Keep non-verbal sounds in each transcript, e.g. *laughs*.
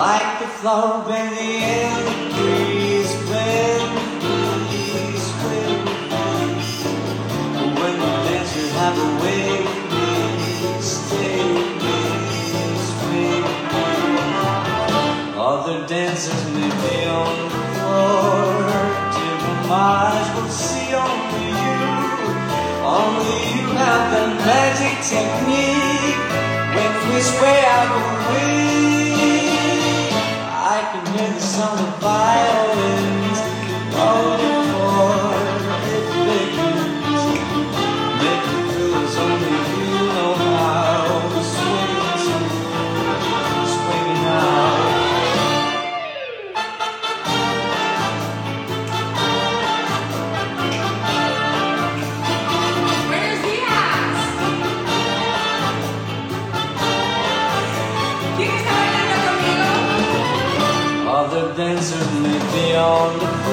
Like the flower when the elder trees when the leaves wind When the dancers have a way stay Other dancers may be on the floor Different minds will see only you. Only you have the magic technique. When we sway, I will win on the fire.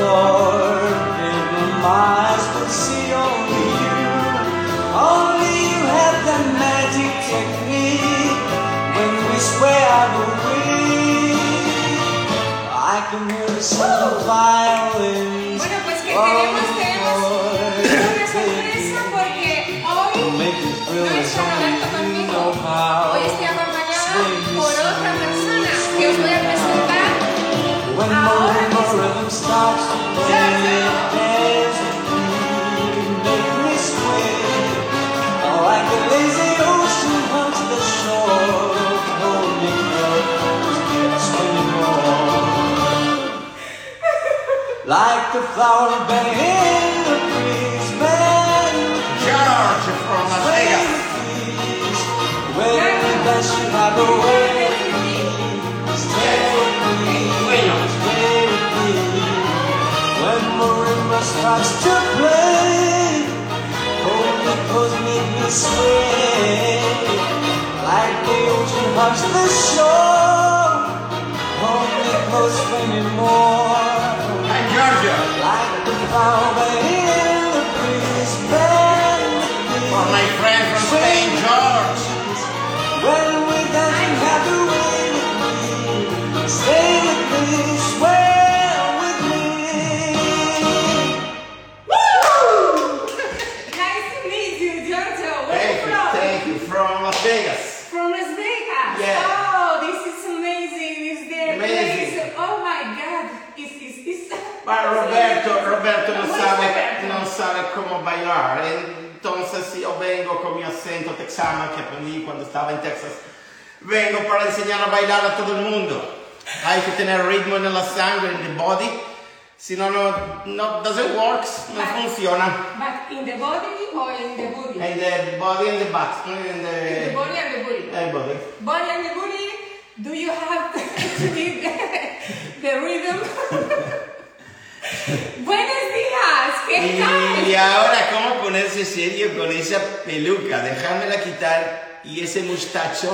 Floor, even my eyes will see only you. Only you have the magic technique. When we out the wind, I can hear the sound of violins. Bueno, pues que tenemos, tenemos oh, una sorpresa porque hoy no está Roberto conmigo. Hoy estoy acompañada por otra persona que os voy a presentar. When Ahora the mismo. rhythm starts Like the flower bending in the breeze, bend George from Las Vegas. When we dance, you have a way with me. Stay with me, stay with me. When marimba starts to play, hold me close, make me sway. Like the ocean hugs the shore, hold me close, sway Georgia. For my friend from St. George. Non sabe cómo bailar. Entonces yo vengo con mi acento texano que aprendí cuando estaba en Texas. Vengo para enseñar a bailar a todo el mundo. Hay que tener ritmo en la sangre, en the body. Si no, no, no doesn't work, no funciona. But in the body or in the booty? En the body and the butt. In In the the, body and the booty. eh, body. Body and the booty. Do you have *laughs* to give the, the rhythm? *laughs* Buenos días. ¿Qué tal? Y ahora, ¿cómo ponerse serio con esa peluca? Dejármela quitar y ese mustacho.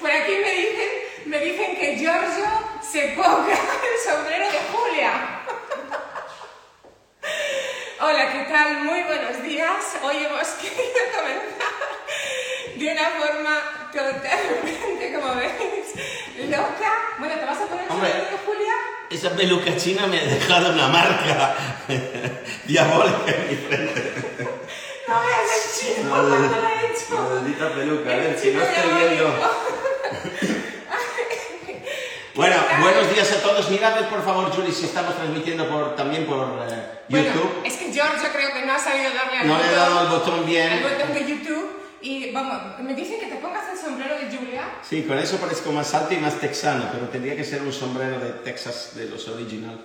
Por aquí me dicen, me dicen que Giorgio se ponga *laughs* el sombrero de Julia. Hola, ¿qué tal? Muy buenos días. Hoy hemos *laughs* querido comenzar de una forma totalmente, como veis, loca. Bueno, ¿te vas a poner el sombrero de Julia? Esa peluca china me ha dejado una marca *laughs* diabólica en mi frente. No veas el chino cuando lo he hecho. Maldita peluca, El si no chino estoy viendo. *laughs* Bueno, buenos días a todos. Mirad por favor, Julie, si estamos transmitiendo por, también por eh, Bueno, YouTube. es que Giorgio creo que no ha sabido darle al No le he dado al botón. botón bien. El botón de YouTube y vamos, me dicen que te pongas el sombrero de Julia. Sí, con eso parezco más alto y más texano, pero tendría que ser un sombrero de Texas, de los original.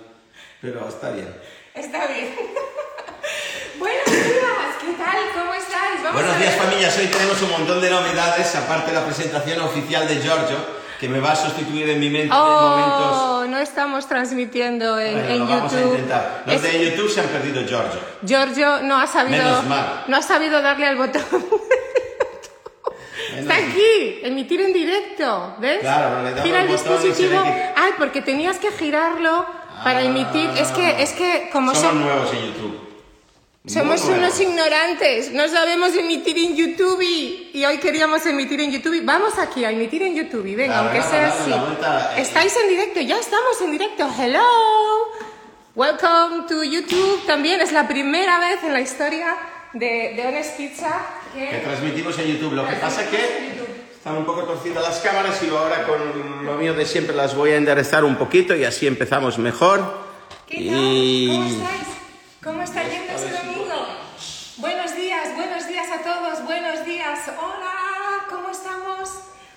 Pero está bien. Está bien. *laughs* Buenos días, ¿qué tal? ¿Cómo estáis? Vamos Buenos a días ver. familias, hoy tenemos un montón de novedades, aparte de la presentación oficial de Giorgio, que me va a sustituir en mi mente en momentos... Oh, no estamos transmitiendo en, Bueno, en lo vamos a YouTube. intentar. Los Es- de YouTube se han perdido Giorgio. Giorgio no ha sabido, Menos mal. no ha sabido darle al botón. *laughs* Está aquí, emitir en directo, ¿ves? Claro, no le Gira el dispositivo. Ay, porque tenías que girarlo para Ah. emitir. Es que, es que como Somos son, nuevos en YouTube. Somos Muy unos ignorantes, no sabemos emitir en YouTube y hoy queríamos emitir en YouTube. Vamos aquí a emitir en YouTube, venga, La aunque sea así. vuelta, eh. Estáis en directo, ya estamos en directo. Hello, welcome to YouTube. También es la primera vez en la historia de, de Honest Pizza Que que transmitimos en YouTube. Lo que pasa es que están un poco torcidas las cámaras y yo ahora con lo mío de siempre las voy a enderezar un poquito y así empezamos mejor. ¿Qué tal? Y- ¿Cómo estáis? ¿Cómo está yendo ese domingo? Buenos días, buenos días a todos, buenos días. Hola, ¿cómo estamos?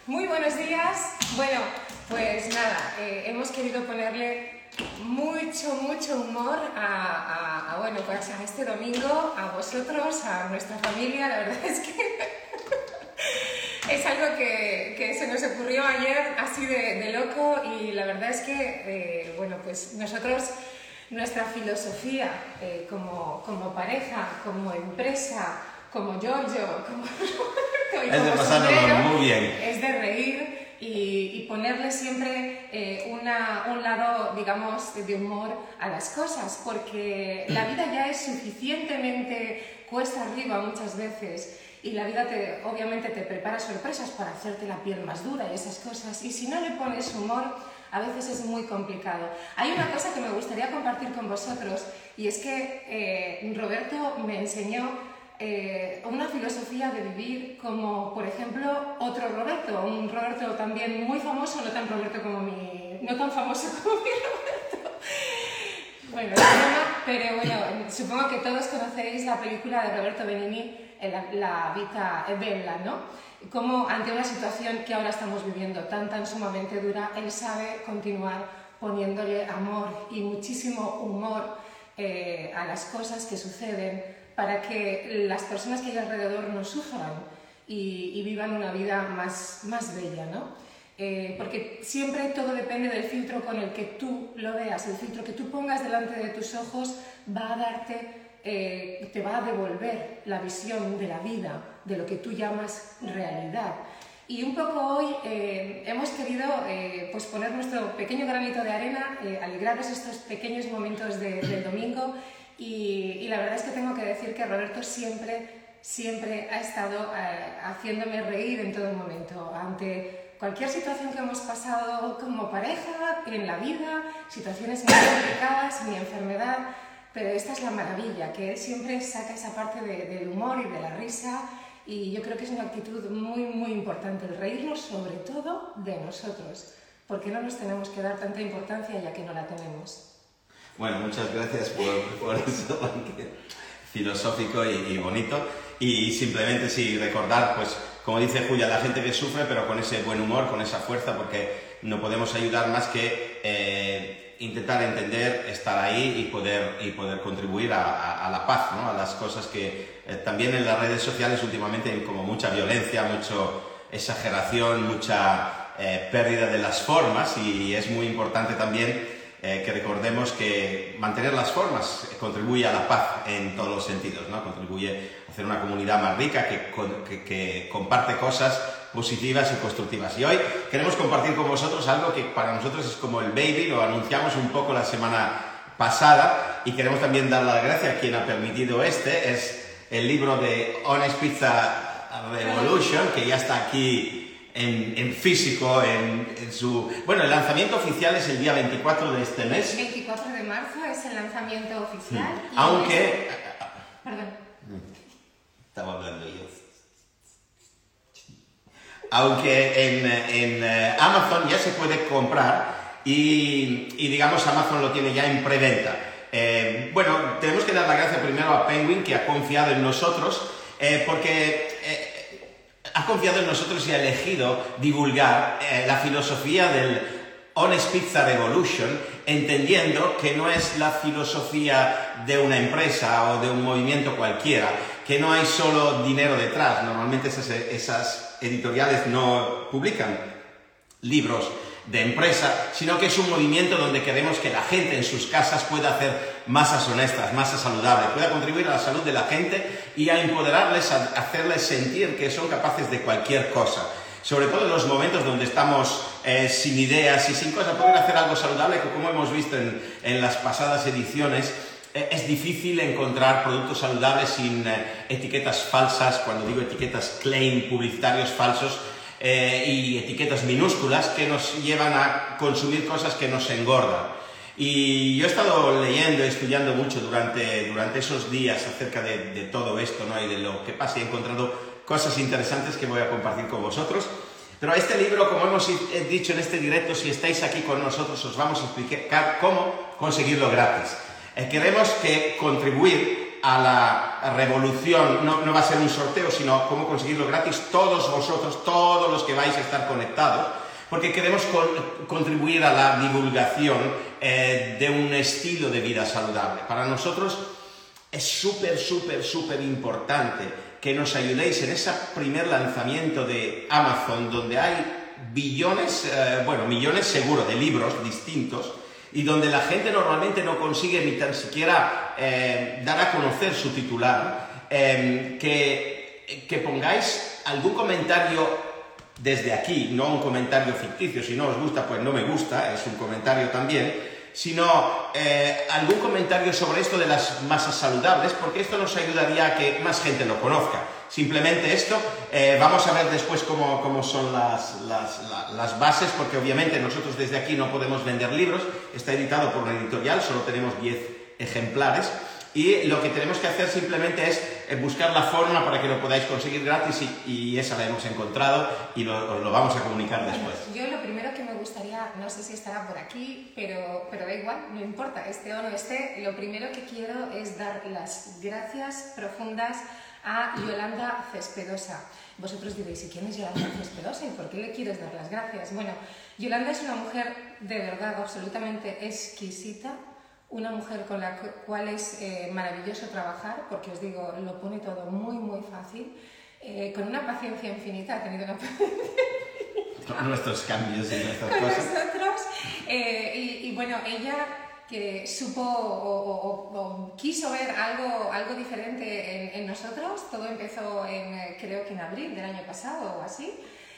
Muy buenos días. Bueno, pues nada, eh, hemos querido ponerle mucho, mucho humor a, a- a, bueno, pues a este domingo, a vosotros, a nuestra familia. La verdad es que *laughs* es algo que, que se nos ocurrió ayer así de, de loco y la verdad es que, eh, bueno, pues nosotros, nuestra filosofía eh, como, como pareja, como empresa, como Giorgio, como *laughs* y Es de como sombrero, muy bien. es de reír y, ponerle siempre eh, una- un lado, digamos, de humor a las cosas, porque la vida ya es suficientemente cuesta arriba muchas veces y la vida te, obviamente te prepara sorpresas para hacerte la piel más dura y esas cosas. Y si no le pones humor, a veces es muy complicado. Hay una cosa que me gustaría compartir con vosotros y es que eh, Roberto me enseñó eh, una filosofía de vivir como, por ejemplo, otro Roberto, un Roberto también muy famoso, no tan Roberto como mi, no tan famoso *laughs* como mi Roberto. Bueno, pero bueno, supongo que todos conocéis la película de Roberto Benigni, la, la Vita è Bella, ¿no? Como ante una situación que ahora estamos viviendo tan, tan sumamente dura, él sabe continuar poniéndole amor y muchísimo humor eh, a las cosas que suceden para que las personas que hay alrededor no sufran y, vivan una vida más, más bella, ¿no? Eh, porque siempre todo depende del filtro con el que tú lo veas, el filtro que tú pongas delante de tus ojos va a darte, eh, te va a devolver la visión de la vida, de lo que tú llamas realidad. Y un poco hoy eh, hemos querido eh, pues poner nuestro pequeño granito de arena, eh, alegraros estos pequeños momentos de- del domingo y, la verdad es que tengo que decir que Roberto siempre, siempre ha estado eh, haciéndome reír en todo momento ante cualquier situación que hemos pasado como pareja, en la vida, situaciones muy complicadas, mi enfermedad, pero esta es la maravilla, que él siempre saca esa parte de- del humor y de la risa y yo creo que es una actitud muy, muy importante, el reírnos sobre todo de nosotros, porque no nos tenemos que dar tanta importancia ya que no la tenemos. Bueno, muchas gracias por, *laughs* por eso, filosófico y, y bonito. Y simplemente sí recordar, pues, como dice Julia, la gente que sufre, pero con ese buen humor, con esa fuerza, porque no podemos ayudar más que eh, intentar entender, estar ahí y poder, y poder contribuir a, a- a la paz, ¿no? a las cosas que eh, también en las redes sociales últimamente hay como mucha violencia, mucha exageración, mucha eh, pérdida de las formas y es muy importante también eh, que recordemos que mantener las formas contribuye a la paz en todos los sentidos, ¿no? contribuye a hacer una comunidad más rica que, que comparte cosas positivas y constructivas. Y hoy queremos compartir con vosotros algo que para nosotros es como el baby, lo anunciamos un poco la semana pasada y queremos también dar las gracias a quien ha permitido este, es el libro de Honest Pizza Revolution, que ya está aquí en, en físico, en, en su... Bueno, el lanzamiento oficial es el día 24 de este mes, 24 de marzo es el lanzamiento oficial. y aunque... Perdón. Estaba hablando yo. Aunque en, en, eh, Amazon ya se puede comprar y, y, digamos Amazon lo tiene ya en preventa. Eh, bueno, tenemos que dar la gracia primero a Penguin que ha confiado en nosotros eh, porque eh, ha confiado en nosotros y ha elegido divulgar eh, la filosofía del Honest Pizza Revolution, entendiendo que no es la filosofía de una empresa o de un movimiento cualquiera, que no hay solo dinero detrás. Normalmente esas, esas editoriales no publican libros de empresa, sino que es un movimiento donde queremos que la gente en sus casas pueda hacer masas honestas, masas saludables, pueda contribuir a la salud de la gente y a empoderarles, a hacerles sentir que son capaces de cualquier cosa. Sobre todo en los momentos donde estamos eh, sin ideas y sin cosas, poder hacer algo saludable, que como hemos visto en, en las pasadas ediciones, eh, es difícil encontrar productos saludables sin eh, etiquetas falsas, cuando digo etiquetas claim, publicitarios falsos, y etiquetas minúsculas que nos llevan a consumir cosas que nos engordan. Y yo he estado leyendo y estudiando mucho durante, durante esos días acerca de, de todo esto ¿no? y de lo que pasa y he encontrado cosas interesantes que voy a compartir con vosotros. Pero este libro, como hemos dicho en este directo, si estáis aquí con nosotros, os vamos a explicar cómo conseguirlo gratis. Eh, queremos que contribuir a la revolución no, no, va a ser un sorteo, sino cómo conseguirlo gratis todos vosotros, todos los que vais a estar conectados, porque queremos con, contribuir a la divulgación eh, de un estilo de vida saludable. Para nosotros es súper, súper, súper importante que nos ayudéis en ese primer lanzamiento de Amazon, donde hay billones, eh, bueno, millones seguro de libros distintos, y donde la gente normalmente no consigue ni tan siquiera eh, dar a conocer su titular, que, que pongáis algún comentario desde aquí, no un comentario ficticio, si no os gusta, pues no me gusta, es un comentario también, sino eh, algún comentario sobre esto de las masas saludables, porque esto nos ayudaría a que más gente lo conozca. Simplemente esto, eh, vamos a ver después cómo, cómo son las, las, las, bases, porque obviamente nosotros desde aquí no podemos vender libros, está editado por una editorial, solo tenemos 10 ejemplares, y lo que tenemos que hacer simplemente es buscar la forma para que lo podáis conseguir gratis y, y esa la hemos encontrado y lo, os lo vamos a comunicar después. Yo lo primero que me gustaría, no sé si estará por aquí, pero, pero da igual, no importa, este o no esté, lo primero que quiero es dar las gracias profundas a Yolanda Cespedosa. Vosotros diréis, ¿y quién es Yolanda Cespedosa y por qué le quieres dar las gracias? Bueno, Yolanda es una mujer de verdad absolutamente exquisita, una mujer con la cual es eh, maravilloso trabajar, porque os digo, lo pone todo muy, muy fácil, eh, con una paciencia infinita, ha tenido una *laughs* paciencia Con nuestros cambios y nuestras con cosas. nosotros. Eh, y, y, bueno, ella que supo o, o, o, quiso ver algo, algo diferente en, en nosotros, todo empezó en, eh, creo que en abril del año pasado o así.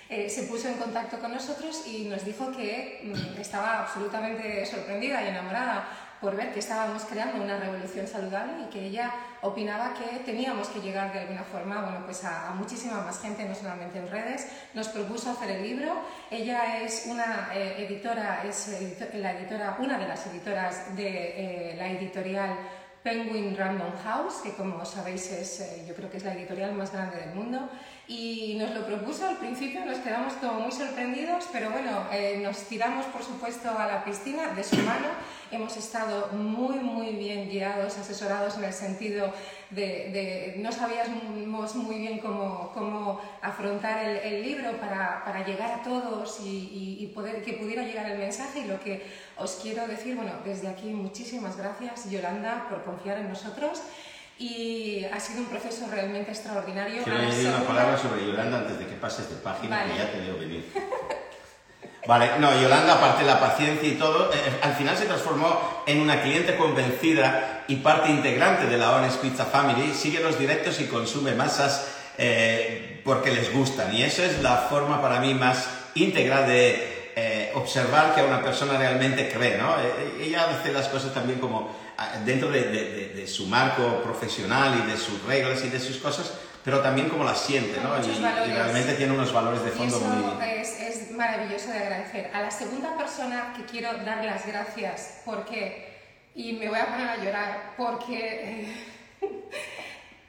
Eh, se puso en contacto con nosotros y nos dijo que mm, estaba absolutamente sorprendida y enamorada por ver que estábamos creando una revolución saludable y que ella opinaba que teníamos que llegar de alguna forma bueno, pues a, a muchísima más gente, no solamente en redes. Nos propuso hacer el libro. Ella es una eh, editora, es la editora, una de las editoras de eh, la editorial Penguin Random House, que como sabéis es, eh, yo creo que es la editorial más grande del mundo, y nos lo propuso. Al principio, nos quedamos como muy sorprendidos, pero bueno, eh, nos tiramos por supuesto a la piscina de su mano, hemos estado muy muy bien guiados, asesorados en el sentido de, de no sabíamos muy bien cómo, cómo afrontar el, el libro para, para, llegar a todos y, y, y poder, que pudiera llegar el mensaje. Y lo que os quiero decir, bueno, desde aquí muchísimas gracias Yolanda por confiar en nosotros y ha sido un proceso realmente extraordinario. Quiero añadir una palabra sobre Yolanda antes de que pases de página, vale. que ya te veo venir. *laughs* Vale, no, Yolanda, aparte de la paciencia y todo, eh, al final se transformó en una cliente convencida y parte integrante de la Honest Pizza Family, sigue los directos y consume masas eh, porque les gustan. Y eso es la forma para mí más íntegra de eh, observar que a una persona realmente cree, ¿no? Eh, ella hace las cosas también como dentro de, de, de, su marco profesional y de sus reglas y de sus cosas, pero también como las siente, ¿no? Y, y, realmente tiene unos valores de fondo y eso muy... Es, es maravilloso de agradecer. A la segunda persona que quiero dar las gracias, porque, y me voy a poner a llorar, porque... Eh, *laughs*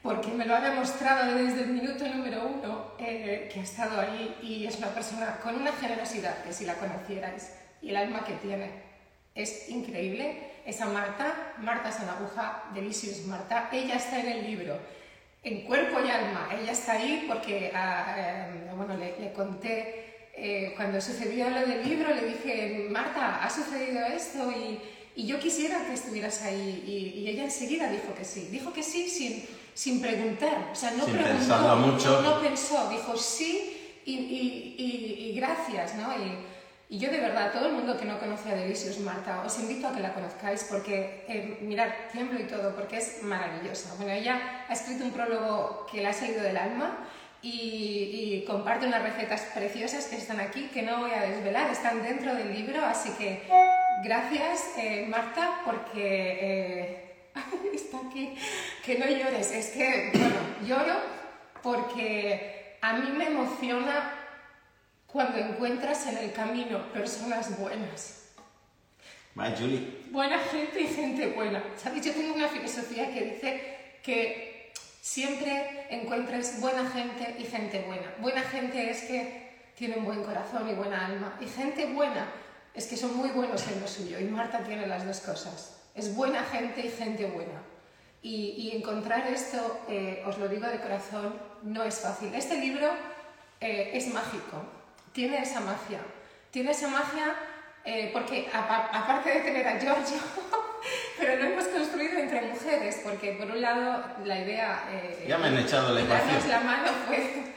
porque me lo ha demostrado desde el minuto número uno, eh, que ha estado ahí y es una persona con una generosidad que si la conocierais y el alma que tiene es increíble. Esa Marta, Marta Sanaguja, Delicious Marta, ella está en el libro, en cuerpo y alma. Ella está ahí porque, ah, eh, bueno, le, le conté, eh, cuando sucedió lo del libro, le dije, Marta, ha sucedido esto y, y yo quisiera que estuvieras ahí. Y, y, ella enseguida dijo que sí. Dijo que sí sin, sin preguntar. O sea, no sin preguntó, mucho. No, no, pensó, dijo sí y, y, y gracias, ¿no? Y yo de verdad, todo el mundo que no conoce a Delicious Marta, os invito a que la conozcáis porque, eh, mirad, tiemblo y todo, porque es maravillosa. Bueno, ella ha escrito un prólogo que le ha salido del alma y, comparte unas recetas preciosas que están aquí, que no voy a desvelar, están dentro del libro, así que gracias eh, Marta, porque... Eh, *laughs* está aquí, que no llores. Es que, bueno, lloro porque a mí me emociona cuando encuentras en el camino personas buenas. Bye, Julie. Buena gente y gente buena. ¿Sabes? Yo tengo una filosofía que dice que siempre encuentres buena gente y gente buena. Buena gente es que tienen buen corazón y buena alma. Y gente buena es que son muy buenos en lo suyo. Y Marta tiene las dos cosas. Es buena gente y gente buena. Y, y encontrar esto, eh, os lo digo de corazón, no es fácil. Este libro eh, es mágico. Tiene esa magia. Tiene esa magia eh, porque apa- aparte de tener a Giorgio, *laughs* pero lo hemos construido entre mujeres, porque por un lado la idea... eh, Ya me han echado la ecuación. la mano fue...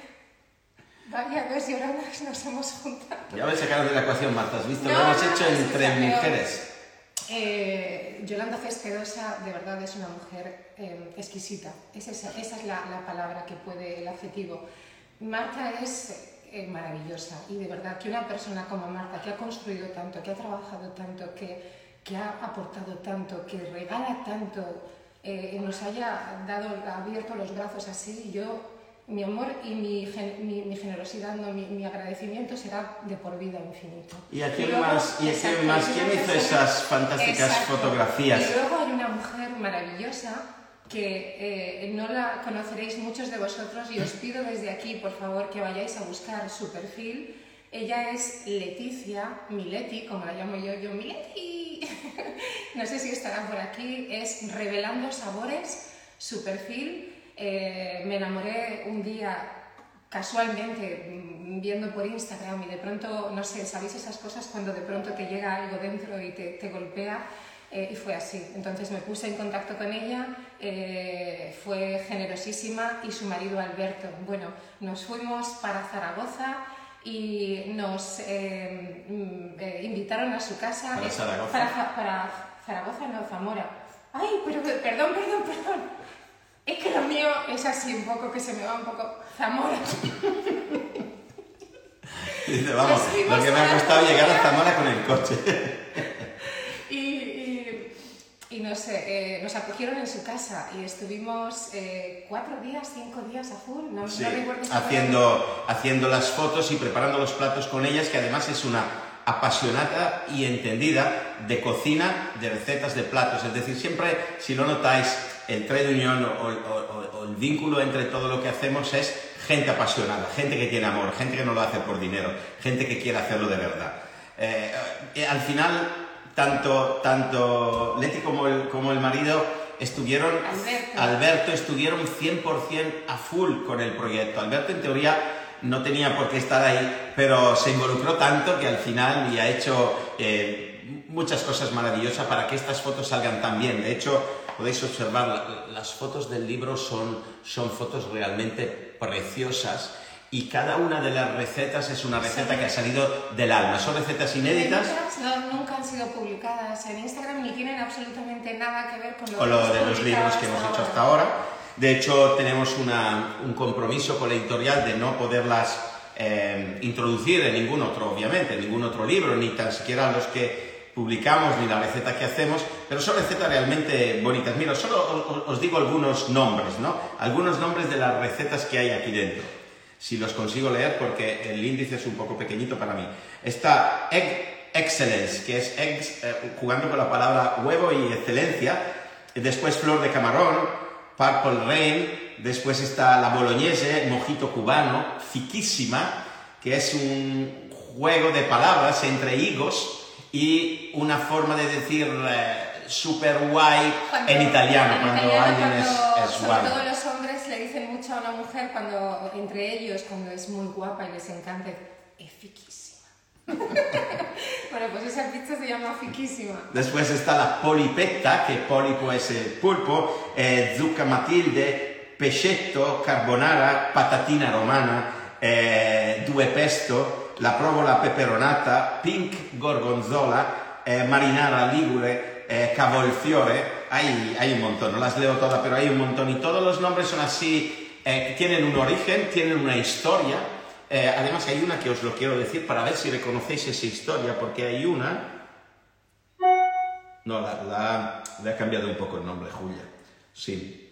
Vaya, dos lloronas nos hemos juntado. Ya me sacaron de la ecuación, Marta. ¿Has visto? No, Lo hemos hecho no, entre mujeres. Eh, Yolanda Cespedosa de verdad es una mujer eh, exquisita. Es esa, esa es la, la palabra que puede, el adjetivo. Marta es eh, maravillosa y de verdad que una persona como Marta, que ha construido tanto, que ha trabajado tanto, que, que ha aportado tanto, que regala tanto, eh, nos haya dado, abierto los brazos así, yo, mi amor y mi, gen- mi, mi generosidad, no, mi, mi agradecimiento será de por vida infinito. ¿Y a quién luego- más? ¿Y a quién más? y ¿Quién hizo esas fantásticas Exacto. fotografías? Y luego hay una mujer maravillosa que eh, no la conoceréis muchos de vosotros y os pido desde aquí, por favor, que vayáis a buscar su perfil. Ella es Leticia Mileti, como la llamo yo, yo Mileti. *laughs* no sé si estará por aquí. Es Revelando Sabores, su perfil. Eh, me enamoré un día casualmente mm, viendo por Instagram y de pronto, no sé, ¿sabéis esas cosas cuando de pronto te llega algo dentro y te, te golpea? Eh, y fue así. Entonces me puse en contacto con ella, eh, fue generosísima y su marido Alberto. Bueno, nos fuimos para Zaragoza y nos eh, mm, invitaron a su casa. ¿Para Zaragoza? Para, para Zaragoza, no, Zamora. Ay, pero perdón, perdón, perdón. Es que lo mío es así un poco, que se me va un poco Zamora. *laughs* Dice, vamos, lo que me ha costado llegar a. Zamora con el coche. Nos, eh, nos acogieron en su casa y estuvimos eh, cuatro días, cinco días a full. No, Sí, no recuerdo haciendo, haciendo las fotos y preparando los platos con ellas, que además es una apasionada y entendida de cocina, de recetas de platos. Es decir, siempre, si lo notáis, el trade union o, o- o- o el vínculo entre todo lo que hacemos es gente apasionada, gente que tiene amor, gente que no lo hace por dinero, gente que quiere hacerlo de verdad. Eh, eh, al final, tanto, tanto Leti como el, como el marido estuvieron Alberto. Alberto estuvieron 100% a full con el proyecto. Alberto en teoría no tenía por qué estar ahí, pero se involucró tanto que al final y ha hecho eh, muchas cosas maravillosas para que estas fotos salgan tan bien. De hecho, podéis observar, la- las fotos del libro son, son fotos realmente preciosas y cada una de las recetas es una receta que ha salido del alma. Son recetas inéditas. No, nunca han sido publicadas en Instagram ni tienen absolutamente nada que ver con lo, con lo hemos de los libros que hemos hecho hasta ahora. De hecho, tenemos una- un compromiso con la editorial de no poderlas eh, introducir en ningún otro, obviamente, en ningún otro libro, ni tan siquiera los que publicamos, ni la receta que hacemos, pero son recetas realmente bonitas. Mira, solo os, os digo algunos nombres, ¿no? Algunos nombres de las recetas que hay aquí dentro. Si los consigo leer, porque el índice es un poco pequeñito para mí. Está Egg Excellence, que es eh, jugando con la palabra huevo y excelencia. Después flor de camarón, Purple Rain, después está la bolognese, mojito cubano, fiquísima, que es un juego de palabras entre higos y una forma de decir eh, super guay en italiano, cuando alguien es, es guay. Mucho a una mujer cuando entre ellos cuando es muy guapa y les encanta es fiquísima. *laughs* Bueno pues esa pizza se llama fiquísima. Después está la polipetta, che polipo es el pulpo, eh, zucca matilde, pescetto, carbonara, patatina romana, eh, due pesto, la provola peperonata, pink gorgonzola, eh, marinara ligure, eh, cavolfiore, hay, hay un montón, no las leo todas, pero hay un montón y todos los nombres son así, eh, tienen un origen, tienen una historia. Eh, además hay una que os lo quiero decir para ver si reconocéis esa historia, porque hay una No, la, la- le ha cambiado un poco el nombre, Julia. Sí.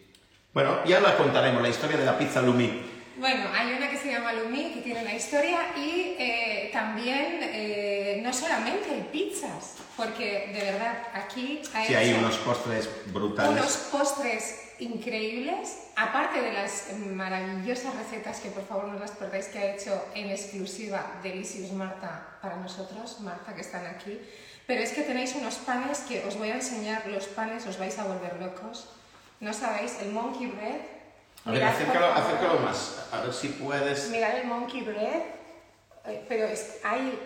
Bueno, ya la contaremos, la historia de la pizza Lumi. Bueno, hay una que se llama Lumi, que tiene una historia, y eh, también eh, no solamente hay pizzas, porque de verdad aquí hay, Sí, hay unos postres brutales. unos postres increíbles, aparte de las maravillosas recetas que por favor no las perdáis que ha hecho en exclusiva Delicious Marta para nosotros, Marta que están aquí, pero es que tenéis unos panes que os voy a enseñar, los panes os vais a volver locos, no sabéis, el monkey bread. A ver, acércalo, más, a ver si puedes. Mirad el monkey bread, eh, pero es, hay,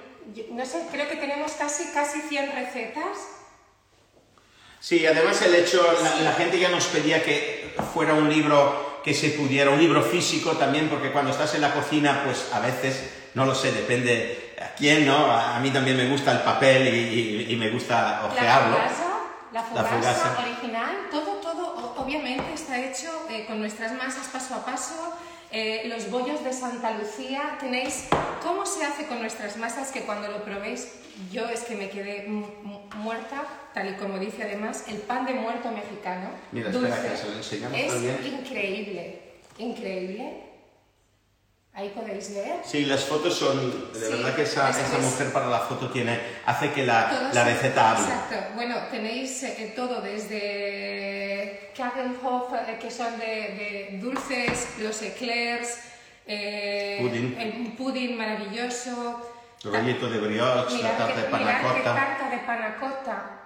no sé, creo que tenemos casi, casi 100 recetas. Sí, además el hecho, la, la gente ya nos pedía que fuera un libro que se pudiera, un libro físico también, porque cuando estás en la cocina, pues a veces, no lo sé, depende a quién, ¿no? A, a mí también me gusta el papel y, y- y me gusta La ojearlo. fogasa, la La fogasa, fogasa. original, todo, todo obviamente está hecho eh, con nuestras masas paso a paso. Eh, los bollos de Santa Lucía, tenéis cómo se hace con nuestras masas que cuando lo probéis yo es que me quedé mu- mu- muerta, tal y como dice además el pan de muerto mexicano. Mira, dulce, espera, que se lo enseñamos es también. increíble, increíble. Ahí podéis ver. Sí, las fotos son, de Sí, verdad que esa, esa es. mujer para la foto tiene, hace que la, la receta hable. Exacto. Bueno, tenéis eh, todo desde Kagenhof, eh, que son de, de dulces, los eclairs, eh, Pudding. el pudding maravilloso. Rollito de brioche, Mirad la tarta qué- de panacota. tarta de panacota.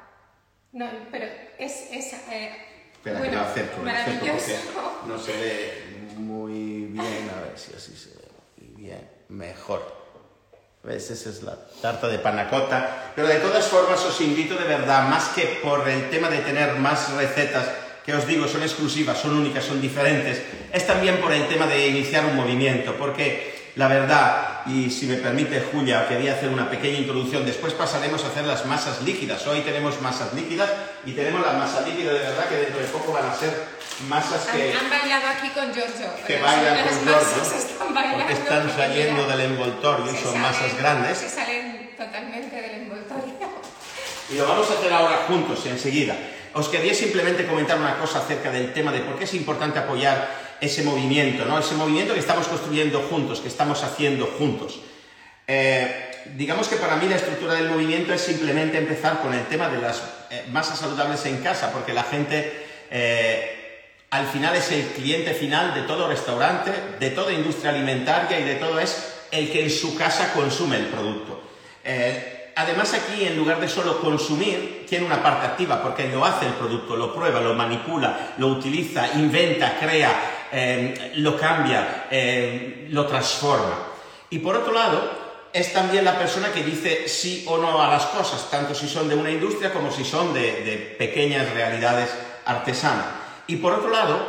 No, pero es... es eh, Espera bueno, que lo acerco, lo acerco porque no se ve muy bien, a ver si así se ve bien, mejor. ¿Ves? Esa es la tarta de panacota. Pero de todas formas os invito de verdad, más que por el tema de tener más recetas, que os digo, son exclusivas, son únicas, son diferentes, es también por el tema de iniciar un movimiento, porque la verdad, y si me permite Julia, quería hacer una pequeña introducción, después pasaremos a hacer las masas líquidas. Hoy tenemos masas líquidas y tenemos la masa líquida de verdad que dentro de poco van a ser masas Han, que, han bailado aquí con Giorgio. que Las- bailan las con masas Giorgio, están bailando porque están saliendo del envoltorio y se son salen- masas grandes. Se salen totalmente del envoltorio. Y lo vamos a hacer ahora juntos, enseguida. Os quería simplemente comentar una cosa acerca del tema de por qué es importante apoyar ese movimiento, ¿no? Ese movimiento que estamos construyendo juntos, que estamos haciendo juntos. Eh, digamos que para mí la estructura del movimiento es simplemente empezar con el tema de las eh, masas saludables en casa, porque la gente eh, al final es el cliente final de todo restaurante, de toda industria alimentaria y de todo es el que en su casa consume el producto. Además aquí, en lugar de solo consumir, tiene una parte activa porque lo hace el producto, lo prueba, lo manipula, lo utiliza, inventa, crea, eh, lo cambia, eh, lo transforma. Y por otro lado, es también la persona que dice sí o no a las cosas, tanto si son de una industria como si son de, pequeñas realidades artesanas. Y por otro lado,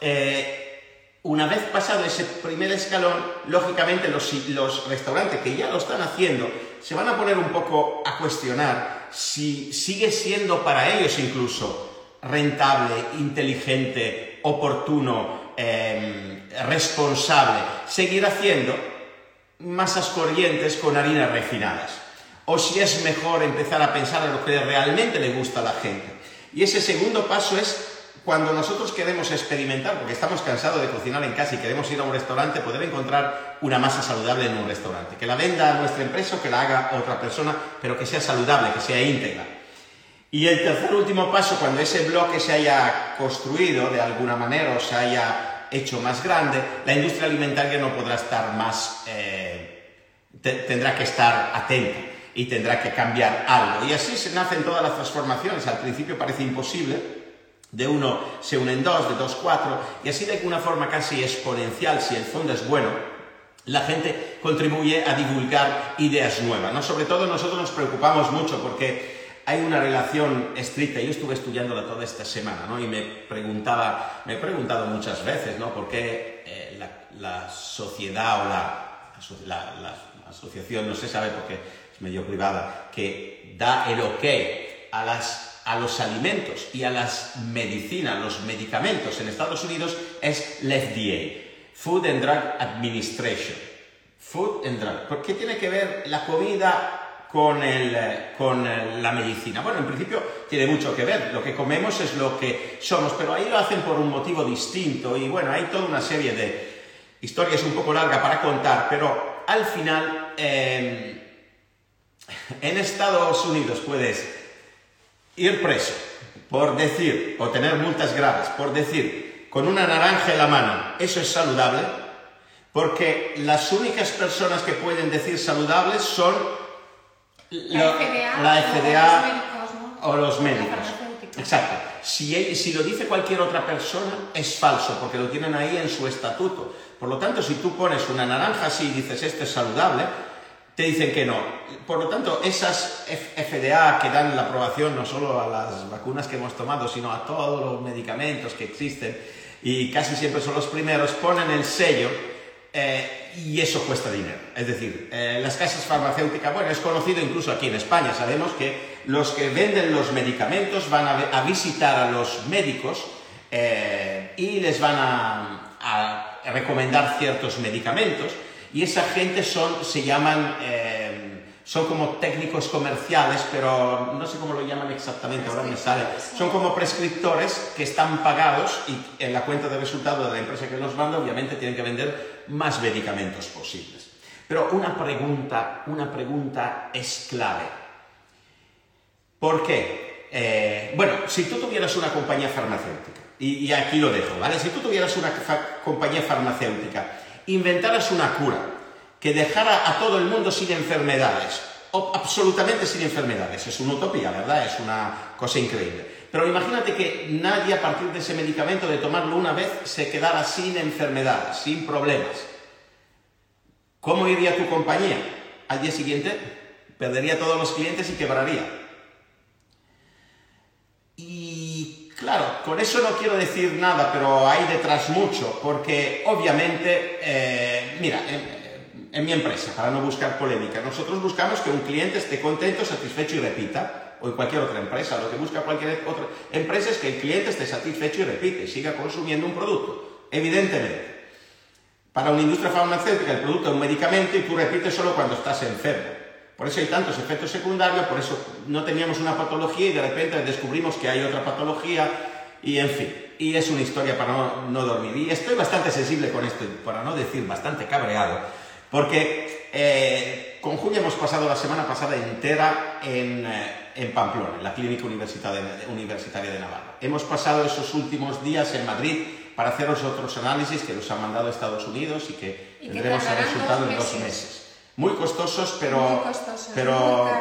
eh, una vez pasado ese primer escalón, lógicamente los restaurantes que ya lo están haciendo se van a poner un poco a cuestionar si sigue siendo para ellos incluso rentable, inteligente, oportuno, eh, responsable seguir haciendo masas corrientes con harinas refinadas. O si es mejor empezar a pensar en lo que realmente le gusta a la gente. Y ese segundo paso es cuando nosotros queremos experimentar, porque estamos cansados de cocinar en casa y queremos ir a un restaurante, poder encontrar una masa saludable en un restaurante. Que la venda nuestra empresa o que la haga otra persona, pero que sea saludable, que sea íntegra. Y el tercer último paso, cuando ese bloque se haya construido de alguna manera o se haya hecho más grande, la industria alimentaria no podrá estar más, eh, te- tendrá que estar atenta y tendrá que cambiar algo. Y así se nacen todas las transformaciones. Al principio parece imposible, de uno se unen dos, de dos cuatro, y así de una forma casi exponencial, si el fondo es bueno, la gente contribuye a divulgar ideas nuevas. ¿no? Sobre todo nosotros nos preocupamos mucho porque hay una relación estricta. Yo estuve estudiándola toda esta semana ¿no? y me preguntaba, me he preguntado muchas veces ¿no? por qué eh, la, la sociedad o la, la- la asociación, no se sabe porque es medio privada, que da el ok a, las, a los alimentos y a las medicinas, los medicamentos en Estados Unidos es la FDA, Food and Drug Administration. Food and Drug. ¿Por qué tiene que ver la comida con, el, eh, con eh, la medicina. Bueno, en principio tiene mucho que ver, lo que comemos es lo que somos, pero ahí lo hacen por un motivo distinto y bueno, hay toda una serie de historias un poco larga para contar, pero al final eh, en Estados Unidos puedes ir preso por decir, o tener multas graves, por decir, con una naranja en la mano, eso es saludable, porque las únicas personas que pueden decir saludables son La FDA, la o los médicos, ¿no? o los La médicos. farmacéutica. Exacto. Si, si lo dice cualquier otra persona, es falso, porque lo tienen ahí en su estatuto. Por lo tanto, si tú pones una naranja así y dices esto es saludable, te dicen que no. Por lo tanto, esas FDA que dan la aprobación no solo a las vacunas que hemos tomado, sino a todos los medicamentos que existen, y casi siempre son los primeros, ponen el sello eh, y eso cuesta dinero. Es decir, eh, las casas farmacéuticas, bueno, es conocido incluso aquí en España, sabemos que los que venden los medicamentos van a, a visitar a los médicos eh, y les van a, a recomendar ciertos medicamentos y esa gente son, se llaman, eh, son como técnicos comerciales, pero no sé cómo lo llaman exactamente, ahora me sale. Son como prescriptores que están pagados y en la cuenta de resultado de la empresa que los manda, obviamente tienen que vender más medicamentos posibles. Pero una pregunta, una pregunta es clave. ¿Por qué? Eh, bueno, si tú tuvieras una compañía farmacéutica, y, aquí lo dejo, ¿vale? Si tú tuvieras una compañía farmacéutica, inventaras una cura que dejara a todo el mundo sin enfermedades, absolutamente sin enfermedades, es una utopía, ¿verdad? Es una cosa increíble. Pero imagínate que nadie a partir de ese medicamento, de tomarlo una vez, se quedara sin enfermedades, sin problemas. ¿Cómo iría tu compañía? Al día siguiente perdería todos los clientes y quebraría. Y claro, con eso no quiero decir nada, pero hay detrás mucho, porque obviamente, eh, mira, en, en mi empresa, para no buscar polémica, nosotros buscamos que un cliente esté contento, satisfecho y repita, o en cualquier otra empresa, lo que busca cualquier otra empresa es que el cliente esté satisfecho y repite, siga consumiendo un producto, evidentemente. Para una industria farmacéutica el producto es un medicamento y tú repites solo cuando estás enfermo. Por eso hay tantos efectos secundarios, por eso no teníamos una patología y de repente descubrimos que hay otra patología y en fin. Y es una historia para no, no dormir. Y estoy bastante sensible con esto, para no decir bastante cabreado, porque eh, con Julia hemos pasado la semana pasada entera en, eh, en Pamplona, en la Clínica Universitaria de, Navarra. Hemos pasado esos últimos días en Madrid para hacer los otros análisis que nos han mandado Estados Unidos y que Y que tendremos el tardarán resultado en dos meses. Muy costosos, pero, Muy costosos, pero muy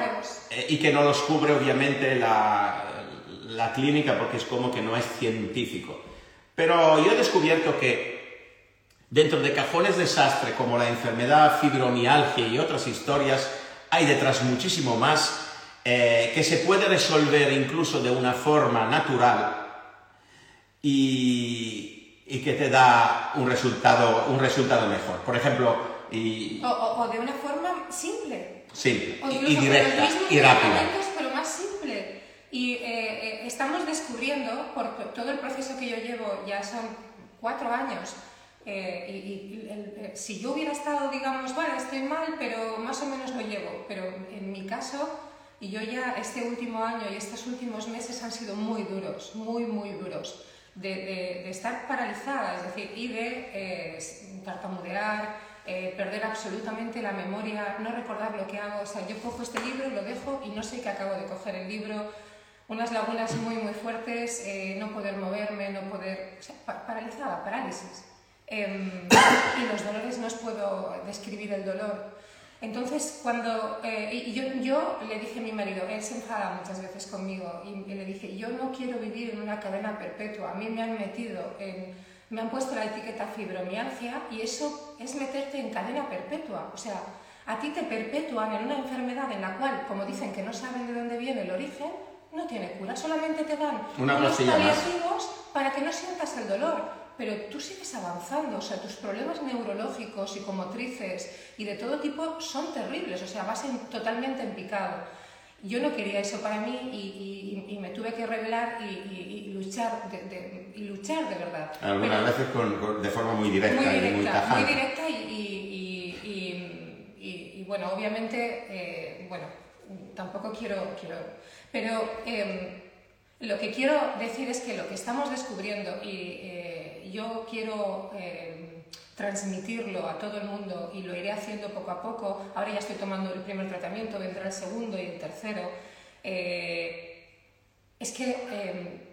eh, y que no los cubre obviamente la, la clínica porque es como que no es científico. Pero yo he descubierto que dentro de cajones desastre como la enfermedad fibromialgia y otras historias hay detrás muchísimo más eh, que se puede resolver incluso de una forma natural y, y que te da un resultado, un resultado mejor. Por ejemplo, y, O, o- o de una forma simple. O y- y directa y rápida. pero más simple. Y eh, eh, estamos descubriendo, por to- todo el proceso que yo llevo, ya son cuatro años, eh, y, y el- eh, si yo hubiera estado, digamos, bueno, estoy mal, pero más o menos lo llevo, pero en mi caso, y yo ya este último año y estos últimos meses han sido muy duros, muy, muy duros, de, de- de estar paralizada, es decir, y de eh, tartamudear, eh, perder absolutamente la memoria, no recordar lo que hago. O sea, yo cojo este libro, lo dejo y no sé que acabo de coger el libro. Unas lagunas muy, muy fuertes, eh, no poder moverme, no poder... o sea, pa- paralizada, parálisis. Em, *coughs* y los dolores no os puedo describir el dolor. Entonces, cuando eh, yo, yo le dije a mi marido, él se enfada muchas veces conmigo, y, le dije, yo no quiero vivir en una cadena perpetua, a mí me han metido en, me han puesto la etiqueta fibromialgia y eso es meterte en cadena perpetua, o sea, a ti te perpetúan en una enfermedad en la cual, como dicen que no saben de dónde viene el origen, no tiene cura, solamente te dan Una unos más. paliativos para que no sientas el dolor. Pero tú sigues avanzando, o sea, tus problemas neurológicos, psicomotrices y de todo tipo son terribles, o sea, vas en- totalmente en picado. Yo no quería eso para mí y, y- y me tuve que revelar y, y- luchar, de, de- y luchar de verdad. Algunas Pero- veces con- con- de forma muy directa muy y muy directa, muy tajante. directa y, bueno, obviamente, eh, bueno, tampoco quiero, quiero pero em, lo que quiero decir es que lo que estamos descubriendo y eh, yo quiero em, transmitirlo a todo el mundo y lo iré haciendo poco a poco, ahora ya estoy tomando el primer tratamiento, vendrá el segundo y el tercero, eh, es que eh,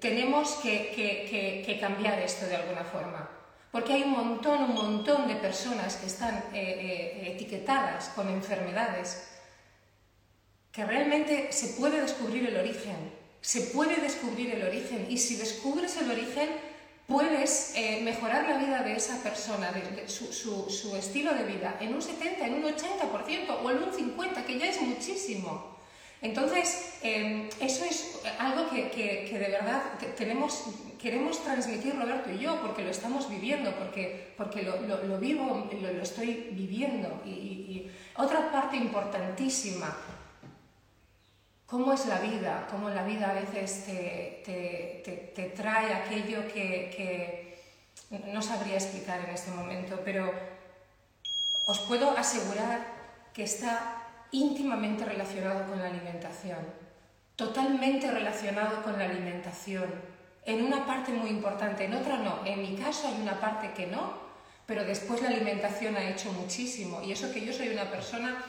tenemos que, cambiar esto de alguna forma. Porque hay un montón, un montón de personas que están eh, eh, etiquetadas con enfermedades que realmente se puede descubrir el origen, se puede descubrir el origen y si descubres el origen puedes eh, mejorar la vida de esa persona, de, su, su, estilo de vida, en un 70, en un 80% o en un 50%, que ya es muchísimo. Entonces, em, eso es algo que, que, de verdad tenemos, queremos transmitir Roberto y yo, porque lo estamos viviendo, porque, porque lo, lo, vivo, lo, lo, estoy viviendo. Y, y, otra parte importantísima, cómo es la vida, cómo la vida a veces te, te, te, te trae aquello que, que no sabría explicar en este momento, pero os puedo asegurar que está íntimamente relacionado con la alimentación, totalmente relacionado con la alimentación, en una parte muy importante, en otra no. En mi caso hay una parte que no, pero después la alimentación ha hecho muchísimo. Y eso que yo soy una persona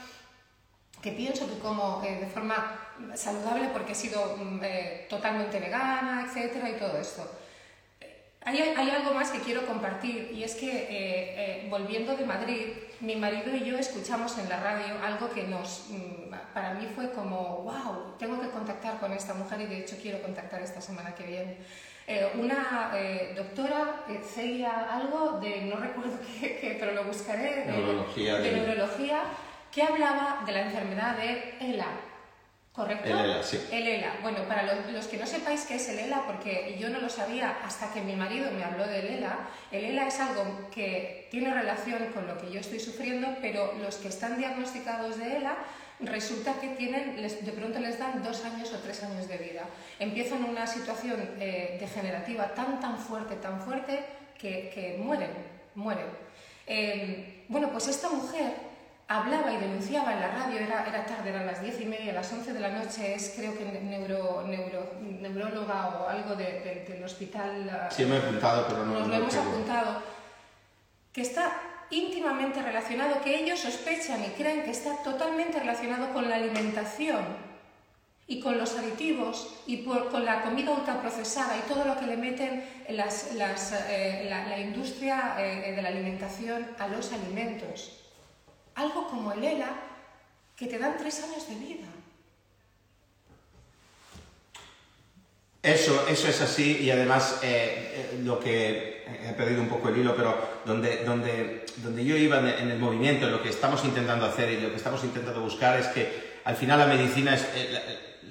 que pienso que como eh, de forma saludable porque he sido mm, eh, totalmente vegana, etcétera, y todo esto. Hay, hay, algo más que quiero compartir y es que eh, eh, volviendo de Madrid, mi marido y yo escuchamos en la radio algo que nos, mm, para mí fue como, wow, tengo que contactar con esta mujer y de hecho quiero contactar esta semana que viene. Eh, una doctora, Celia, algo de, no recuerdo *laughs* qué, pero lo buscaré, de, neurología, de, de neurología, que hablaba de la enfermedad de ELA, ¿Correcto? El ELA, sí. El ELA. Bueno, para los, que no sepáis qué es el ELA, porque yo no lo sabía hasta que mi marido me habló del ELA, el ELA es algo que tiene relación con lo que yo estoy sufriendo, pero los que están diagnosticados de ELA resulta que tienen, de pronto les dan dos años o tres años de vida. Empiezan una situación eh, degenerativa tan, tan fuerte, tan fuerte, que, mueren, mueren. Eh, bueno, pues esta mujer hablaba y denunciaba en la radio, era, era tarde, eran las diez y media, las once de la noche, es creo que neuro, neuro, neuróloga o algo del hospital. Sí, me he apuntado, pero no. Nos lo hemos apuntado. Que está íntimamente relacionado, que ellos sospechan y creen que está totalmente relacionado con la alimentación y con los aditivos y por, con la comida ultraprocesada y todo lo que le meten las, las, eh, la, industria eh, de la alimentación a los alimentos algo como el ELA, que te dan tres años de vida. Eso, eso es así y además eh, eh, lo que he perdido un poco el hilo, pero donde, donde, donde yo iba en el movimiento, lo que estamos intentando hacer y lo que estamos intentando buscar es que al final la medicina, es, eh, la,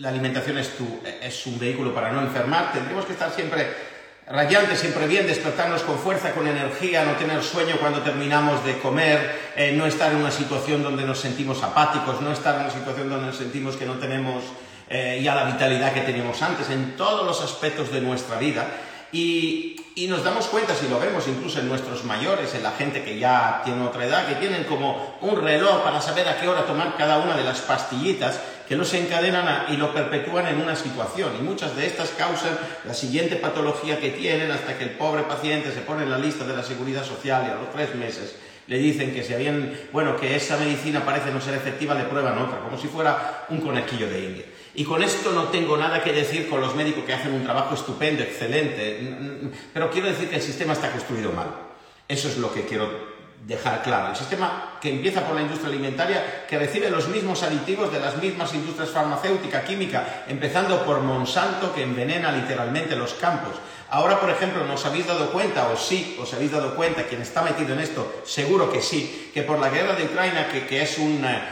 la, alimentación es, tu, es un vehículo para no enfermar, tendremos que estar siempre rayante, siempre bien, despertarnos con fuerza, con energía, no tener sueño cuando terminamos de comer, eh, no estar en una situación donde nos sentimos apáticos, no estar en una situación donde nos sentimos que no tenemos eh, ya la vitalidad que teníamos antes, en todos los aspectos de nuestra vida. Y, y, nos damos cuenta, si lo vemos incluso en nuestros mayores, en la gente que ya tiene otra edad, que tienen como un reloj para saber a qué hora tomar cada una de las pastillitas, que los encadenan y lo perpetúan en una situación. Y muchas de estas causan la siguiente patología que tienen hasta que el pobre paciente se pone en la lista de la seguridad social y a los tres meses le dicen que si habían, bueno, que esa medicina parece no ser efectiva, le prueban otra, como si fuera un conejillo de India. Y con esto no tengo nada que decir con los médicos que hacen un trabajo estupendo, excelente, pero quiero decir que el sistema está construido mal. Eso es lo que quiero dejar claro. El sistema que empieza por la industria alimentaria, que recibe los mismos aditivos de las mismas industrias farmacéutica, química, empezando por Monsanto, que envenena literalmente los campos. Ahora, por ejemplo, ¿nos habéis dado cuenta, o sí, os habéis dado cuenta, quien está metido en esto, seguro que sí, que por la guerra de Ucrania, que, que es un, eh,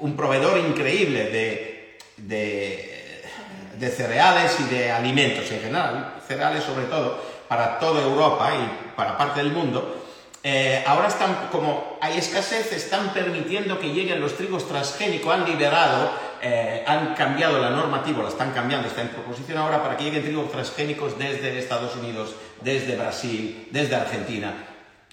un, proveedor increíble de, de, de cereales y de alimentos en general, cereales sobre todo, para toda Europa y para parte del mundo, eh, ahora están, como hay escasez, están permitiendo que lleguen los trigos transgénicos, han liberado, eh, han cambiado la normativa, la están cambiando, está en proposición ahora para que lleguen trigos transgénicos desde Estados Unidos, desde Brasil, desde Argentina.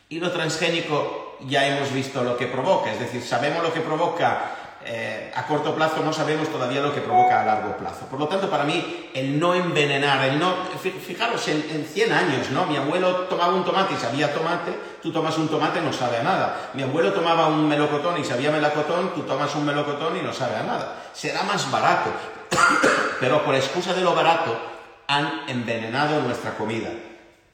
Y lo transgénico ya hemos visto lo que provoca, es decir, sabemos lo que provoca eh, a corto plazo no sabemos todavía lo que provoca a largo plazo. Por lo tanto, para mí, el no envenenar, el no... Fijaros, en, en 100 años, ¿no? Mi abuelo tomaba un tomate y sabía tomate, tú tomas un tomate y no sabe a nada. Mi abuelo tomaba un melocotón y sabía melocotón, tú tomas un melocotón y no sabe a nada. Será más barato, *coughs* pero por excusa de lo barato han envenenado nuestra comida.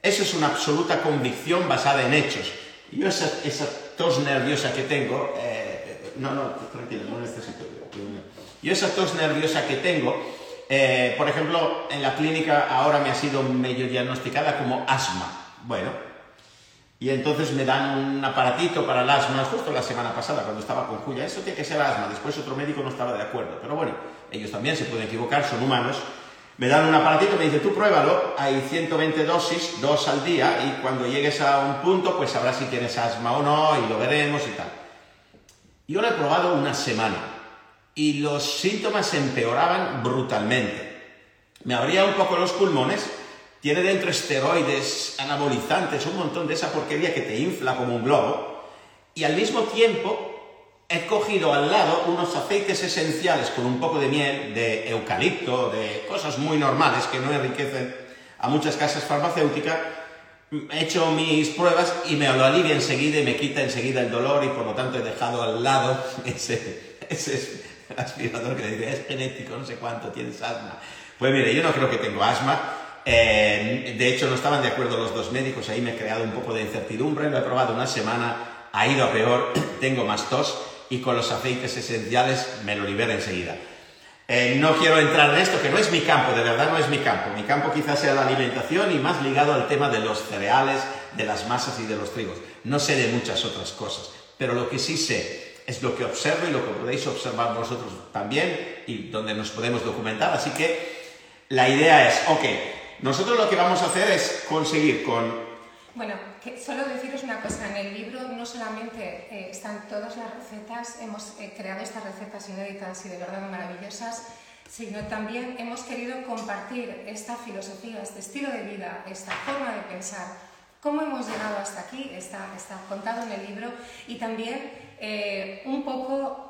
Eso es una absoluta convicción basada en hechos. Yo esa, tos nerviosa que tengo... Eh, no, no, tranquilo, no necesito. Yo esa tos nerviosa que tengo, eh, por ejemplo, en la clínica ahora me ha sido medio diagnosticada como asma. Bueno, y entonces me dan un aparatito para el asma, justo la semana pasada cuando estaba con Julia, eso tiene que ser asma, después otro médico no estaba de acuerdo, pero bueno, ellos también se pueden equivocar, son humanos. Me dan un aparatito, me dice, tú pruébalo, hay 120 dosis, dos al día, y cuando llegues a un punto, pues sabrás si tienes asma o no, y lo veremos y tal. Yo lo he probado una semana y los síntomas empeoraban brutalmente. Me abría un poco los pulmones, tiene dentro esteroides, anabolizantes, un montón de esa porquería que te infla como un globo, y al mismo tiempo he cogido al lado unos aceites esenciales con un poco de miel, de eucalipto, de cosas muy normales que no enriquecen a muchas casas farmacéuticas, he hecho mis pruebas y me lo alivia enseguida y me quita enseguida el dolor y por lo tanto he dejado al lado ese, ese aspirador que dice es genético, no sé cuánto, tienes asma. Pues mire, yo no creo que tengo asma. Eh, de hecho, no estaban de acuerdo los dos médicos, ahí me he creado un poco de incertidumbre, lo he probado una semana, ha ido a peor, *coughs* tengo más tos y con los aceites esenciales me lo libera enseguida. Eh, no quiero entrar en esto, que no es mi campo, de verdad no es mi campo. Mi campo quizás sea la alimentación y más ligado al tema de los cereales, de las masas y de los trigos. No sé de muchas otras cosas, pero lo que sí sé es lo que observo y lo que podéis observar vosotros también y donde nos podemos documentar. Así que la idea es, ok, nosotros lo que vamos a hacer es conseguir con bueno, solo deciros una cosa, en el libro no solamente eh, están todas las recetas, hemos eh, creado estas recetas inéditas y de verdad maravillosas, sino también hemos querido compartir esta filosofía, este estilo de vida, esta forma de pensar, cómo hemos llegado hasta aquí, está, está contado en el libro, y también eh, un poco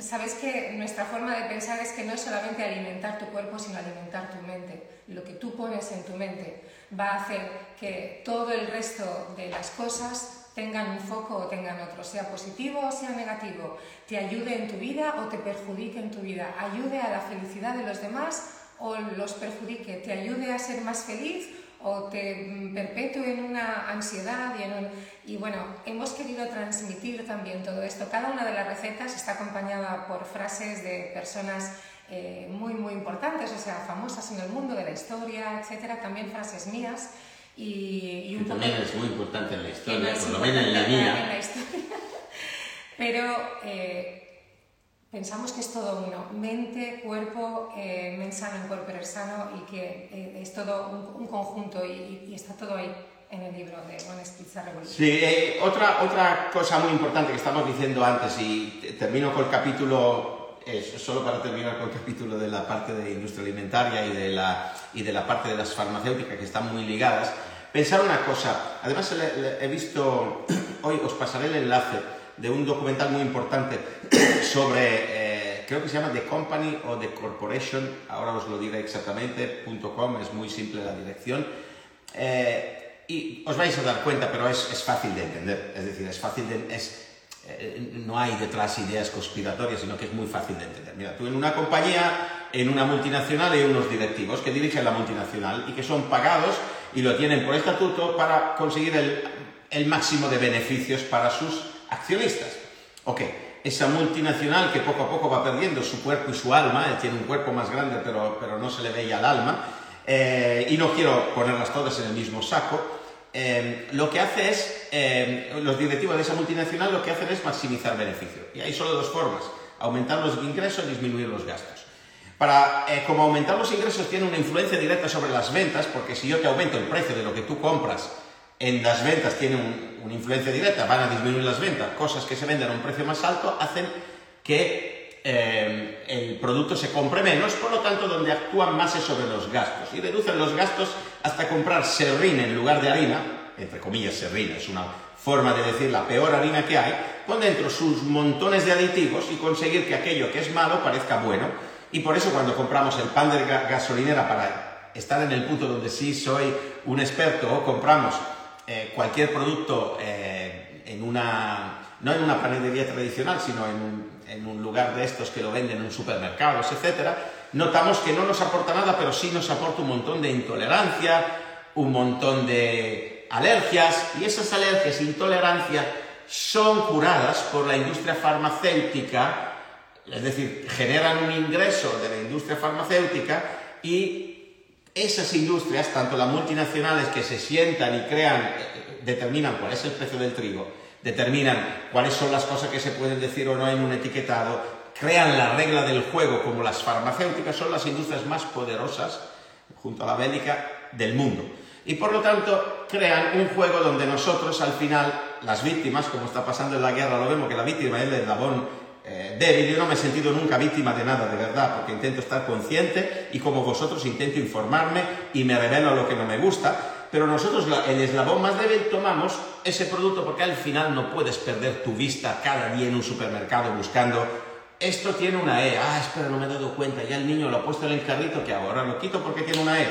Sabes que nuestra forma de pensar es que no es solamente alimentar tu cuerpo, sino alimentar tu mente. Lo que tú pones en tu mente va a hacer que todo el resto de las cosas tengan un foco o tengan otro, sea positivo o sea negativo, te ayude en tu vida o te perjudique en tu vida, ayude a la felicidad de los demás o los perjudique, te ayude a ser más feliz o te perpetúe en una ansiedad y en un... Y bueno, hemos querido transmitir también todo esto. Cada una de las recetas está acompañada por frases de personas eh, muy, muy importantes, o sea, famosas en el mundo de la historia, etcétera, también frases mías. Y, un también es muy importante en la historia, por lo menos en la mía. En la historia. *laughs* Pero eh, Pensamos que es todo uno, mente, cuerpo, eh, mente sano, cuerpo sano y que eh, es todo un, conjunto y, está todo ahí en el libro de Honest Pizza. Sí, eh, otra, otra cosa muy importante que estamos diciendo antes y termino con el capítulo, solo para terminar con el capítulo de la parte de industria alimentaria y de la, y de la parte de las farmacéuticas que están muy ligadas, pensar una cosa, además he visto, *clears throat* hoy os pasaré el enlace, de un documental muy importante *coughs* sobre, eh, creo que se llama The Company o The Corporation, ahora os lo diré exactamente, .com, es muy simple la dirección. Eh, y os vais a dar cuenta, pero es, es, fácil de entender, es decir, es fácil de... Es, eh, no hay detrás ideas conspiratorias, sino que es muy fácil de entender. Mira, tú en una compañía, en una multinacional, hay unos directivos que dirigen la multinacional y que son pagados y lo tienen por estatuto para conseguir el, el máximo de beneficios para sus accionistas. Ok, esa multinacional que poco a poco va perdiendo su cuerpo y su alma, él tiene un cuerpo más grande pero, pero no se le veía el alma, eh, y no quiero ponerlas todas en el mismo saco, eh, lo que hace es, eh, los directivos de esa multinacional lo que hacen es maximizar beneficios. Y hay solo dos formas, aumentar los ingresos y disminuir los gastos. Para, como aumentar los ingresos tiene una influencia directa sobre las ventas, porque si yo te aumento el precio de lo que tú compras en las ventas tiene una influencia directa, van a disminuir las ventas, cosas que se venden a un precio más alto hacen que eh, el producto se compre menos, por lo tanto donde actúan más es sobre los gastos y reducen los gastos hasta comprar serrín en lugar de harina, entre comillas serrín, es una forma de decir la peor harina que hay, pon dentro sus montones de aditivos y conseguir que aquello que es malo parezca bueno. Y por eso cuando compramos el pan de ga- gasolinera para estar en el punto donde sí soy un experto compramos eh, cualquier producto eh, en una, no en una panadería tradicional, sino en un, en un lugar de estos que lo venden en supermercados, etcétera, notamos que no nos aporta nada, pero sí nos aporta un montón de intolerancia, un montón de alergias, y esas alergias e intolerancia son curadas por la industria farmacéutica, es decir, generan un ingreso de la industria farmacéutica y esas industrias, tanto las multinacionales que se sientan y crean, eh, determinan cuál es el precio del trigo, determinan cuáles son las cosas que se pueden decir o no en un etiquetado, crean la regla del juego como las farmacéuticas, son las industrias más poderosas, junto a la bélica, del mundo. Y por lo tanto crean un juego donde nosotros al final, las víctimas, como está pasando en la guerra, lo vemos que la víctima es el eslabón eh, débil. Yo no me he sentido nunca víctima de nada, de verdad, porque intento estar consciente y como vosotros intento informarme y me revelo lo que no me gusta. Pero nosotros, el eslabón más débil, tomamos ese producto porque al final no puedes perder tu vista cada día en un supermercado buscando. Esto tiene una E. Ah, espera, no me he dado cuenta. Ya el niño lo ha puesto en el carrito que ahora lo quito porque tiene una E.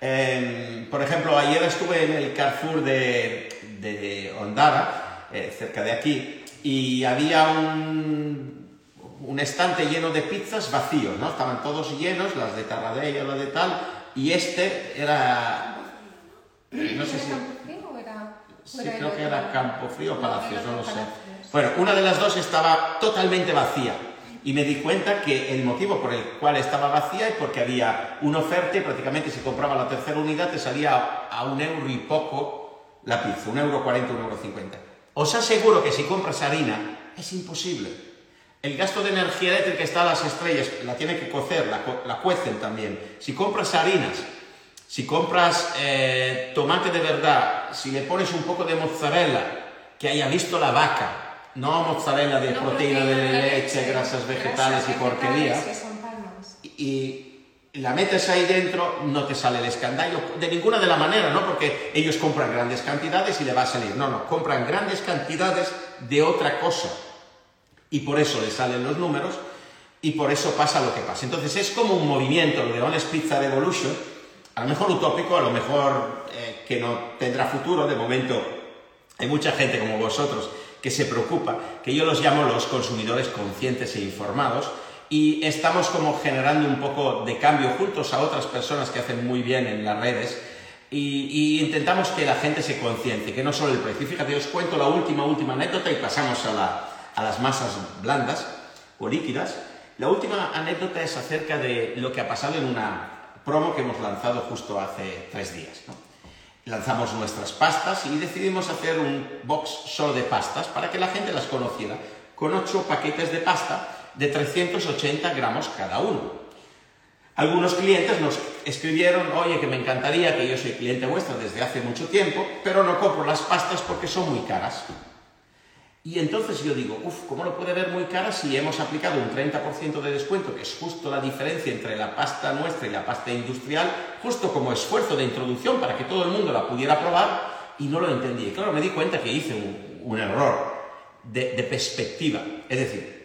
Eh, por ejemplo, ayer estuve en el Carrefour de, de Ondara, eh, cerca de aquí, y había un, un estante lleno de pizzas vacíos, ¿no? Estaban todos llenos, las de Tarradella, las de tal, y este era... No sé ¿Era si... Sí, creo que era Campo Frío o Palacios, no lo sé. Bueno, una de las dos estaba totalmente vacía y me di cuenta que el motivo por el cual estaba vacía es porque había una oferta y prácticamente si compraba la tercera unidad te salía a un euro y poco la pizza, un euro cuarenta, un euro cincuenta. Os aseguro que si compras harina es imposible. El gasto de energía eléctrica está a las estrellas, la tiene que cocer, la, la cuecen también. Si compras harinas, si compras eh, tomate de verdad, si le pones un poco de mozzarella, que haya visto la vaca, no mozzarella de No proteína de la leche, grasas vegetales y grasas porquería, vegetales que son y la metes ahí dentro, no te sale el escandallo de ninguna de la manera, ¿no? Porque ellos compran grandes cantidades y le va a salir. No, no, compran grandes cantidades de otra cosa. Y por eso le salen los números y por eso pasa lo que pasa. Entonces es como un movimiento, lo de Honest Pizza Revolution, a lo mejor utópico, a lo mejor eh, que no tendrá futuro, de momento hay mucha gente como vosotros que se preocupa, que yo los llamo los consumidores conscientes e informados, y estamos como generando un poco de cambio juntos a otras personas que hacen muy bien en las redes, y, intentamos que la gente se conciencie, que no solo el precio. Fíjate, os cuento la última, última anécdota y pasamos a, la- a las masas blandas o líquidas. La última anécdota es acerca de lo que ha pasado en una promo que hemos lanzado justo hace tres días. lanzamos nuestras pastas y decidimos hacer un box solo de pastas para que la gente las conociera, con ocho paquetes de pasta de 380 gramos cada uno. Algunos clientes nos escribieron, oye, que me encantaría, que yo soy cliente vuestro desde hace mucho tiempo, pero no compro las pastas porque son muy caras. Y entonces yo digo, uff, ¿cómo lo puede ver muy cara si hemos aplicado un 30% de descuento, que es justo la diferencia entre la pasta nuestra y la pasta industrial, justo como esfuerzo de introducción para que todo el mundo la pudiera probar? Y no lo entendí. Y claro, me di cuenta que hice un, error de perspectiva. Es decir,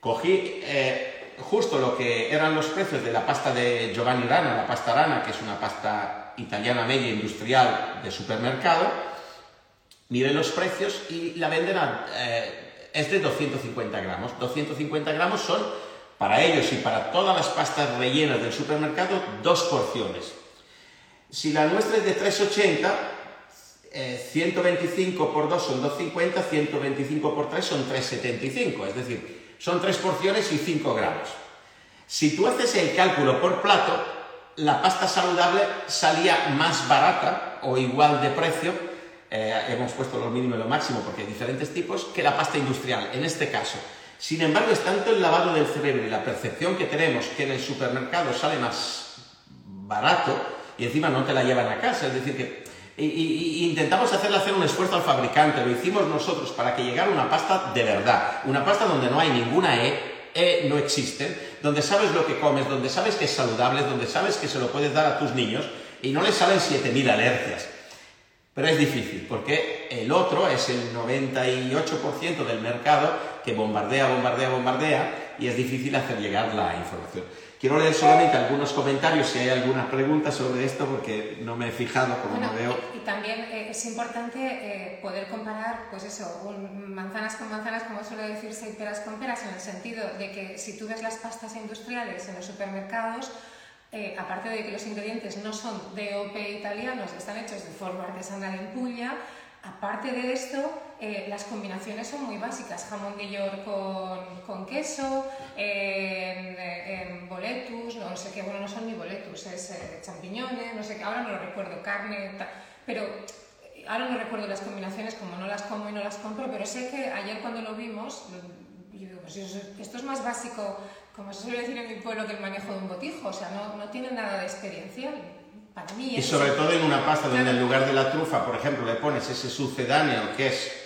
cogí eh, justo lo que eran los precios de la pasta de Giovanni Rana, la pasta Rana, que es una pasta italiana media industrial de supermercado, miré los precios y la venden a, eh, es de 250 gramos. 250 gramos son para ellos y para todas las pastas rellenas del supermercado dos porciones. Si la nuestra es de 380, eh, 125 por 2 son 250, 125 por 3 son 375, es decir, son tres porciones y 5 gramos. Si tú haces el cálculo por plato, la pasta saludable salía más barata o igual de precio eh, hemos puesto lo mínimo y lo máximo porque hay diferentes tipos, que la pasta industrial, en este caso. Sin embargo, es tanto el lavado del cerebro y la percepción que tenemos que en el supermercado sale más barato y encima no te la llevan a casa, es decir, que y, intentamos hacerle hacer un esfuerzo al fabricante, lo hicimos nosotros para que llegara una pasta de verdad, una pasta donde no hay ninguna E, E no existe, donde sabes lo que comes, donde sabes que es saludable, donde sabes que se lo puedes dar a tus niños y no les salen 7.000 alergias. Pero es difícil, porque el otro es el 98% del mercado que bombardea, bombardea, bombardea y es difícil hacer llegar la información. Quiero leer solamente algunos comentarios si hay alguna pregunta sobre esto porque no me he fijado como Bueno, no veo. y, y también eh, es importante eh, poder comparar, pues eso, un- manzanas con manzanas, como suele decirse, y peras con peras, en el sentido de que si tú ves las pastas industriales en los supermercados, eh, aparte de que los ingredientes no son DOP italianos, están hechos de forma artesanal en Puglia, aparte de esto, eh, las combinaciones son muy básicas. Jamón de york con, con queso, en, en boletus, no sé qué, bueno, no son ni boletus, es eh, champiñones, no sé qué, ahora no lo recuerdo, carne, tal, pero eh, ahora no recuerdo las combinaciones, como no las como y no las compro, pero sé que ayer cuando lo vimos, yo digo, pues esto es más básico, como se suele decir en mi pueblo, que el manejo de un botijo, o sea, no, no tiene nada de experiencial. Para mí Y sobre todo en una pasta donde en lugar de la trufa, por ejemplo, le pones ese sucedáneo que es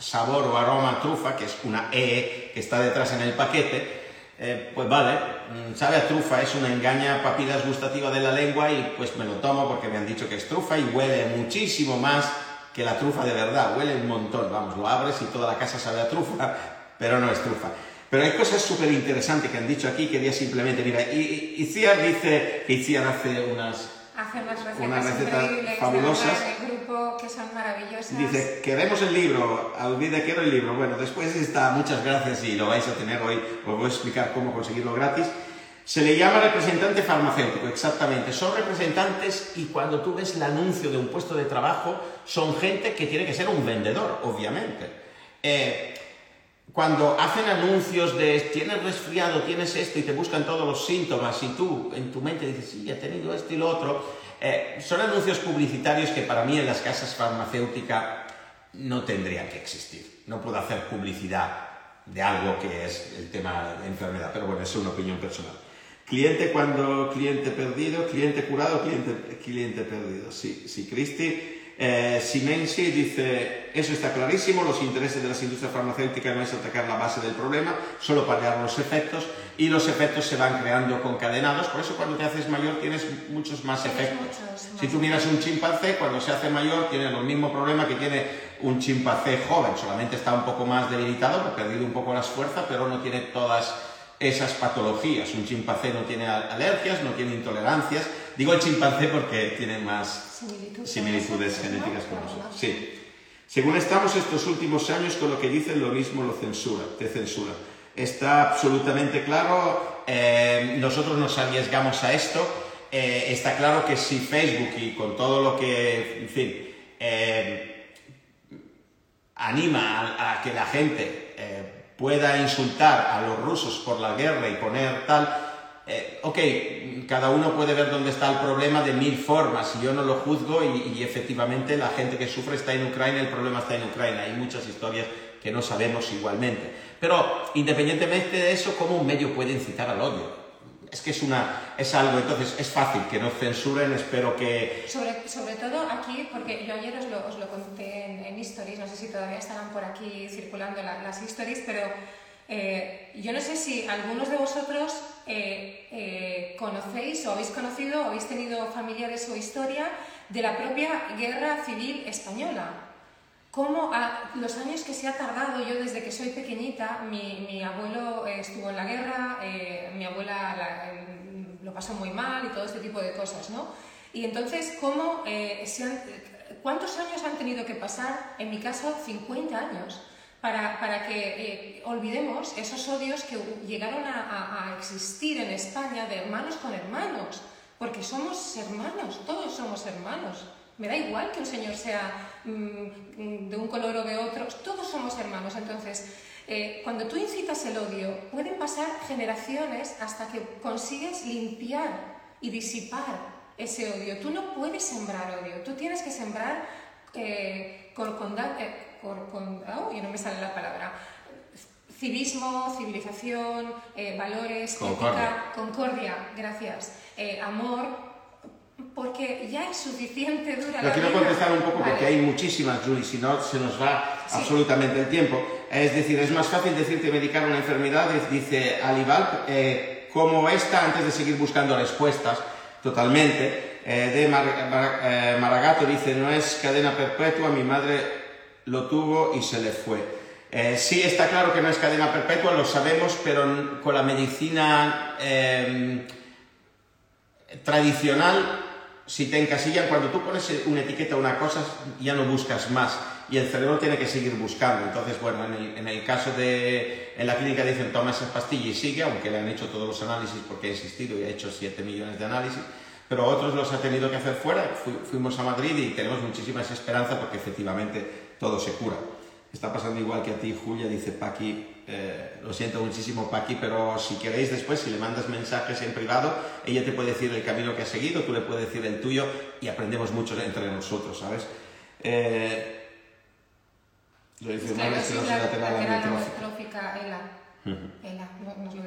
sabor o aroma a trufa, que es una E que está detrás en el paquete, eh, pues vale, mm, sabe a trufa, es una engaña papilas gustativa de la lengua y pues me lo tomo porque me han dicho que es trufa y huele muchísimo más que la trufa de verdad, huele un montón, vamos, lo abres y toda la casa sabe a trufa, pero no es trufa. Pero hay cosas súper interesantes que han dicho aquí, quería simplemente, mira, Itziar dice que Itziar hace unas Hace unas recetas, Unas recetas fabulosas. de grupo que son maravillosas. Dice, queremos el libro, olvide, quiero el libro. Bueno, después está, muchas gracias y lo vais a tener hoy, os voy a explicar cómo conseguirlo gratis. Se le llama representante farmacéutico, exactamente. Son representantes y cuando tú ves el anuncio de un puesto de trabajo, son gente que tiene que ser un vendedor, obviamente. Eh, cuando hacen anuncios de tienes resfriado, tienes esto y te buscan todos los síntomas y tú en tu mente dices, sí, he tenido esto y lo otro, eh, son anuncios publicitarios que para mí en las casas farmacéuticas no tendrían que existir. No puedo hacer publicidad de algo que es el tema de enfermedad, pero bueno, es una opinión personal. Cliente cuando cliente perdido, cliente curado, cliente, cliente perdido. Sí, sí, Cristi. Eh, Simensi dice, eso está clarísimo, los intereses de las industrias farmacéuticas no es atacar la base del problema, solo paliar los efectos y los efectos se van creando concadenados, por eso cuando te haces mayor tienes muchos más efectos. muchos si tú miras un chimpancé, cuando se hace mayor tiene el mismo problema que tiene un chimpancé joven, solamente está un poco más debilitado, ha perdido un poco las fuerzas, pero no tiene todas esas patologías. Un chimpancé no tiene al- alergias, no tiene intolerancias. Digo el chimpancé porque tiene más Similitud similitudes ¿no? genéticas con nosotros. ¿no? Sí. Según estamos estos últimos años, con lo que dicen lo mismo lo censura, te censura. Está absolutamente claro, eh, nosotros nos arriesgamos a esto. eh, está claro que si Facebook y con todo lo que, en fin, eh, anima a, a que la gente eh, pueda insultar a los rusos por la guerra y poner tal, eh, ok, cada uno puede ver dónde está el problema de mil formas y yo no lo juzgo y, efectivamente la gente que sufre está en Ucrania, el problema está en Ucrania, hay muchas historias que no sabemos igualmente. Pero independientemente de eso, ¿cómo un medio puede incitar al odio? Es que es, una, es algo, entonces es fácil que no censuren, espero que Sobre, sobre todo aquí, porque yo ayer os lo, os lo conté en, en no sé si todavía estarán por aquí circulando la- las Stories, pero eh, yo no sé si algunos de vosotros eh, eh, conocéis o habéis conocido o habéis tenido familiares o historia de la propia guerra civil española. Cómo a los años que se ha tardado, yo desde que soy pequeñita, mi, abuelo eh, estuvo en la guerra, mi abuela la- eh, lo pasó muy mal y todo este tipo de cosas, ¿no? Y entonces, ¿cómo, se ¿cuántos años han tenido que pasar? En mi caso, 50 años, para, para que eh, olvidemos esos odios que llegaron a, a- a existir en España de hermanos con hermanos, porque somos hermanos, todos somos hermanos. Me da igual que un señor sea mm, mm, de un color o de otro, todos somos hermanos. Entonces, eh, cuando tú incitas el odio, pueden pasar generaciones hasta que consigues limpiar y disipar ese odio. Tú no puedes sembrar odio, tú tienes que sembrar eh, corconda- eh, corcon- oh, ya no me sale la palabra. Civismo, civilización, eh, valores, Concordia. ética, concordia, gracias, eh, amor, porque ya es suficiente dura Lo la quiero vida. contestar un poco porque Vale. hay muchísimas, Julie, si no se nos va Sí. absolutamente el tiempo. Es decir, es más fácil decirte medicar una enfermedad, dice Alibal, eh, como esta antes de seguir buscando respuestas, totalmente. Eh, de Mar- Mar- eh, Maragato dice, no es cadena perpetua, mi madre lo tuvo y se le fue. Eh, sí, está claro que no es cadena perpetua, lo sabemos, pero con la medicina eh, tradicional, si te encasillan, cuando tú pones una etiqueta a una cosa, ya no buscas más y el cerebro tiene que seguir buscando. Entonces, bueno, en el, caso de, en la clínica dicen toma esa pastilla y sigue, aunque le han hecho todos los análisis porque ha insistido y ha hecho 7 millones de análisis, pero otros los ha tenido que hacer fuera. fuimos a Madrid y tenemos muchísimas esperanzas porque efectivamente todo se cura. Está pasando igual que a ti, Julia, dice Paqui, eh, lo siento muchísimo Paqui, pero si queréis después, si le mandas mensajes en privado, ella te puede decir el camino que ha seguido, tú le puedes decir el tuyo y aprendemos mucho entre nosotros, ¿sabes? Eh, lo Marta, es la,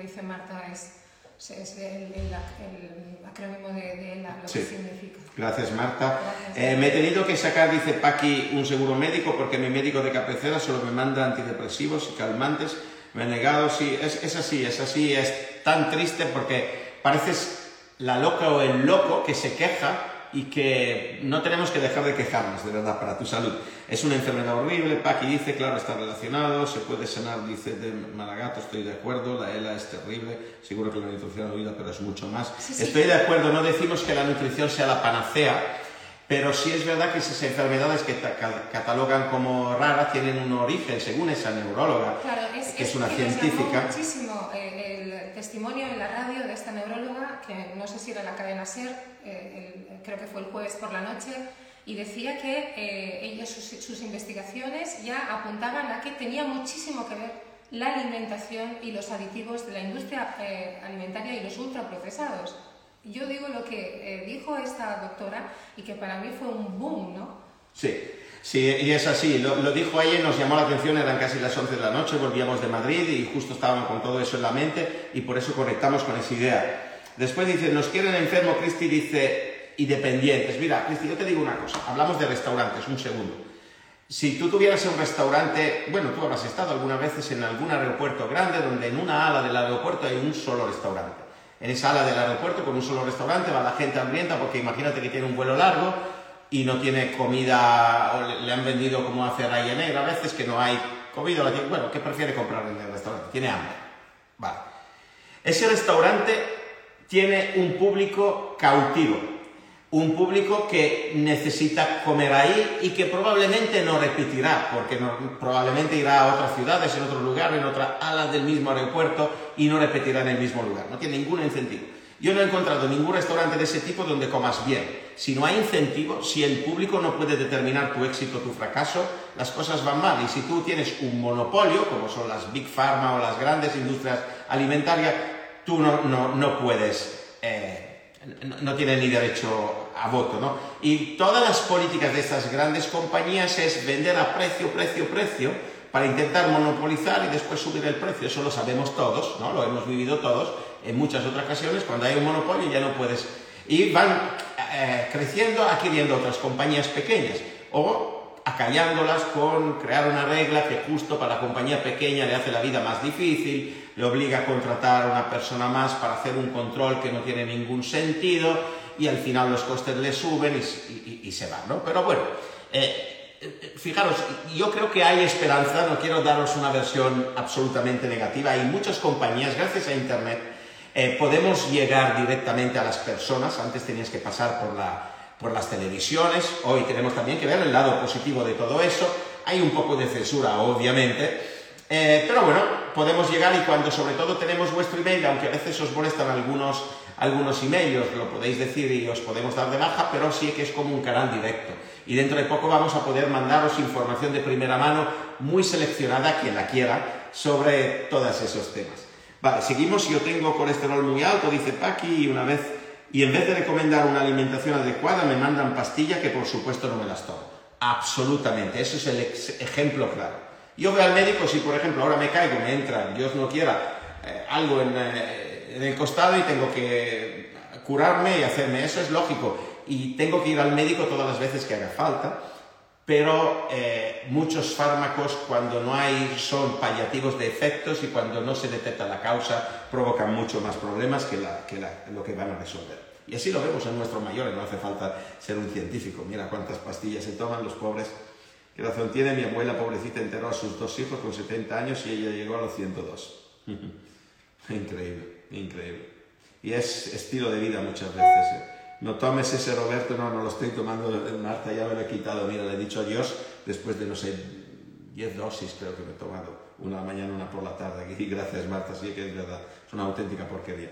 dice Marta, es, es el, el, el, acrónimo de, de, lo sí. que significa. Gracias, Marta. Gracias. Eh, me he tenido que sacar, dice Paqui, un seguro médico porque mi médico de cabecera solo me manda antidepresivos y calmantes. Me he negado, sí, es, es así, es así, es tan triste porque pareces la loca o el loco que se queja y que no tenemos que dejar de quejarnos, de verdad, para tu salud. Es una enfermedad horrible, Paqui dice, claro, está relacionado, se puede sanar, dice de Malagato, estoy de acuerdo, la ELA es terrible, seguro que la nutrición ayuda, pero es mucho más. Sí, sí. Estoy de acuerdo, no decimos que la nutrición sea la panacea, pero sí es verdad que esas enfermedades que catalogan como raras tienen un origen, según esa neuróloga, claro, es, que es, es una que científica. muchísimo eh, el testimonio en la radio de esta neuróloga, que no sé si era la cadena SER, eh, el, creo que fue el jueves por la noche, y decía que eh, sus, sus, investigaciones ya apuntaban a que tenía muchísimo que ver la alimentación y los aditivos de la industria eh, alimentaria y los ultraprocesados. Yo digo lo que eh, dijo esta doctora y que para mí fue un boom, ¿no? Sí, sí, y es así. Lo, lo dijo ella, nos llamó la atención, eran casi las 11 de la noche, volvíamos de Madrid y justo estábamos con todo eso en la mente y por eso conectamos con esa idea. Después dice, nos quieren enfermo, Cristi dice, y dependientes. Mira, Cristi, yo te digo una cosa, hablamos de restaurantes, un segundo. Si tú tuvieras un restaurante, bueno, tú habrás estado algunas veces en algún aeropuerto grande donde en una ala del aeropuerto hay un solo restaurante. En esa ala del aeropuerto con un solo restaurante va la gente hambrienta porque imagínate que tiene un vuelo largo y no tiene comida, o le han vendido como hace Ryanair a veces que no hay comida. Bueno, ¿qué prefiere comprar en el restaurante? Tiene hambre. Vale. Ese restaurante tiene un público cautivo, un público que necesita comer ahí y que probablemente no repetirá, porque no, probablemente irá a otras ciudades, en otro lugar, en otra ala del mismo aeropuerto y no repetirá en el mismo lugar. No tiene ningún incentivo. Yo no he encontrado ningún restaurante de ese tipo donde comas bien. Si no hay incentivo, si el público no puede determinar tu éxito o tu fracaso, las cosas van mal. Y si tú tienes un monopolio, como son las Big Pharma o las grandes industrias alimentarias, tú no, no, no puedes, eh, no, no, tienes ni derecho a voto, ¿no? Y todas las políticas de estas grandes compañías es vender a precio, precio, precio, para intentar monopolizar y después subir el precio. Eso lo sabemos todos, ¿no? Lo hemos vivido todos en muchas otras ocasiones. Cuando hay un monopolio ya no puedes... Y van eh, creciendo, adquiriendo otras compañías pequeñas. O acallándolas con crear una regla que justo para la compañía pequeña le hace la vida más difícil, le obliga a contratar a una persona más para hacer un control que no tiene ningún sentido y al final los costes le suben y, y, y se van, ¿no? Pero bueno, eh, fijaros, yo creo que hay esperanza, no quiero daros una versión absolutamente negativa, hay muchas compañías, gracias a Internet, eh, podemos llegar directamente a las personas, antes tenías que pasar por la por las televisiones, hoy tenemos también que ver el lado positivo de todo eso, hay un poco de censura, obviamente, eh, pero bueno, podemos llegar y cuando sobre todo tenemos vuestro email, aunque a veces os molestan algunos, algunos emails, lo podéis decir y os podemos dar de baja, pero sí que es como un canal directo. Y dentro de poco vamos a poder mandaros información de primera mano, muy seleccionada, quien la quiera, sobre todos esos temas. Vale, seguimos. Yo tengo colesterol muy alto, dice Paqui, y una vez y en vez de recomendar una alimentación adecuada me mandan pastillas que por supuesto no me las tomo. Absolutamente, eso es el ejemplo claro. Yo voy al médico si por ejemplo ahora me caigo, me entra, Dios no quiera, eh, algo en, eh, en el costado y tengo que curarme y hacerme, eso es lógico. Y tengo que ir al médico todas las veces que haga falta pero eh, muchos fármacos cuando no hay son paliativos de efectos y cuando no se detecta la causa provocan mucho más problemas que, la, que la, lo que van a resolver. Y así lo vemos en nuestros mayores, no hace falta ser un científico. Mira cuántas pastillas se toman los pobres ¿Qué razón tiene? Mi abuela pobrecita enterró a sus dos hijos con 70 años y ella llegó a los 102. *laughs* increíble, increíble. Y es estilo de vida muchas veces. ¿eh? No tomes ese Roberto, no, no lo estoy tomando, Marta ya me lo he quitado. Mira, le he dicho adiós después de, no sé, 10 dosis creo que me he tomado. Una mañana, una por la tarde. Y *laughs* gracias Marta, sí que es verdad, es una auténtica porquería.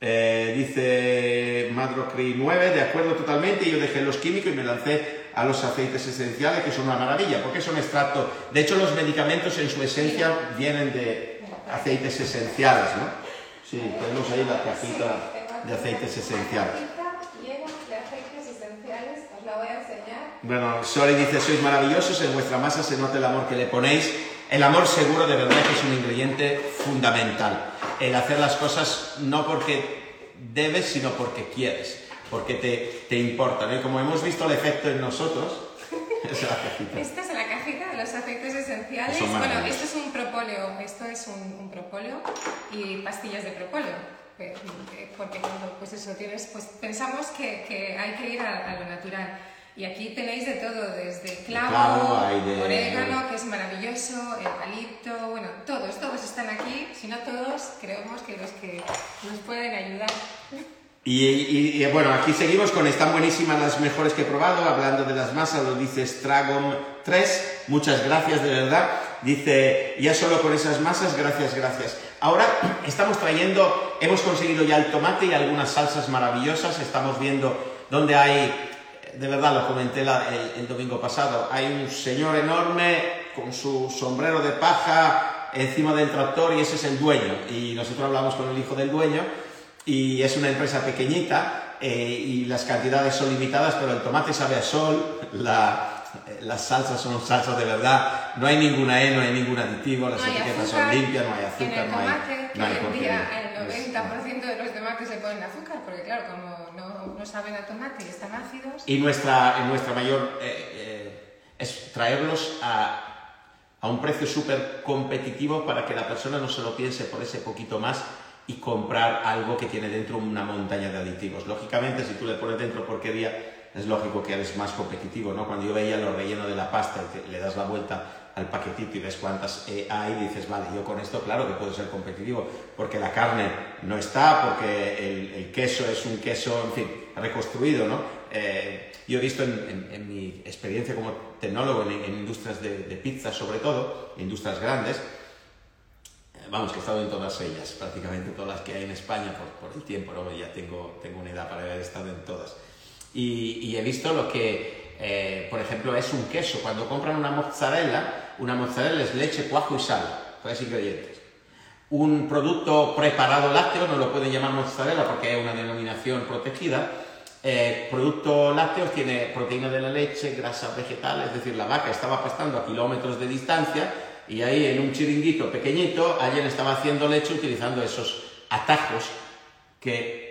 Eh, dice Madrocri 9, de acuerdo totalmente, yo dejé los químicos y me lancé a los aceites esenciales, que son una maravilla, porque son extracto. De hecho, los medicamentos en su esencia vienen de aceites esenciales, ¿no? Sí, tenemos ahí la cajita de aceites esenciales. Llena de aceites esenciales, os la voy a enseñar. Bueno, Sori dice, sois maravillosos, en vuestra masa se nota el amor que le ponéis. El amor seguro de verdad que es un ingrediente fundamental. El hacer las cosas no porque debes, sino porque quieres, porque te, te importa. ¿no? Y como hemos visto el efecto en nosotros, *laughs* es la cajita. Esta es los aceites esenciales. Bueno, esto es un propóleo, esto es un, un propóleo y pastillas de propóleo. Porque cuando pues eso tienes, pues pensamos que, que hay que ir a, a lo natural. Y aquí tenéis de todo, desde clavo, de- orégano, que es maravilloso, eucalipto, bueno, todos, todos están aquí. Si no todos, creemos que los que nos pueden ayudar. Y, y- y, bueno, aquí seguimos con están buenísimas las mejores que he probado. Hablando de las masas, lo dice Stragon 3. Muchas gracias, de verdad. Dice, ya solo con esas masas, gracias, gracias. Ahora estamos trayendo, hemos conseguido ya el tomate y algunas salsas maravillosas. Estamos viendo dónde hay, de verdad lo comenté el, domingo pasado, hay un señor enorme con su sombrero de paja encima del tractor y ese es el dueño. Y nosotros hablamos con el hijo del dueño y es una empresa pequeñita eh, y las cantidades son limitadas, pero el tomate sabe a sol, la- las salsas son salsas de verdad, no hay ninguna E, no hay ningún aditivo, las No hay etiquetas azúcar, son limpias, no hay En azúcar, el no hay, tomate, que no hay en porquería. día el Es- 90% de los tomates se ponen azúcar, porque claro, como no, no saben a tomate y están ácidos. Y nuestra, nuestra mayor eh, eh, es traerlos a, a un precio súper competitivo para que la persona no se lo piense por ese poquito más y comprar algo que tiene dentro una montaña de aditivos. Lógicamente, si tú le pones dentro porquería, es lógico que eres más competitivo, ¿no? Cuando yo veía lo relleno de la pasta y te- le das la vuelta al paquetito y ves cuántas eh, hay, dices, vale, yo con esto claro que puedo ser competitivo, porque la carne no está, porque el, el queso es un queso, en fin, reconstruido, ¿no? Eh, yo he visto en, en- en mi experiencia como tecnólogo en, en industrias de, de pizza, sobre todo, industrias grandes, eh, vamos, que he estado en todas ellas, prácticamente todas las que hay en España por, por el tiempo, ¿no? Ya tengo, tengo una edad para haber estado en todas. Y, y he visto lo que, eh, por ejemplo, es un queso. Cuando compran una mozzarella, una mozzarella es leche, cuajo y sal, tres ingredientes. Un producto preparado lácteo, no lo pueden llamar mozzarella porque es una denominación protegida. Eh, producto lácteo tiene proteína de la leche, grasas vegetales, es decir, la vaca estaba pastando a kilómetros de distancia y ahí en un chiringuito pequeñito alguien estaba haciendo leche utilizando esos atajos que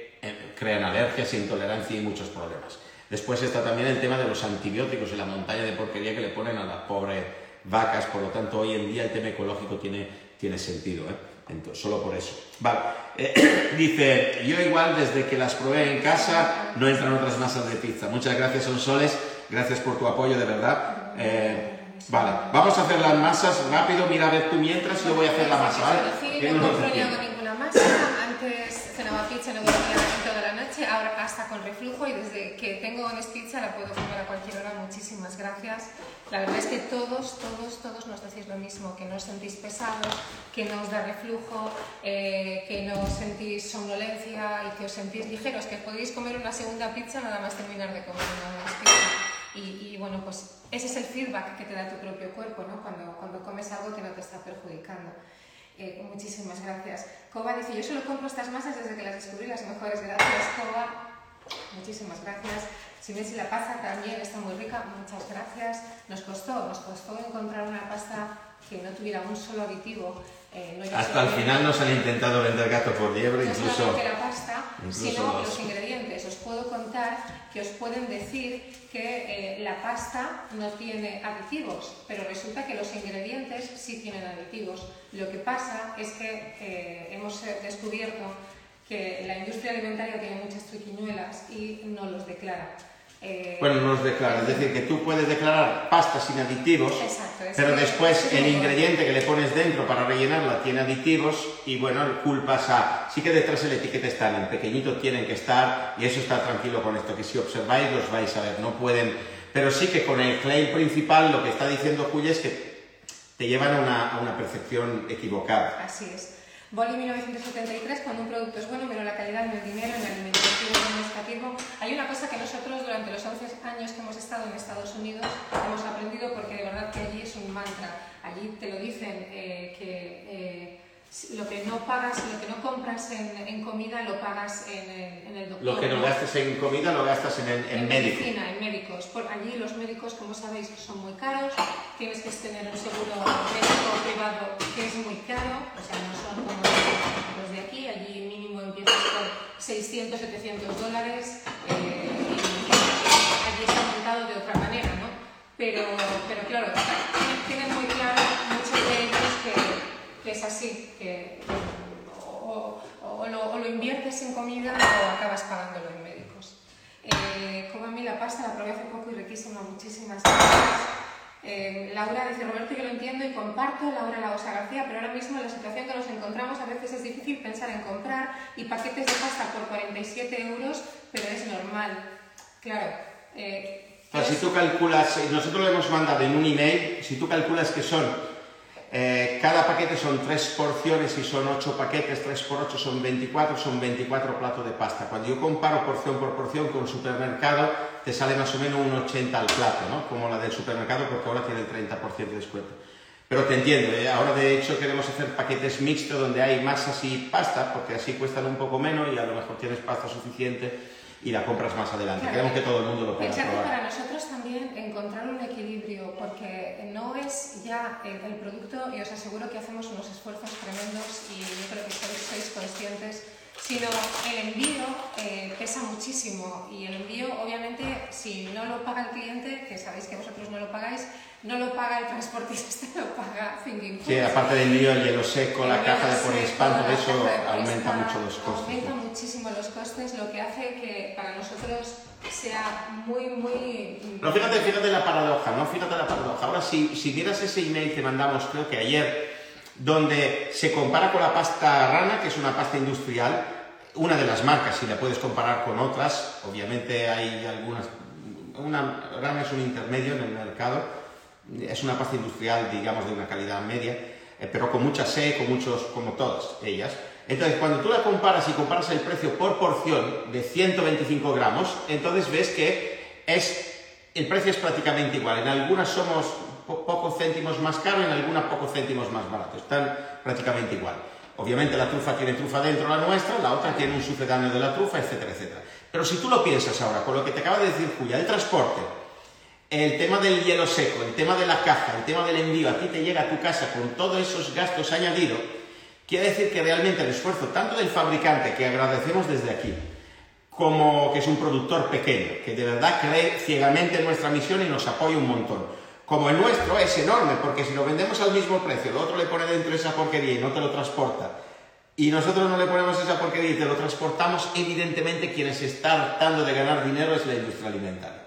crean alergias, intolerancia y muchos problemas. Después está también el tema de los antibióticos y la montaña de porquería que le ponen a las pobres vacas, por lo tanto hoy en día el tema ecológico tiene, tiene sentido, ¿eh? Entonces, solo por eso. Vale, Eh, *clears throat* dice, yo igual desde que las probé en casa no entran otras masas de pizza. Muchas gracias, Sonsoles, gracias por tu apoyo, de verdad. Eh, vale, vamos a hacer las masas rápido, mira a ver tú mientras, yo voy a hacer la masa, ¿vale? Sí, no no masa. Antes cenaba pizza y no dormía casi toda la noche. Ahora hasta con reflujo y desde que tengo Honest Pizza la puedo comer a cualquier hora. Muchísimas gracias. La verdad es que todos, todos, todos nos decís lo mismo, que no os sentís pesados, que no os da reflujo, eh, que no sentís somnolencia y que os sentís ligeros, que podéis comer una segunda pizza nada más terminar de comer una Honest Pizza. Y, y, bueno, pues ese es el feedback que te da tu propio cuerpo, ¿no? Cuando, cuando comes algo que no te está perjudicando. Eh, muchísimas gracias. Coba dice, yo solo compro estas masas desde que las descubrí, las mejores. Gracias, Coba. Muchísimas gracias. Si ves si la pasta también está muy rica, muchas gracias. Nos costó, nos costó encontrar una pasta que no tuviera un solo aditivo. eh, no Hasta el final nos han intentado vender gato por liebre, no incluso... solamente la pasta, incluso sino los- los ingredientes. Puedo contar que os pueden decir que eh, la pasta no tiene aditivos, pero resulta que los ingredientes sí tienen aditivos. Lo que pasa es que eh, hemos eh, descubierto que la industria alimentaria tiene muchas triquiñuelas y no los declara. Eh, Bueno, no los declara, es decir, que tú puedes declarar pasta sin aditivos, Exacto, pero después es el ingrediente que le pones dentro para rellenarla tiene aditivos y bueno, culpas a... Sí que detrás el etiquete están, en pequeñito tienen que estar y eso está tranquilo con esto, que si observáis los vais a ver, no pueden... Pero sí que con el claim principal lo que está diciendo Julia es que te llevan a una, a una percepción equivocada. Así es. Boli 1973, cuando un producto es bueno, pero la calidad en el dinero, en la alimentación, en el escapismo. Hay una cosa que nosotros durante los 11 años que hemos estado en Estados Unidos hemos aprendido porque de verdad que allí es un mantra. Allí te lo dicen eh, que lo que no pagas, lo que no compras en, en comida lo pagas en el, en el doctor. Lo que no gastas en comida lo gastas en, el, en médico. medicina, en médicos. Por allí los médicos, como sabéis, son muy caros. Tienes que tener un seguro médico privado que es muy caro. O sea, no son como los de aquí. Allí mínimo empiezas por 600, 700 dólares. eh, y allí está montado de otra manera, ¿no? Pero, pero claro, es así, que o, o- lo, o lo inviertes en comida o acabas pagándolo en médicos. Eh, como a mí la pasta la probé hace poco y riquísima, muchísimas gracias. Eh, Laura dice, Roberto, yo lo entiendo y comparto, Laura Laosa García, pero ahora mismo en la situación que nos encontramos a veces es difícil pensar en comprar y paquetes de pasta por 47 euros, pero es normal. Claro. eh, O sea, si tú calculas, eh, nosotros lo hemos mandado en un email, si tú calculas que son, eh, cada paquete son tres porciones y son ocho paquetes, tres por ocho son 24, son 24 platos de pasta. Cuando yo comparo porción por porción con supermercado, te sale más o menos un 80 al plato, ¿no? Como la del supermercado, porque ahora tiene el 30% de descuento. Pero te entiendo, ¿eh? ahora de hecho queremos hacer paquetes mixtos donde hay masas y pasta, porque así cuestan un poco menos y a lo mejor tienes pasta suficiente y la compras más adelante. Claro. Queremos que todo el mundo lo pueda probar. para nosotros también encontrar un equilibrio, porque no es ya el, el producto, y os aseguro que hacemos unos esfuerzos tremendos y yo creo que sois, sois conscientes, sino el envío eh, pesa muchísimo y el envío obviamente si no lo paga el cliente, que sabéis que vosotros no lo pagáis, no lo paga el transportista, *laughs* lo paga Thinking Sí, aparte del lío, el hielo seco, la caja de hielo por seco, espanto, la eso de aumenta mucho los costes. Aumenta ¿no? muchísimo los costes, lo que hace que para nosotros sea muy, muy... Pero fíjate, fíjate la paradoja, ¿no? Fíjate la paradoja. Ahora, si, si vieras ese email que mandamos, creo que ayer, donde se compara con la pasta rana, que es una pasta industrial, una de las marcas, si la puedes comparar con otras, obviamente hay algunas. Una rana es un intermedio en el mercado, es una pasta industrial, digamos, de una calidad media, eh, pero con mucha sed, con muchos, como todas ellas. Entonces, cuando tú la comparas y comparas el precio por porción de 125 gramos, entonces ves que es, el precio es prácticamente igual. En algunas somos po- pocos céntimos más caro, en algunas pocos céntimos más barato. Están prácticamente igual. Obviamente la trufa tiene trufa dentro la nuestra, la otra tiene un sucedáneo de la trufa, etcétera, etcétera. Pero si tú lo piensas ahora, con lo que te acaba de decir Julia, el transporte, el tema del hielo seco, el tema de la caja, el tema del envío, a ti te llega a tu casa con todos esos gastos añadidos, quiere decir que realmente el esfuerzo tanto del fabricante, que agradecemos desde aquí, como que es un productor pequeño, que de verdad cree ciegamente en nuestra misión y nos apoya un montón. Como el nuestro es enorme, porque si lo vendemos al mismo precio, el otro le pone dentro esa porquería y no te lo transporta, y nosotros no le ponemos esa porquería y te lo transportamos, evidentemente quien se está hartando de ganar dinero es la industria alimentaria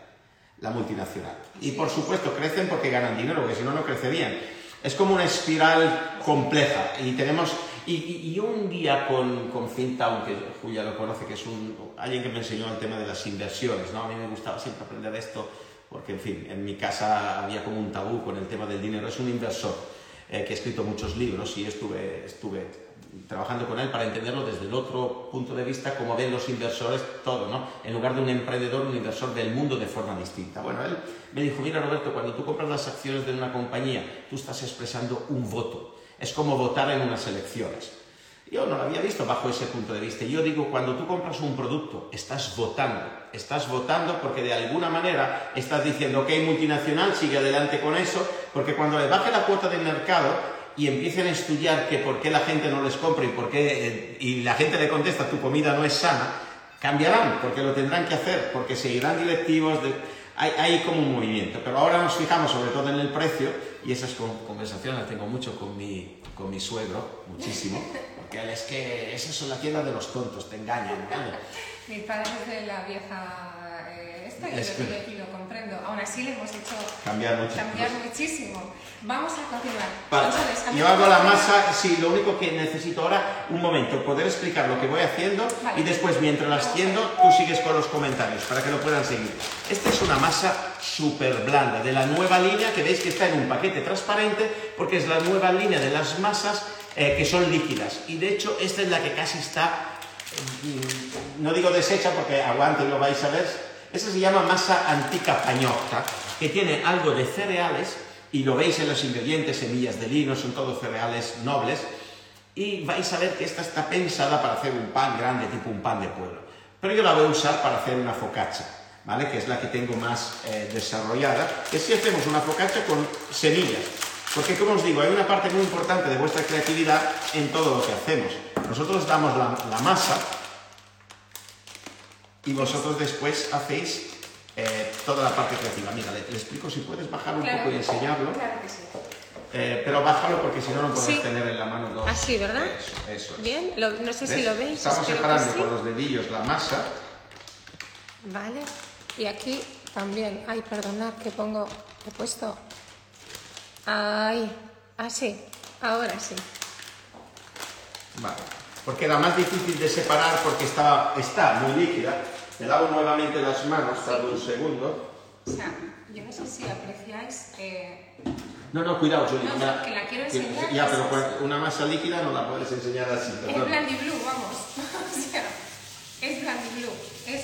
la multinacional. Y por supuesto crecen porque ganan dinero, porque si no, no crecerían. Es como una espiral compleja y tenemos... Y, y- un día con, con Cinta, aunque Julia lo conoce, que es alguien que me enseñó el tema de las inversiones, ¿no? A mí me gustaba siempre aprender esto porque, en fin, en mi casa había como un tabú con el tema del dinero. Es un inversor eh, que ha escrito muchos libros y estuve, estuve trabajando con él para entenderlo desde el otro punto de vista, como ven los inversores todo, ¿no? En lugar de un emprendedor, un inversor del mundo de forma distinta. Bueno, él me dijo, mira Roberto, cuando tú compras las acciones de una compañía, tú estás expresando un voto. Es como votar en unas elecciones. Yo no lo había visto bajo ese punto de vista. Yo digo, cuando tú compras un producto, estás votando. Estás votando porque de alguna manera estás diciendo, ok, multinacional, sigue adelante con eso, porque cuando le baje la cuota del mercado y empiecen a estudiar que por qué la gente no les compra y por qué, eh, y la gente le contesta, tu comida no es sana, cambiarán, porque lo tendrán que hacer, porque seguirán directivos, de- hay, hay como un movimiento. Pero ahora nos fijamos sobre todo en el precio y esas con- conversaciones las tengo mucho con mi, con mi suegro, muchísimo, *laughs* porque es que esas son la tienda de los tontos, te engañan. ¿vale? Mi padre es de la vieja eh, esto y, Es lo, que- y lo comprendo. Aún así le hemos hecho Cambiar muchas cambiar cosas. muchísimo. Vamos a continuar. Vale, Entonces, yo hago la masa, sí, lo único que necesito ahora, un momento, poder explicar lo que voy haciendo Vale. y después mientras la extiendo tú sigues con los comentarios para que lo puedan seguir. Esta es una masa súper blanda de la nueva línea que veis que está en un paquete transparente porque es la nueva línea de las masas eh, que son líquidas y de hecho esta es la que casi está, mm, no digo deshecha porque aguante y lo vais a ver, esta se llama masa antica pañotta que tiene algo de cereales y lo veis en los ingredientes, semillas de lino, son todos cereales nobles. Y vais a ver que esta está pensada para hacer un pan grande, tipo un pan de pueblo. Pero yo la voy a usar para hacer una focaccia, ¿vale? Que es la que tengo más eh, desarrollada. Que si hacemos una focaccia con semillas. Porque, como os digo, hay una parte muy importante de vuestra creatividad en todo lo que hacemos. Nosotros damos la, la masa y vosotros después hacéis eh, toda la parte creativa. Mira, le, le explico si puedes bajar un Claro, poco y enseñarlo. Claro que sí. Eh, pero bájalo porque si no, no podrás Sí. tener en la mano dos. Así, ¿verdad? Eso, eso es. Bien, lo- no sé si lo veis. Estamos separando sí. con los dedillos la masa. Vale. Y aquí también. Ay, perdonad que pongo. He puesto. Ahí. Así. Ahora sí. Vale. Porque era más difícil de separar porque estaba, está muy líquida. Me lavo nuevamente las manos, tardo un segundo. O sea, yo no sé si apreciáis. eh, No, no, cuidado, Julie. No, ya- no, que la quiero enseñar, Ya, es- pero cuando- una masa líquida no la puedes enseñar así. es perdón. Blandy Blue, vamos. *laughs* o sea, es Blandy Blue. Es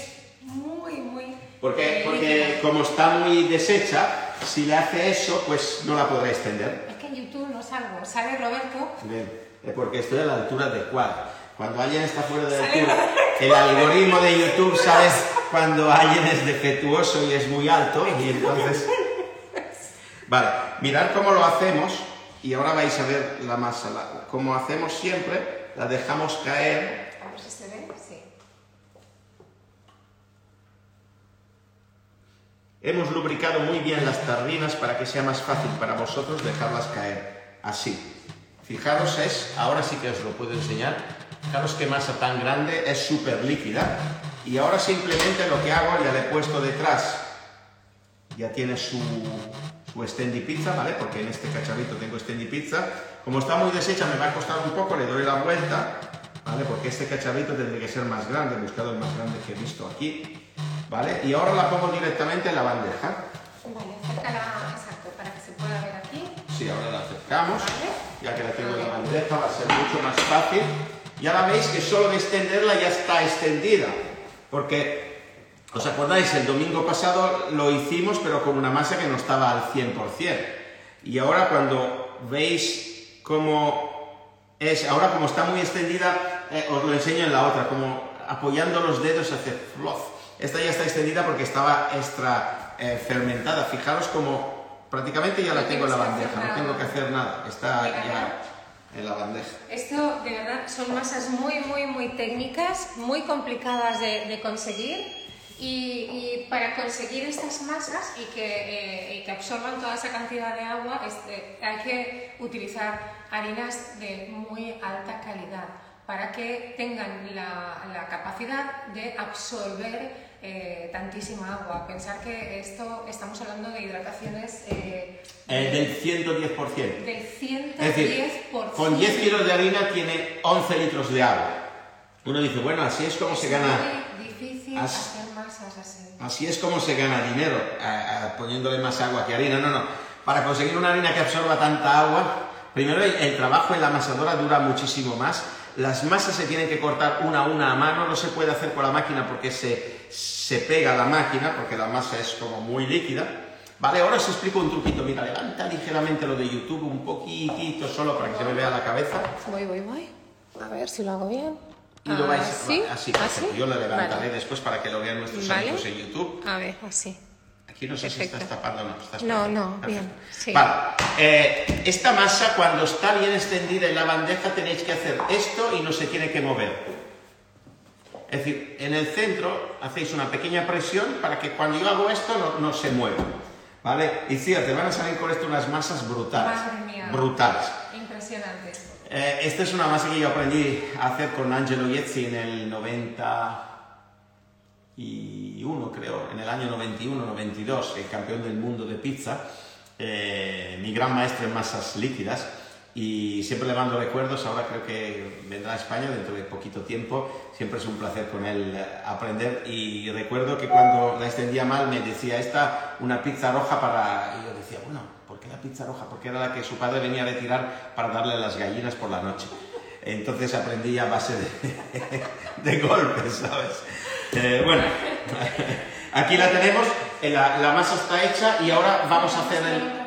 muy, muy. Porque, eh, porque como está muy deshecha, si le hace eso, pues no la podrá extender. Es que en YouTube no salgo. Sale Roberto. Bien, eh, porque estoy a la altura adecuada. Cuando alguien está fuera de altura, el algoritmo de YouTube *laughs* sabe cuando alguien es defectuoso y es muy alto y *laughs* entonces... Vale, mirad cómo lo hacemos y ahora vais a ver la masa. La- como hacemos siempre, la dejamos caer. A ver si se ve. Sí. Hemos lubricado muy bien las tarrinas para que sea más fácil para vosotros dejarlas caer. Así. Fijaros, es, ahora sí que os lo puedo enseñar. Fijaros qué masa tan grande, es súper líquida. Y ahora simplemente lo que hago, ya le he puesto detrás, ya tiene su, su ¿vale? Porque en este cacharrito tengo extendi pizza. Como está muy deshecha, me va a costar un poco, le doy la vuelta, ¿vale? Porque este cacharrito tendría que ser más grande, he buscado el más grande que he visto aquí, ¿vale? Y ahora la pongo directamente en la bandeja. Vale, acércala, exacto, para que se pueda ver aquí. Sí, ahora la acercamos. Vale. Ya que la tengo en la bandeja, va a ser mucho más fácil. Y ahora veis que solo de extenderla ya está extendida. Porque, ¿os acordáis? El domingo pasado lo hicimos, pero con una masa que no estaba al 100%. Y ahora cuando veis cómo es, ahora como está muy extendida, eh, os lo enseño en la otra, como apoyando los dedos hace fluff. Esta ya está extendida porque estaba extra eh, fermentada. Fijaros como prácticamente ya la tengo en la bandeja, no tengo que hacer nada, está ya en la bandeja. Esto, de verdad, son masas muy, muy, muy técnicas, muy complicadas de, de conseguir. Y, y para conseguir estas masas y que, eh, y que absorban toda esa cantidad de agua, este, hay que utilizar harinas de muy alta calidad para que tengan la, la capacidad de absorber eh, tantísima agua. Pensar que esto, estamos hablando de hidrataciones eh, Eh, del 110%. del 110%. Es decir, con 10 kilos de harina tiene 11 litros de agua. Uno dice, bueno, así es como se gana, difícil As- hacer masas así. así es como se gana dinero, a- a- poniéndole más agua que harina. No, no. Para conseguir una harina que absorba tanta agua, primero el, el trabajo en la amasadora dura muchísimo más. Las masas se tienen que cortar una a una a mano, no se puede hacer con la máquina porque se, se pega la máquina, porque la masa es como muy líquida. Vale, ahora os explico un truquito. Mira, levanta ligeramente lo de YouTube un poquitito solo para que se me vea la cabeza. Voy, voy, voy. A ver si lo hago bien. Y lo vais ¿Así? así. ¿Así? perfecto. Yo lo levantaré Vale. después para que lo vean nuestros Vale. amigos en YouTube. A ver, así. Aquí no sé si Perfecto. estás tapando o no. Estás No, tapando. no, Perfecto. bien, sí. Vale. eh, esta masa, cuando está bien extendida en la bandeja, tenéis que hacer esto y no se tiene que mover. Es decir, en el centro hacéis una pequeña presión para que cuando yo hago esto no, no se mueva. ¿Vale? Y fíjate, van a salir con esto unas masas brutales. Madre mía. Brutales. Impresionante. Eh, esta es una masa que yo aprendí a hacer con Angelo Iezzi en el 90, 91, creo, en el año 91-92, el campeón del mundo de pizza, eh, mi gran maestro en masas líquidas, y siempre le mando recuerdos, ahora creo que vendrá a España dentro de poquito tiempo, siempre es un placer con él eh, aprender. Y recuerdo que cuando la extendía mal me decía, esta una pizza roja para... Y yo decía, bueno, ¿por qué la pizza roja? Porque era la que su padre venía a retirar para darle a las gallinas por la noche. Entonces aprendí a base de, *laughs* de golpes, ¿sabes? Eh, bueno, *laughs* aquí la tenemos, eh, la, la masa está hecha y ahora vamos a hacer el...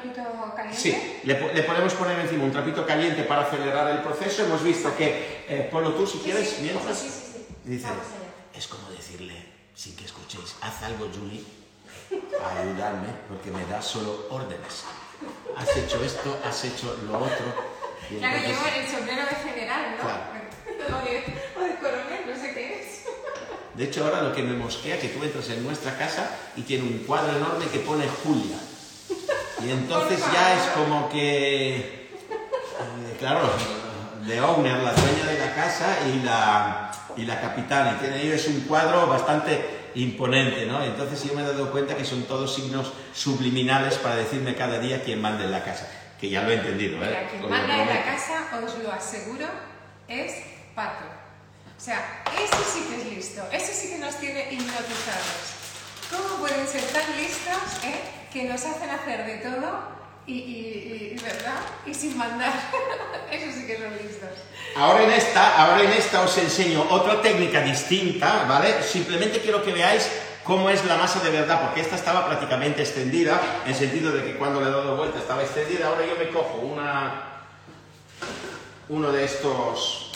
Sí, le, le podemos poner encima un trapito caliente para acelerar el proceso. Hemos visto que, eh, ponlo tú si quieres, sí, mientras. sí, sí, sí. Dice, es como decirle, sin que escuchéis, haz algo, Julie, a ayudarme, porque me das solo órdenes. Has hecho esto, has hecho lo otro. y Claro, entonces- llevo el sombrero de general, ¿no? Claro. *laughs* O, de, o de coronel, no sé qué es. De hecho, ahora lo que me mosquea es que tú entras en nuestra casa y tiene un cuadro enorme que pone Julia. Y entonces ya es como que, eh, claro, de owner, la dueña de la casa y la, y la capitana. Y tiene ahí es un cuadro bastante imponente, ¿no? Entonces yo me he dado cuenta que son todos signos subliminales para decirme cada día quién manda en la casa. Que ya lo he entendido, ¿eh? Mira, quien manda en la casa, os lo aseguro, es Pato. O sea, ese sí que es listo, ese sí que nos tiene hipnotizados. ¿Cómo pueden ser tan listos, eh? Que nos hacen hacer de todo y, y- y- ¿verdad? Y sin mandar. *laughs* Eso sí que son listos. Ahora en esta, ahora en esta os enseño otra técnica distinta, ¿vale? Simplemente quiero que veáis cómo es la masa de verdad, porque esta estaba prácticamente extendida, en el sentido de que cuando le he dado vuelta estaba extendida. Ahora yo me cojo una, uno de estos,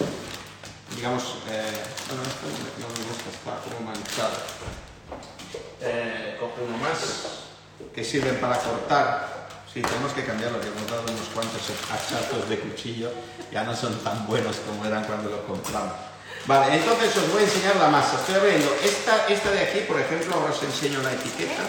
eh, digamos, eh, bueno, esto no me- gusta, está como manchado. Eh, uno más, que sirven para cortar. Sí, tenemos que cambiarlo, que hemos dado unos cuantos hachazos de cuchillo, ya no son tan buenos como eran cuando lo compramos. Vale, entonces os voy a enseñar la masa. Estoy abriendo esta, esta de aquí, por ejemplo, ahora os enseño la etiqueta.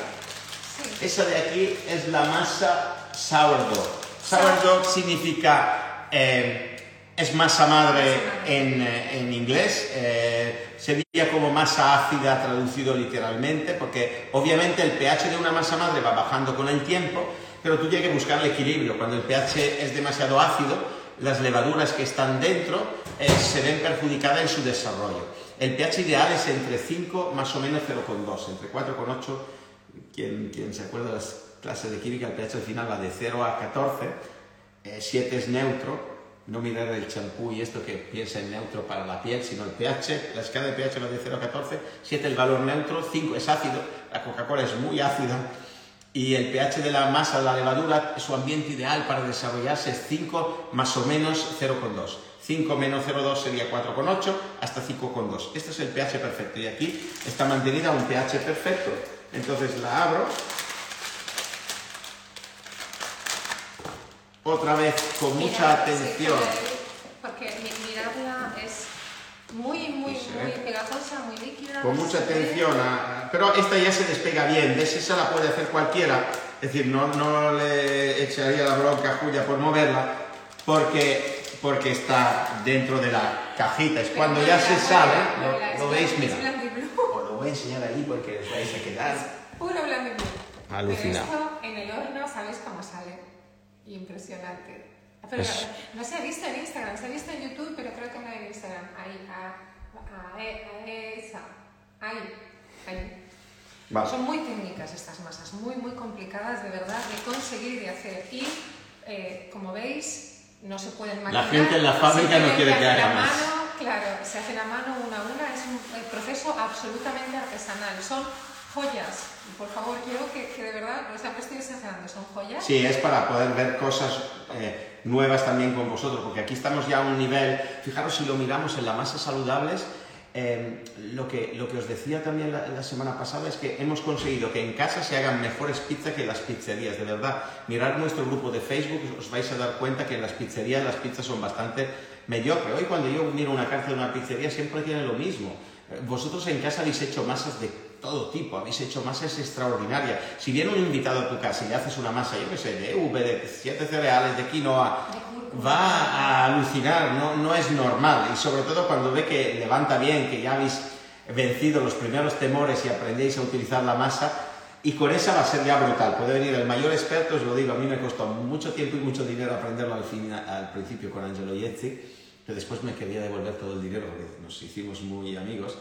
Sí. Esa de aquí es la masa sourdough. Sourdough significa, eh, es masa madre en, eh, en inglés, eh, sería como masa ácida traducido literalmente, porque obviamente el pH de una masa madre va bajando con el tiempo, pero tú tienes que buscar el equilibrio. Cuando el pH es demasiado ácido, las levaduras que están dentro eh, se ven perjudicadas en su desarrollo. El pH ideal es entre 5 más o menos 0,2, entre 4,8 quien, quien se acuerda de las clases de química, el pH al final va de 0 a 14, 7 es neutro, no mirar el champú y esto que piensa en neutro para la piel, sino el pH, la escala de pH va de 0 a 14, 7 el valor neutro, 5 es ácido, la Coca-Cola es muy ácida, y el pH de la masa de la levadura, su ambiente ideal para desarrollarse es 5 más o menos 0,2. 5 menos 0,2 sería 4,8 hasta 5,2. Este es el pH perfecto y aquí está mantenida un pH perfecto. Entonces la abro. Otra vez con mucha Mira, sí, atención. porque mi- mirarla es muy, muy, Sí, muy pegajosa, muy líquida. Con mucha atención. a- pero esta ya se despega bien. ¿Ves? Esa la puede hacer cualquiera. Es decir, no, no le echaría la bronca a Julia por moverla porque, porque está dentro de la cajita. Es cuando ya se sale. ¿Lo, lo veis? Mira. Os lo voy a enseñar ahí porque os vais a quedar. Puro blanco y blue. Alucinado. Pero esto en el horno, ¿sabes cómo sale? Impresionante. Pero Es- no se ha visto en Instagram, se ha visto en YouTube, pero creo que no en Instagram. Ahí, a, a, a esa. Ahí, ahí. Vale. Son muy técnicas estas masas, muy, muy complicadas de verdad de conseguir y de hacer. Y, eh, como veis, no se pueden maquinar. gente en la fábrica no quiere que haga a más. mano, Claro, se hacen a mano una a una, es un proceso absolutamente artesanal. Son joyas. Por favor, quiero que, que de verdad, o sea, no estoy exagerando, son joyas. Sí, es para poder ver cosas eh, nuevas también con vosotros, porque aquí estamos ya a un nivel, fijaros si lo miramos en las masas saludables, eh, lo, que, lo que os decía también la, la semana pasada es que hemos conseguido que en casa se hagan mejores pizzas que en las pizzerías, de verdad. Mirad nuestro grupo de Facebook, os vais a dar cuenta que en las pizzerías las pizzas son bastante mediocres. Hoy cuando yo miro una carta de una pizzería siempre tiene lo mismo. Eh, Vosotros en casa habéis hecho masas de todo tipo, habéis hecho masas extraordinarias. Si viene un invitado a tu casa y le haces una masa, yo qué sé, de uve, de siete cereales, de quinoa, va a alucinar, no, no es normal. Y sobre todo cuando ve que levanta bien, que ya habéis vencido los primeros temores y aprendéis a utilizar la masa, y con esa va a ser ya brutal. Puede venir el mayor experto, os lo digo, a mí me costó mucho tiempo y mucho dinero aprenderlo al, fin, al principio con Angelo Yetzi, que después me quería devolver todo el dinero porque nos hicimos muy amigos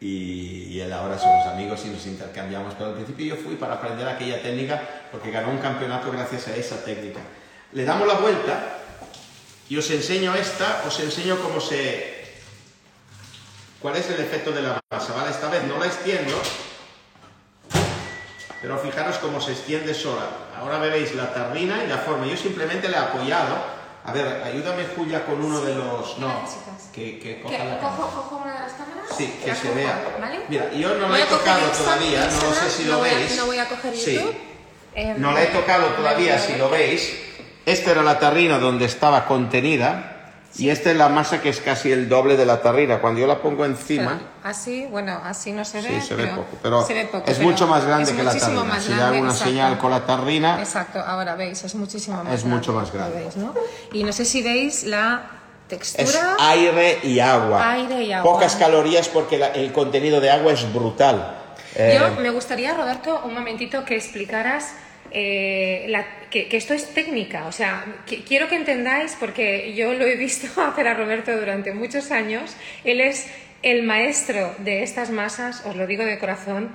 y, él ahora somos amigos y nos intercambiamos. Pero al principio yo fui para aprender aquella técnica porque ganó un campeonato gracias a esa técnica. Le damos la vuelta y os enseño esta, os enseño cómo se... cuál es el efecto de la masa, ¿vale? Esta vez no la extiendo, pero fijaros cómo se extiende sola. Ahora veréis la tarrina y la forma. Yo simplemente le he apoyado. A ver, ayúdame Julia con uno de los... No, que, que coja la cámara. ¿Cojo, ¿Cojo una de las cámaras? Sí, que La se cojo, vea. ¿Vale? Mira, yo no Voy la he tocado todavía, no sé si no lo voy a- veis. no voy a coger Sí. YouTube. Eh, No la he tocado todavía, si lo veis. Esta era la tarrina donde estaba contenida y esta es la masa que es casi el doble de la tarrina. Cuando yo la pongo encima, Pero Así, bueno, así no se ve. sí, se ve poco, pero se ve poco, es pero mucho más grande es que la tarrina. más Si grande, hago una exacto. señal con la tarrina, Exacto, ahora veis, es muchísimo más Es grande. mucho más grande. veis, ¿no? Y no sé si veis la es textura. aire y agua. Aire y agua. Pocas calorías porque la- el contenido de agua es brutal. Eh, Yo me gustaría, Roberto, un momentito que explicaras eh, la- que, esto es técnica. O sea, que- quiero que entendáis, porque yo lo he visto *laughs* hacer a Roberto durante muchos años. Él es el maestro de estas masas, os lo digo de corazón.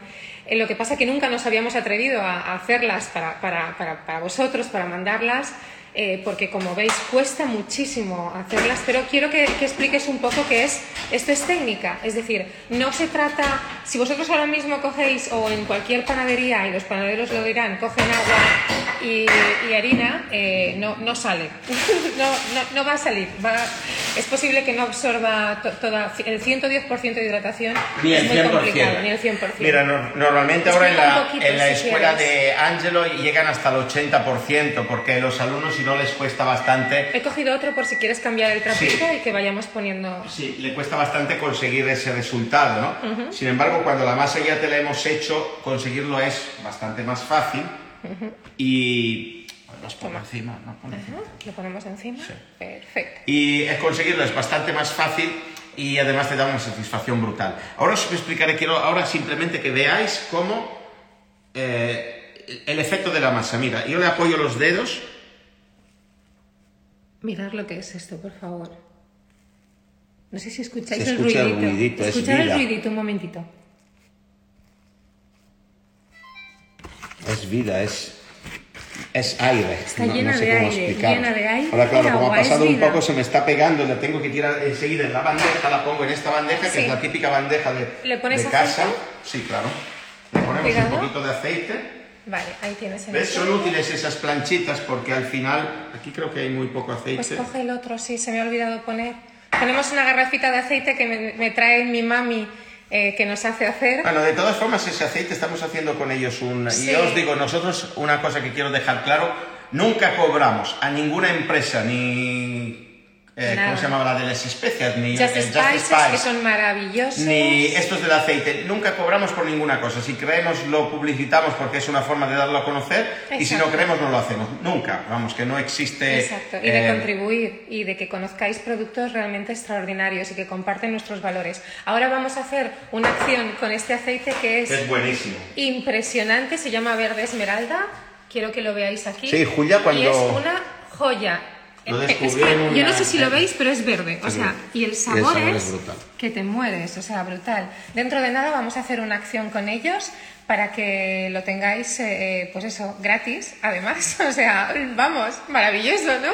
Eh, lo que pasa que nunca nos habíamos atrevido a, a hacerlas para, para- para- para vosotros, para mandarlas. Eh, porque como veis cuesta muchísimo hacerlas, pero quiero que, que expliques un poco qué es, esto es técnica, es decir, no se trata, si vosotros ahora mismo cogéis o en cualquier panadería, y los panaderos lo dirán, cogen agua y, y harina, eh, no, no sale, *laughs* no, no, no va a salir, va, es posible que no absorba to- toda, el 110% de hidratación, Ni es el muy 100%. complicado, ni el 100%. Mira, no- normalmente ahora en la, poquito, en la si escuela quieres. de Angelo llegan hasta el 80%, porque los alumnos no les cuesta bastante, He cogido otro por si quieres cambiar el trapito Sí. y que vayamos poniendo... sí, le cuesta bastante conseguir ese resultado, ¿no? Sin embargo, cuando la masa ya te la hemos hecho, conseguirlo es bastante más fácil y... Las pongo encima, ¿no? Pon encima. ¿Lo ponemos encima? Sí. Perfecto. Y conseguirlo es bastante más fácil y además te da una satisfacción brutal. Ahora os explicaré, quiero ahora simplemente que veáis cómo eh, el efecto de la masa. Mira, yo le apoyo los dedos, Mirad lo que es esto, por favor. No sé si escucháis Se el escucha el ruidito. ruidito, es Escuchad el ruidito un momentito. es vida, es, es aire. Está llena de aire, llena de aire Ahora claro, como agua, ha pasado un poco, se me está pegando, le tengo que tirar enseguida en la bandeja, la pongo en esta bandeja, que es la típica bandeja de, ¿Le pones de casa. aceite? Sí, claro. Le ponemos un poquito de aceite. Vale, ahí tienes el ¿Ves? Son útiles esas planchitas porque al final, aquí creo que hay muy poco aceite. Pues coge el otro, sí, se me ha olvidado poner. Tenemos una garrafita de aceite que me, me trae mi mami eh, que nos hace hacer. Bueno, de todas formas, ese aceite estamos haciendo con ellos un... Sí. Y yo os digo, nosotros una cosa que quiero dejar claro, nunca cobramos a ninguna empresa ni... eh. ¿Cómo se llamaba la de las especias? Ni Just eh, Spices, Spice, que son maravillosos. Ni estos del aceite. Nunca cobramos por ninguna cosa. Si creemos, lo publicitamos porque es una forma de darlo a conocer. Y si no Exacto. creemos, no lo hacemos. Nunca. Vamos, que no existe... Exacto, y de eh, contribuir y de que conozcáis productos realmente extraordinarios y que comparten nuestros valores. Ahora vamos a hacer una acción con este aceite que es Es buenísimo. impresionante, se llama Verde Esmeralda. Quiero que lo veáis aquí. Sí, Julia, cuando- Y es una joya. Lo *laughs* Eh, es que Yo no sé si lo veis, pero es verde. O sea, y el Y el sabor, sabor es, es brutal. que te mueres, o sea, brutal. Dentro de nada vamos a hacer una acción con ellos para que lo tengáis, eh, pues eso, gratis, además. *laughs* O sea, vamos, maravilloso, ¿no?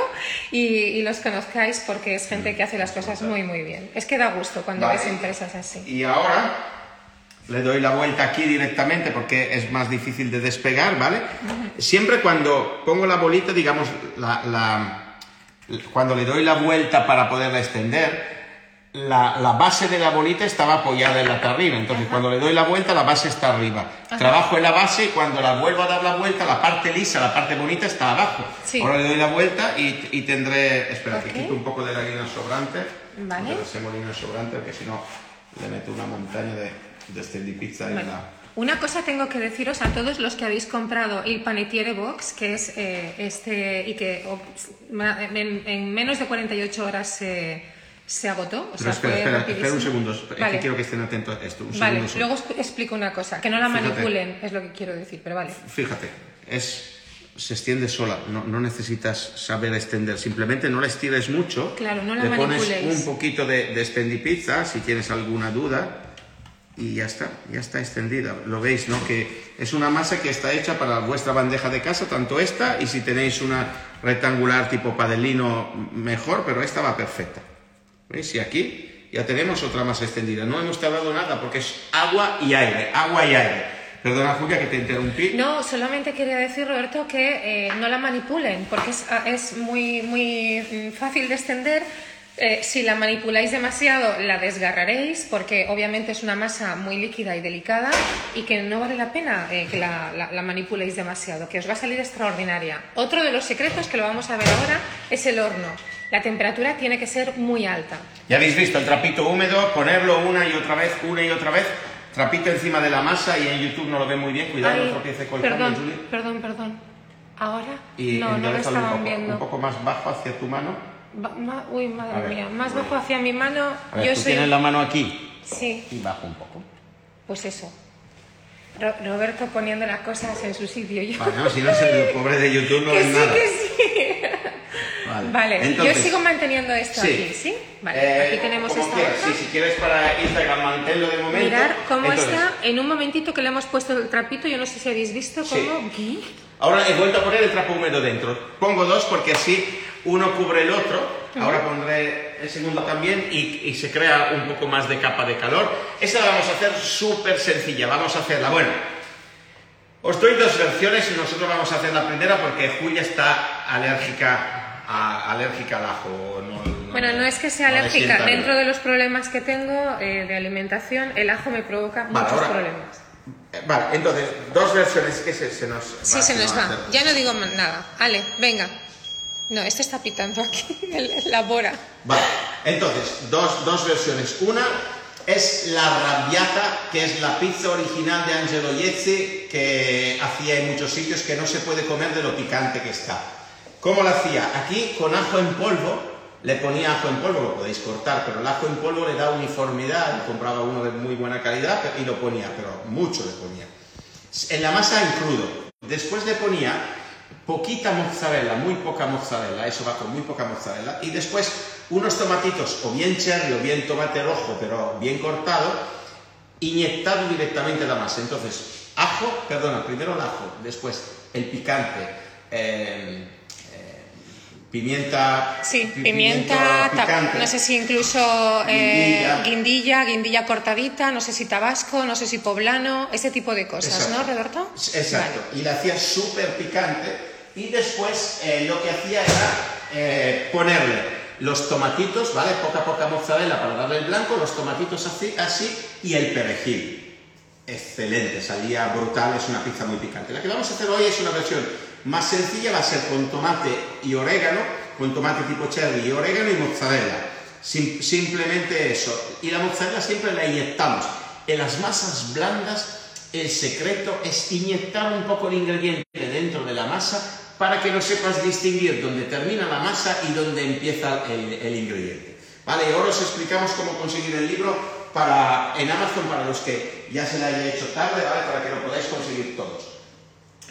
Y, y los conozcáis porque es gente que hace las cosas muy, muy bien. Es que da gusto cuando Vale. ves empresas así. Y ahora le doy la vuelta aquí directamente porque es más difícil de despegar, ¿vale? Siempre cuando pongo la bolita, digamos, la, la- cuando le doy la vuelta para poderla extender, la, la base de la bolita estaba apoyada en la tarrina. Entonces, cuando le doy la vuelta, la base está arriba. Trabajo en la base y cuando la vuelvo a dar la vuelta, la parte lisa, la parte bonita está abajo. Sí. Ahora le doy la vuelta y, y tendré... Espera, que Ok. quito un poco de la harina sobrante. Vale. De la semolina sobrante, porque si no le meto una montaña de, de pizza en Vale. la... Una cosa tengo que deciros a todos los que habéis comprado el Panettiere Box, que es eh, este y que oh, en, en menos de 48 horas se, se agotó. O sea, espera, espera, espera un segundo. Vale. que quiero que estén atentos a esto. Un Vale, segundo luego explico una cosa, que no la Fíjate. manipulen, es lo que quiero decir, pero vale. Fíjate, es, se extiende sola, no, no necesitas saber extender, simplemente no la estires mucho. Claro, no la Le pones manipuléis. un poquito de, de spendipizza si tienes alguna duda y ya está, ya está extendida. Lo veis, ¿no? Que es una masa que está hecha para vuestra bandeja de casa, tanto esta y si tenéis una rectangular tipo padelino, mejor, pero esta va perfecta. ¿Veis? Y aquí ya tenemos otra masa extendida. No hemos tardado nada porque es agua y aire, agua y aire. Perdona, Julia, que te interrumpí. No, solamente quería decir, Roberto, que eh, no la manipulen, porque es, ah, es muy, muy mm, fácil de extender. Eh, si la manipuláis demasiado, la desgarraréis, porque obviamente es una masa muy líquida y delicada y que no vale la pena eh, que la, la- la manipuléis demasiado, que os va a salir extraordinaria. Otro de los secretos que lo vamos a ver ahora es el horno. La temperatura tiene que ser muy alta. Ya habéis visto el trapito húmedo, ponerlo una y otra vez, una y otra vez, trapito encima de la masa y en YouTube no lo ve muy bien, cuidado, no tropiece con el perdón, Julie. perdón, perdón. Ahora Y no, no lo un estaban poco, viendo. un poco más bajo hacia tu mano. Ma- uy, madre mía, más bajo hacia mi mano. A ver, yo tú soy. tienes la mano aquí Sí, y bajo un poco. pues eso. Ro- Roberto poniendo las cosas en su sitio. Yo... Vale, no, si no, el *laughs* pobre de YouTube no que sí, nada. que sí. Vale, Entonces, yo sigo manteniendo esto aquí, ¿sí? Vale, Eh, aquí tenemos esta sí, si quieres para Instagram, manténlo de momento. Mirar cómo Entonces, está. En un momentito que le hemos puesto el trapito, yo no sé si habéis visto Sí. cómo. ¿Qué? Ahora he vuelto a poner el trapo húmedo dentro. Pongo dos porque así uno cubre el otro. Ahora pondré el segundo también y, y se crea un poco más de capa de calor. Esta la vamos a hacer súper sencilla. Vamos a hacerla. Bueno, os doy dos versiones y nosotros vamos a hacer la primera porque Julia está alérgica, a- alérgica al ajo. No- Bueno, no es que sea no alérgica. bien. Dentro de los problemas que tengo eh, de alimentación, el ajo me provoca Vale, muchos ahora- problemas. Eh, Vale, entonces, dos versiones que se, se nos... Sí, se nos nos va. Ya no digo nada. Ale, venga. No, este está pitando aquí, *laughs* la bora. Vale, entonces, dos, dos versiones. Una es la rabbiata, que es la pizza original de Angelo Iezzi, que hacía en muchos sitios, que no se puede comer de lo picante que está. ¿Cómo la hacía? Aquí, con ajo en polvo, le ponía ajo en polvo, lo podéis cortar, pero el ajo en polvo le da uniformidad, compraba uno de muy buena calidad y lo ponía, pero mucho le ponía. En la masa en crudo. Después le ponía poquita mozzarella, muy poca mozzarella, eso va con muy poca mozzarella. Y después unos tomatitos, o bien cherry o bien tomate rojo, pero bien cortado, inyectado directamente en la masa. Entonces, ajo, perdona, primero el ajo, después el picante, eh, pimienta, Sí, pi- pimienta, picante. no sé si incluso eh, Guindilla. guindilla, cortadita, no sé si tabasco, no sé si poblano, ese tipo de cosas, Exacto. ¿no, Roberto? Exacto. Y la hacía súper picante. Y después eh, lo que hacía era eh, ponerle los tomatitos, ¿vale? Poca poca mozzarella para darle el blanco, los tomatitos así, así y el perejil. Excelente, salía brutal, es una pizza muy picante. La que vamos a hacer hoy es una versión más sencilla, va a ser con tomate y orégano, con tomate tipo cherry y orégano y mozzarella. Sim- simplemente eso. Y la mozzarella siempre la inyectamos. En las masas blandas el secreto es inyectar un poco el ingrediente dentro de la masa para que no sepas distinguir dónde termina la masa y dónde empieza el, ingrediente. Vale, ahora os explicamos cómo conseguir el libro para, en Amazon para los que ya se le haya hecho tarde, ¿vale? Para que lo podáis conseguir todos.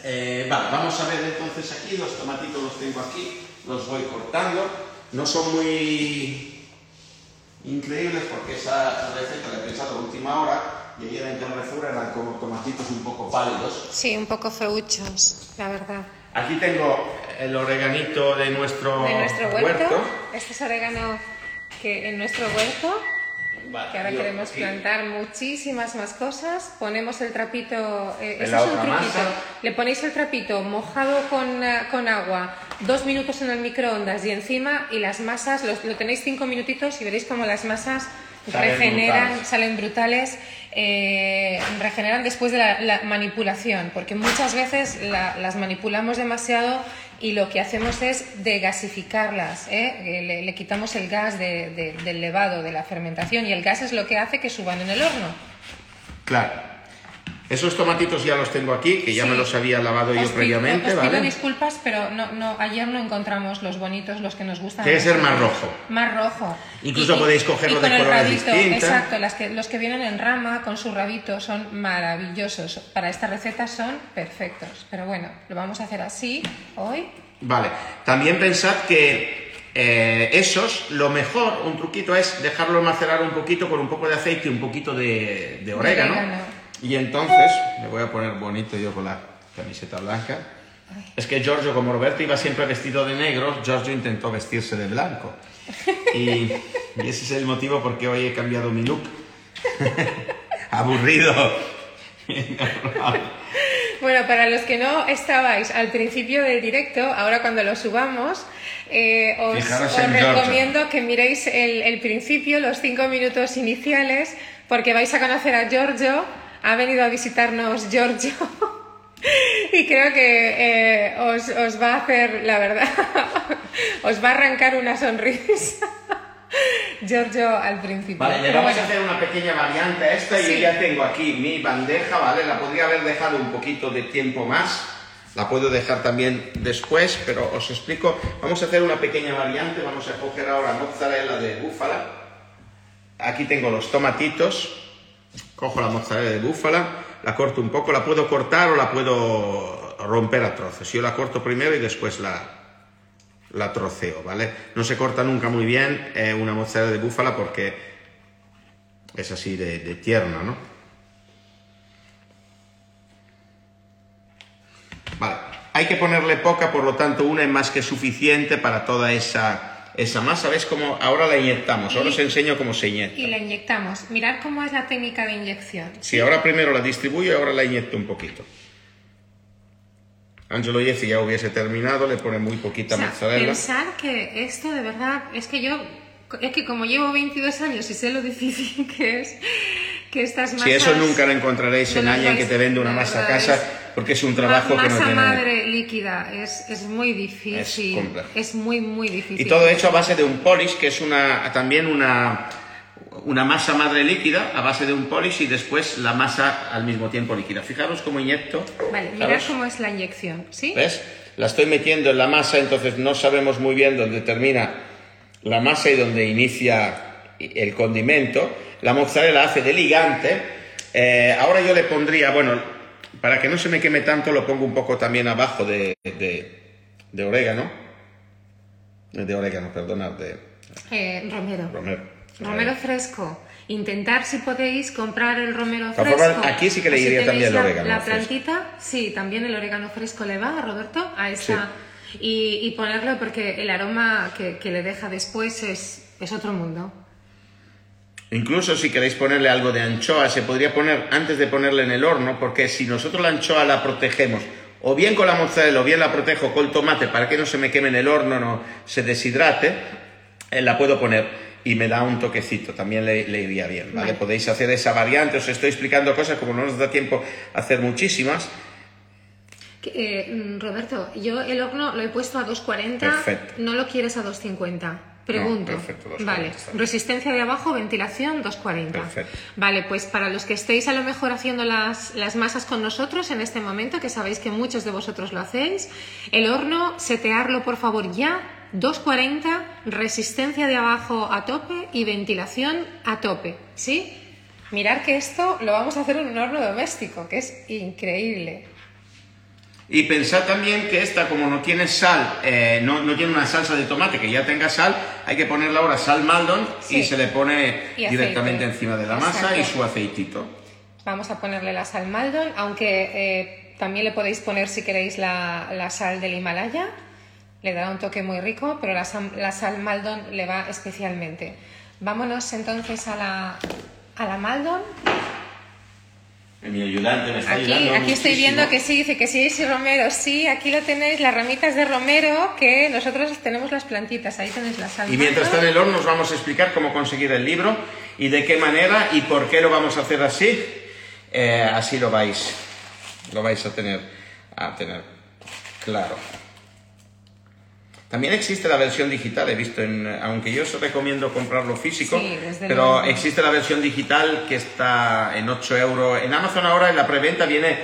Eh, vale, vamos a ver entonces aquí, los tomatitos los tengo aquí, los voy cortando. No son muy increíbles porque esa receta la he pensado a última hora y ayer en Carrefour eran como tomatitos un poco pálidos. Sí, un poco feuchos, la verdad. Aquí tengo el oreganito de nuestro, De nuestro huerto, este es orégano que en nuestro huerto, Vale, que ahora queremos aquí. plantar muchísimas más cosas, ponemos el trapito, eh, es un truquito, masa. le ponéis el trapito mojado con, eh, con agua, dos minutos en el microondas y encima, y las masas, los- lo tenéis cinco minutitos y veréis como las masas Salen regeneran, brutales. salen brutales, eh, regeneran después de la, la manipulación, porque muchas veces la- las manipulamos demasiado y lo que hacemos es degasificarlas, ¿eh? Eh, le, quitamos el gas de- del levado, de la fermentación, y el gas es lo que hace que suban en el horno. Claro. Esos tomatitos ya los tengo aquí, que ya Sí. me los había lavado yo pido- previamente, os pido ¿vale? disculpas, pero no, no, ayer no encontramos los bonitos, los que nos gustan. Tiene que ser más rojo. Más rojo. Incluso podéis cogerlo y con de el colores rabito. Exacto, las que, los que vienen en rama con su rabito son maravillosos. Para esta receta son perfectos. Pero bueno, lo vamos a hacer así hoy. Vale. También pensad que eh, esos, lo mejor, un truquito es dejarlo macerar un poquito con un poco de aceite y un poquito de, de orégano. orégano. Y entonces, me voy a poner bonito yo con la camiseta blanca. Es que Giorgio, como Roberto iba siempre vestido de negro, Giorgio intentó vestirse de blanco. Y, y ese es el motivo por qué hoy he cambiado mi look. *laughs* Aburrido. *laughs* Bueno, para los que no estabais al principio del directo, ahora cuando lo subamos, eh, os, recomiendo que miréis el, el principio, los cinco minutos iniciales, porque vais a conocer a Giorgio. Ha venido a visitarnos Giorgio. *laughs* Y creo que eh, os, os va a hacer, la verdad, *laughs* os va a arrancar una sonrisa. *laughs* Giorgio al principio. Vale, le vamos bueno. a hacer una pequeña variante a esta y Sí. yo ya tengo aquí mi bandeja, ¿vale? La podría haber dejado un poquito de tiempo más. La puedo dejar también después, pero os explico. Vamos a hacer una pequeña variante. Vamos a coger ahora mozzarella de búfala. Aquí tengo los tomatitos. Cojo la mozzarella de búfala, la corto un poco. La puedo cortar o la puedo romper a trozos. Yo la corto primero y después la, la troceo, ¿vale? No se corta nunca muy bien eh, una mozzarella de búfala porque es así de, de tierna, ¿no? Vale, hay que ponerle poca, por lo tanto una es más que suficiente para toda esa, esa masa. ¿Ves cómo ahora la inyectamos? Ahora Y- os enseño cómo se inyecta. Y la inyectamos. Mirad cómo es la técnica de inyección. Sí, ahora primero la distribuyo y ahora la inyecto un poquito. Angelo Jeffy ya hubiese terminado, le pone muy poquita O sea, mozzarella. pensar que esto de verdad, es que yo, es que como llevo 22 años y sé lo difícil *laughs* que es, que estas masas... Si eso nunca lo encontraréis en no las alguien que te vende una masa a casa, porque es un trabajo que no masa tiene... madre líquida, es, es muy difícil. Es complejo. Es muy, muy difícil. Y todo hecho a base de un polish, que es una, también una, una masa madre líquida, a base de un polish y después la masa al mismo tiempo líquida. Fijaros cómo inyecto. Vale, mirad cómo es la inyección, ¿sí? ¿Ves? La estoy metiendo en la masa, entonces no sabemos muy bien dónde termina la masa y dónde inicia el condimento. La mozzarella hace de ligante. Eh, ahora yo le pondría, bueno, para que no se me queme tanto, lo pongo un poco también abajo de, de, de orégano. De orégano, perdonad, de Eh, romero. romero. Romero fresco. Intentar si podéis comprar el romero fresco. aquí sí que le si iría también el orégano La plantita, sí, también el orégano fresco le va, Roberto, a esta. Y, y ponerlo porque el aroma que, que le deja después es, es otro mundo. Incluso si queréis ponerle algo de anchoa, se podría poner antes de ponerle en el horno, porque si nosotros la anchoa la protegemos, o bien con la mozzarella, o bien la protejo con el tomate para que no se me queme en el horno, no se deshidrate, eh, la puedo poner y me da un toquecito, también le, le iría bien, ¿vale? Vale. Podéis hacer esa variante, os estoy explicando cosas como no nos da tiempo a hacer muchísimas. Eh, mm, Roberto, yo el horno lo he puesto a 240. Perfecto. ¿No lo quieres a 250? Pregunto. No, perfecto, 240 Vale. Resistencia de abajo, ventilación, 240. Perfecto. Vale, pues para los que estéis a lo mejor haciendo las, las masas con nosotros en este momento, que sabéis que muchos de vosotros lo hacéis, el horno, setearlo por favor ya, 240, resistencia de abajo a tope y ventilación a tope, ¿sí? Mirar que esto lo vamos a hacer en un horno doméstico, que es increíble. Y pensad también que esta, como no tiene sal, eh, no, no tiene una salsa de tomate que ya tenga sal, hay que ponerle ahora sal Maldon y se le pone directamente encima de la masa y su aceitito. Vamos a ponerle la sal Maldon, aunque eh, también le podéis poner si queréis la, la sal del Himalaya. Le dará un toque muy rico, pero la, sal- la sal Maldon le va especialmente. Vámonos entonces a la, a la Maldon. Mi ayudante me está Aquí, ayudando aquí estoy muchísimo. viendo que sí, dice que sí es romero. Sí, aquí lo tenéis, las ramitas de romero, que nosotros tenemos las plantitas. Ahí tenéis la sal Y mientras está en el horno os vamos a explicar cómo conseguir el libro y de qué manera y por qué lo vamos a hacer así. Eh, así lo vais, lo vais a tener, a tener claro. También existe la versión digital, he visto, en, aunque yo os recomiendo comprarlo físico, Sí, pero luego. existe la versión digital que está en 8 euros. En Amazon ahora en la preventa viene,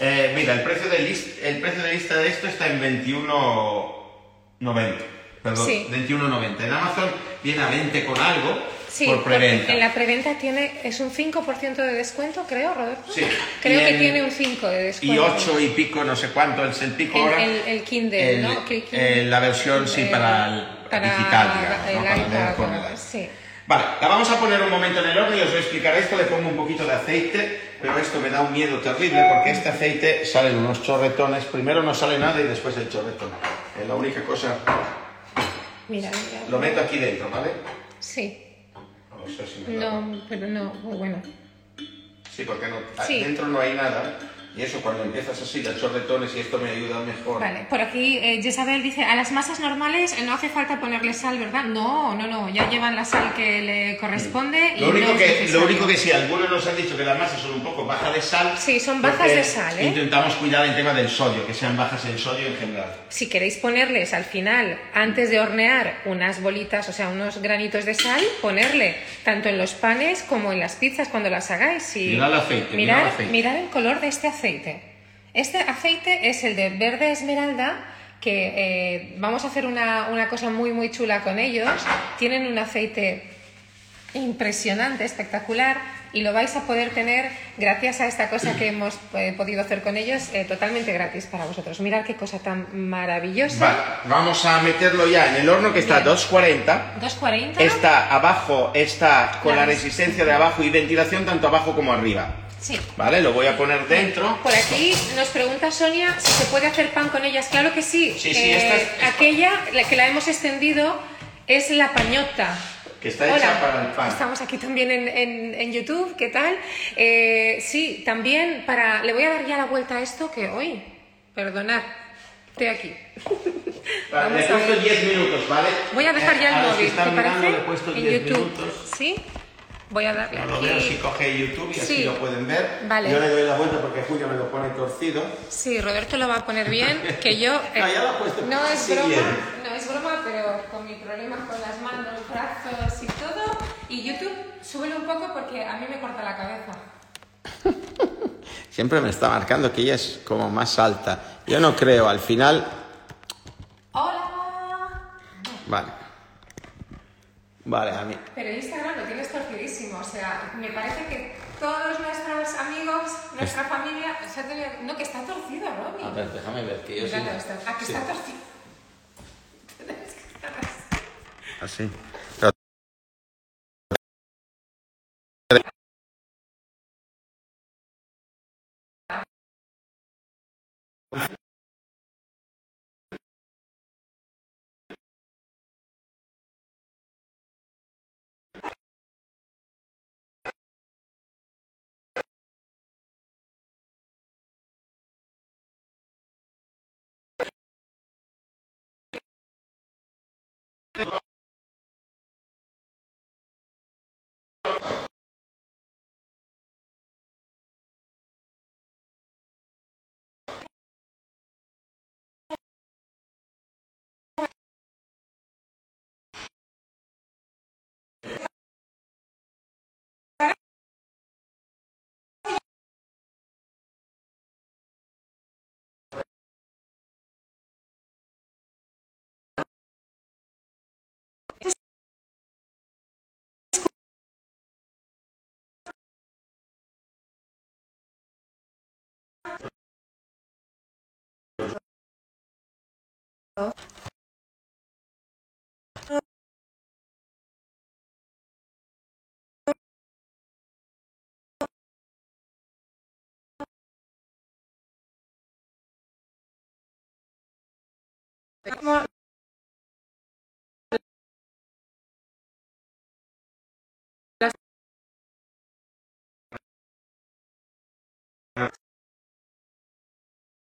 eh, mira, el precio, de list- el precio de lista de esto está en 21,90. Perdón, Sí. 21,90. En Amazon viene a 20 con algo Sí, por preventa. en la preventa tiene, es un 5% de descuento, creo, Roberto. Sí. Creo Y que en- tiene un 5 de descuento. Y 8 y pico, no sé cuánto es el pico El- ahora. el- el Kindle, El- ¿no? Eh, la versión, sí, para el para digital, digamos, el ¿no? para leer con el sí. Vale, la vamos a poner un momento en el horno y os voy a explicar esto. Le pongo un poquito de aceite, pero esto me da un miedo terrible porque este aceite salen unos chorretones. Primero no sale nada y después el chorretón. Es la única cosa. Mira, mira. Lo meto aquí dentro, ¿vale? Sí. No sé si me da- No, pero no, bueno. Sí, porque no, Sí. dentro no hay nada. Y eso cuando empiezas así, los chorretones y esto me ayuda mejor. Vale, por aquí eh, Jezabel dice, a las masas normales eh, no hace falta ponerle sal, ¿verdad? No, no, no, ya llevan la sal que le corresponde. y Lo único, no que, lo único que sí, algunos nos han dicho que las masas son un poco bajas de sal. Sí, son bajas de sal, ¿eh? Intentamos cuidar el tema del sodio, que sean bajas en sodio en general. Si queréis ponerles al final, antes de hornear, unas bolitas, o sea, unos granitos de sal, ponerle tanto en los panes como en las pizzas cuando las hagáis. Y Mirad el aceite, mirad Mirad, el aceite. mirad el color de este aceite. Este aceite es el de verde esmeralda, que eh, vamos a hacer una, una cosa muy, muy chula con ellos. Tienen un aceite impresionante, espectacular, y lo vais a poder tener gracias a esta cosa que hemos eh, podido hacer con ellos eh, totalmente gratis para vosotros. Mirad qué cosa tan maravillosa. Vale, vamos a meterlo ya en el horno que está a 240. 240. Está abajo, está con la La resistencia de abajo y ventilación tanto abajo como arriba. Sí. Vale, lo voy a poner dentro. Por aquí nos pregunta Sonia si se puede hacer pan con ellas. Claro que sí. Sí, sí, Eh, esta es- esta- Aquella, la que la hemos extendido, es la pañota. Que está hecha para el pan. Estamos aquí también en, en- en YouTube, ¿qué tal? Eh, sí, también para... Le voy a dar ya la vuelta a esto que hoy... Perdonad, estoy aquí. *laughs* Vale, Vamos le he a puesto ver. 10 minutos, ¿vale? Voy a dejar ya el móvil, ¿te parece? le he puesto en 10 YouTube. minutos. ¿Sí? Voy a darle Lo veo si aquí. coge YouTube y así Sí. lo pueden ver. Vale. Yo le doy la vuelta porque Julio me lo pone torcido. Sí, Roberto lo va a poner bien, *laughs* que yo... eh, No, ya lo ha puesto no es así broma, bien. no es broma, pero con mi problema con las manos, brazos y todo, y YouTube, súbelo un poco porque a mí me corta la cabeza. *laughs* Siempre me está marcando que ella es como más alta. Yo no creo, al final... ¡Hola! Vale. Vale, a mí... Pero Instagram lo tienes torcidísimo, o sea, me parece que todos nuestros amigos, nuestra familia, se ha tenido- no, que está torcido, Romy. A ver, déjame ver que yo sí... Está, ah, que Sí. está torcido. *laughs* Tienes que estar así.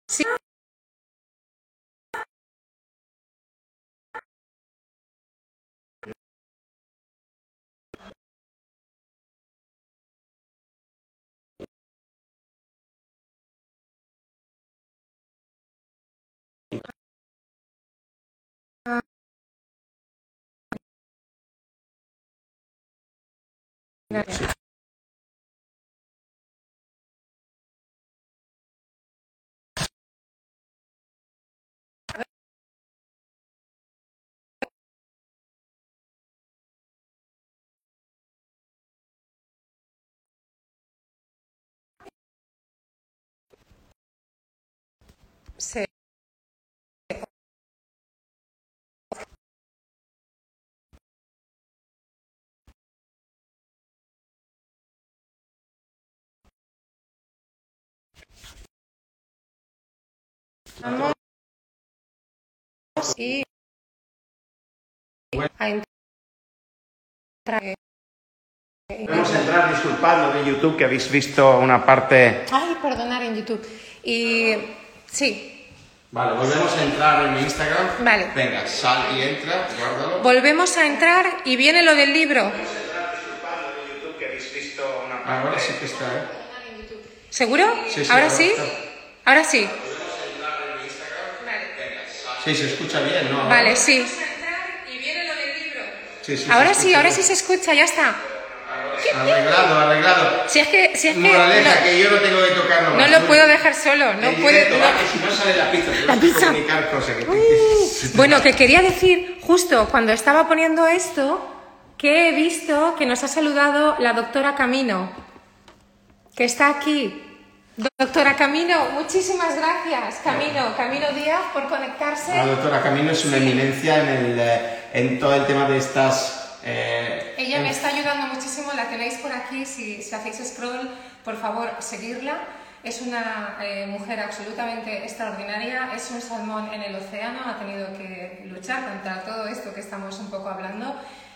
Sí. Se- Vamos y a entrar. A entrar, disculpadlo de YouTube, que habéis visto una parte... Ay, perdonar en YouTube. Y sí, Vale, volvemos a entrar en mi Instagram. Vale. Venga, sal y entra, guárdalo. volvemos a entrar y viene lo del libro. Ahora sí que está, ¿eh? ¿Seguro? Sí, sí, ¿Ahora ahora sí? está. Ahora sí. Sí, se escucha bien, ¿no? Vale, sí. Sí, sí, Ahora sí, ahora bien. sí se escucha, ya está. Arreglado, arreglado. Si es que, si es que Moraleja, no, que yo no tengo que tocarlo no lo puedo dejar solo, no directo, no. que si no sale la pizza, La que pizza. comunicar cosas. Que Uh, *laughs* Bueno, que quería decir, justo cuando estaba poniendo esto, que he visto que nos ha saludado la doctora Camino, que está aquí. Doctora Camino, muchísimas gracias, Camino, Camino Díaz, por conectarse. La doctora Camino es una eminencia en, el, eh, en todo el tema de estas... eh, Ella me está ayudando muchísimo, la tenéis por aquí, si, si hacéis scroll, por favor, seguirla. Es una eh, mujer absolutamente extraordinaria, es un salmón en el océano, ha tenido que luchar contra todo esto que estamos un poco hablando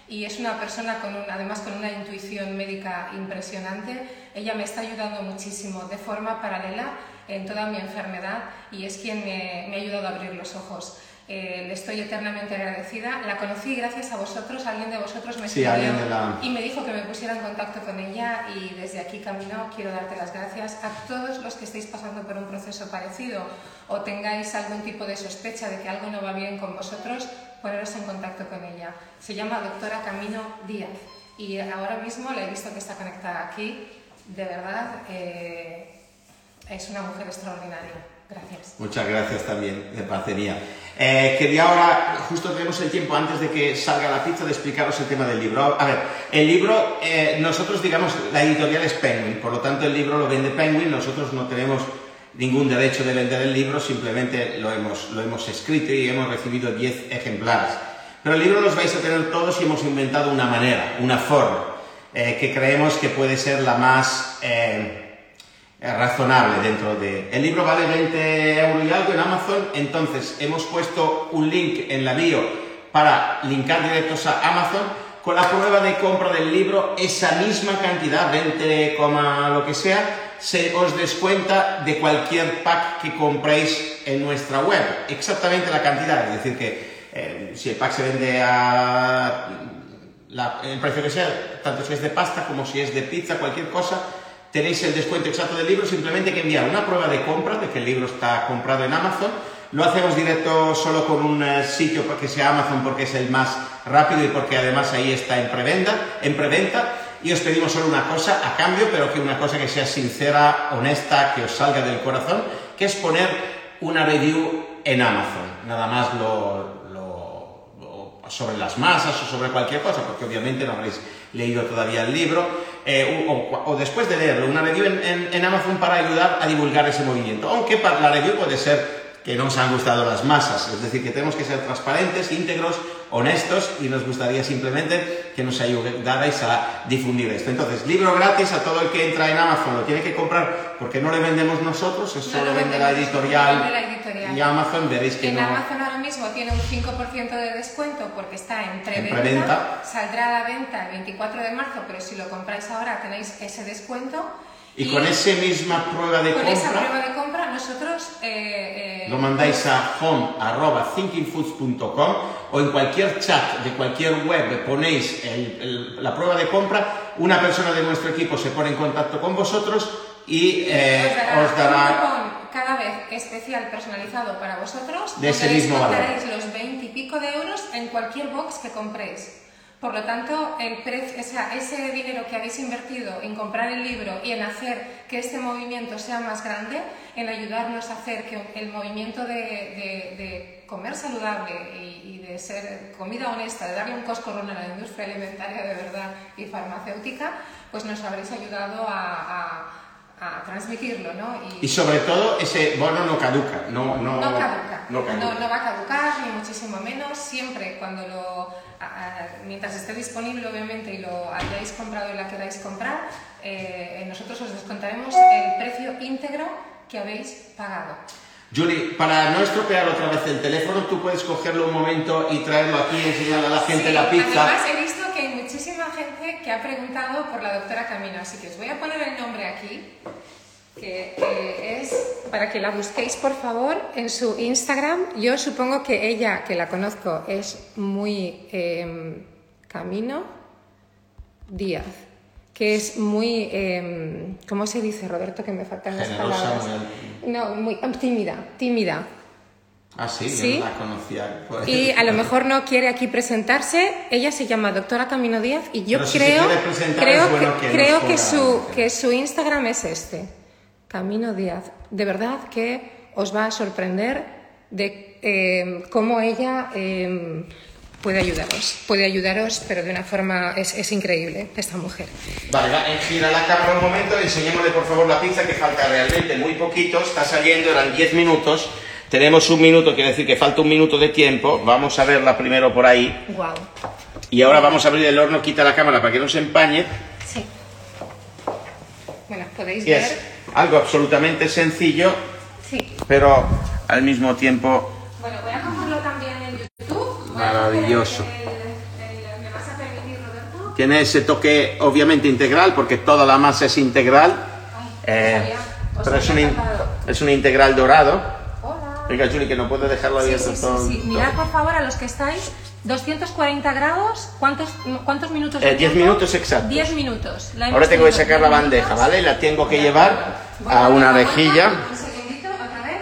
y es una persona con un- además con una intuición médica impresionante. Ella me está ayudando muchísimo de forma paralela en toda mi enfermedad y es quien me, me ha ayudado a abrir los ojos. Eh, le estoy eternamente agradecida. La conocí gracias a vosotros, alguien de vosotros me Sí, escribió la- y me dijo que me pusiera en contacto con ella y desde aquí camino quiero darte las gracias a todos los que estéis pasando por un proceso parecido o tengáis algún tipo de sospecha de que algo no va bien con vosotros, poneros en contacto con ella. Se llama doctora Camino Díaz y ahora mismo la he visto que está conectada aquí. De verdad, eh, es una mujer extraordinaria. Gracias. Muchas gracias también, de parcería. Eh, quería ahora, justo tenemos el tiempo antes de que salga la pizza, de explicaros el tema del libro. A ver, el libro, eh, nosotros digamos, la editorial es Penguin, por lo tanto el libro lo vende Penguin, nosotros no tenemos ningún derecho de vender el libro, simplemente lo hemos, lo hemos escrito y hemos recibido 10 ejemplares. Pero el libro los vais a tener todos y hemos inventado una manera, una forma, eh, que creemos que puede ser la más... eh, es razonable dentro de... El libro vale 20 euros y algo en Amazon, entonces hemos puesto un link en la bio para linkar directos a Amazon. Con la prueba de compra del libro, esa misma cantidad, 20, coma lo que sea, se os descuenta de cualquier pack que compréis en nuestra web. Exactamente la cantidad, es decir que eh, si el pack se vende a la- el precio que sea, tanto si es de pasta como si es de pizza, cualquier cosa, tenéis el descuento exacto del libro, simplemente que enviar una prueba de compra de que el libro está comprado en Amazon. Lo hacemos directo solo con un eh, sitio que sea Amazon porque es el más rápido y porque además ahí está en preventa, en preventa. Y os pedimos solo una cosa a cambio, pero que una cosa que sea sincera, honesta, que os salga del corazón, que es poner una review en Amazon. Nada más lo, sobre las masas o sobre cualquier cosa, porque obviamente no habréis leído todavía el libro, eh, o, después de leerlo, una review en Amazon para ayudar a divulgar ese movimiento. Aunque para la review puede ser que no os han gustado las masas, es decir, que tenemos que ser transparentes, íntegros, honestos y nos gustaría simplemente que nos ayudarais a difundir esto. Entonces, libro gratis a todo el que entra en Amazon, lo tiene que comprar porque no le vendemos nosotros, es No solo lo vende la editorial, la y Amazon veréis que En no... Amazon ahora mismo tiene un 5% de descuento porque está en preventa. preventa. Saldrá a la venta el 24 de marzo, pero si lo compráis ahora tenéis ese descuento. Y con esa misma prueba de con compra... esa prueba de compra nosotros eh, eh, Lo mandáis a home.thinkingfoods.com o en cualquier chat de cualquier web ponéis el- el- la prueba de compra, una persona de nuestro equipo se pone en contacto con vosotros y eh, os dará... cada vez especial personalizado para vosotros De ese mismo valor. los 20 y pico de euros en cualquier box que compréis. Por lo tanto, ese dinero que habéis invertido en comprar el libro y en hacer que este movimiento sea más grande, en ayudarnos a hacer que el movimiento de, comer saludable y, de ser comida honesta, de darle un coscorrón a la industria alimentaria de verdad y farmacéutica, pues nos habréis ayudado a- a transmitirlo, ¿no? Y sobre todo, ese bono no caduca. No, no, No caduca. no caduca. No, no va a caducar, ni muchísimo menos. Siempre cuando lo. a- a- mientras esté disponible, obviamente, y lo hayáis comprado y la queráis comprar, eh, nosotros os descontaremos el precio íntegro que habéis pagado. Julie, para no estropear otra vez el teléfono, tú puedes cogerlo un momento y traerlo aquí y enseñarle a la gente Sí, la pizza. Además, he visto que hay muchísima gente que ha preguntado por la doctora Camino, así que os voy a poner el nombre aquí, que eh, es para que la busquéis, por favor, en su Instagram. Yo supongo que ella, que la conozco, es muy eh, Camino Díaz, que es muy, eh, ¿cómo se dice, Roberto? Que me faltan las Generosa, palabras. muy- No, muy tímida, tímida. Ah, sí, Sí. yo no la conocía. Pues- Y a lo mejor no quiere aquí presentarse. Ella se llama doctora Camino Díaz y yo Pero si creo, presentar, creo, bueno que, que creo que, su, que su Instagram es este, Camino Díaz. De verdad que os va a sorprender de eh, cómo ella eh, puede ayudaros. Puede ayudaros, pero de una forma... Es, es increíble esta mujer. Vale, va, eh, gira la cámara un momento, enseñémosle por favor la pizza que falta realmente muy poquito, está saliendo, eran 10 minutos. Tenemos un minuto, quiere decir que falta un minuto de tiempo. Vamos a verla primero por ahí. Wow. Y ahora vamos a abrir el horno, quita la cámara para que no se empañe. Sí. Bueno, podéis Y ver. es algo absolutamente sencillo, Sí. pero al mismo tiempo Bueno, voy a cogerlo también en YouTube. Maravilloso. el- el- ¿Me vas a permitir, Roberto? tiene ese toque obviamente integral, porque toda la masa es integral. Eh, sabía. Os pero es un, es un integral dorado. Venga, Juli, que no puedo dejarlo abierto sí, sí, todo. sí. Mirad, por favor, a los que estáis, 240 grados, ¿cuántos, cuántos minutos? Eh, 10 tiempo? minutos exactos. 10 minutos. La Ahora tengo que sacar la 10 bandeja, minutos. ¿vale? Y la tengo que llevar a dar una rejilla. Un segundito, otra vez.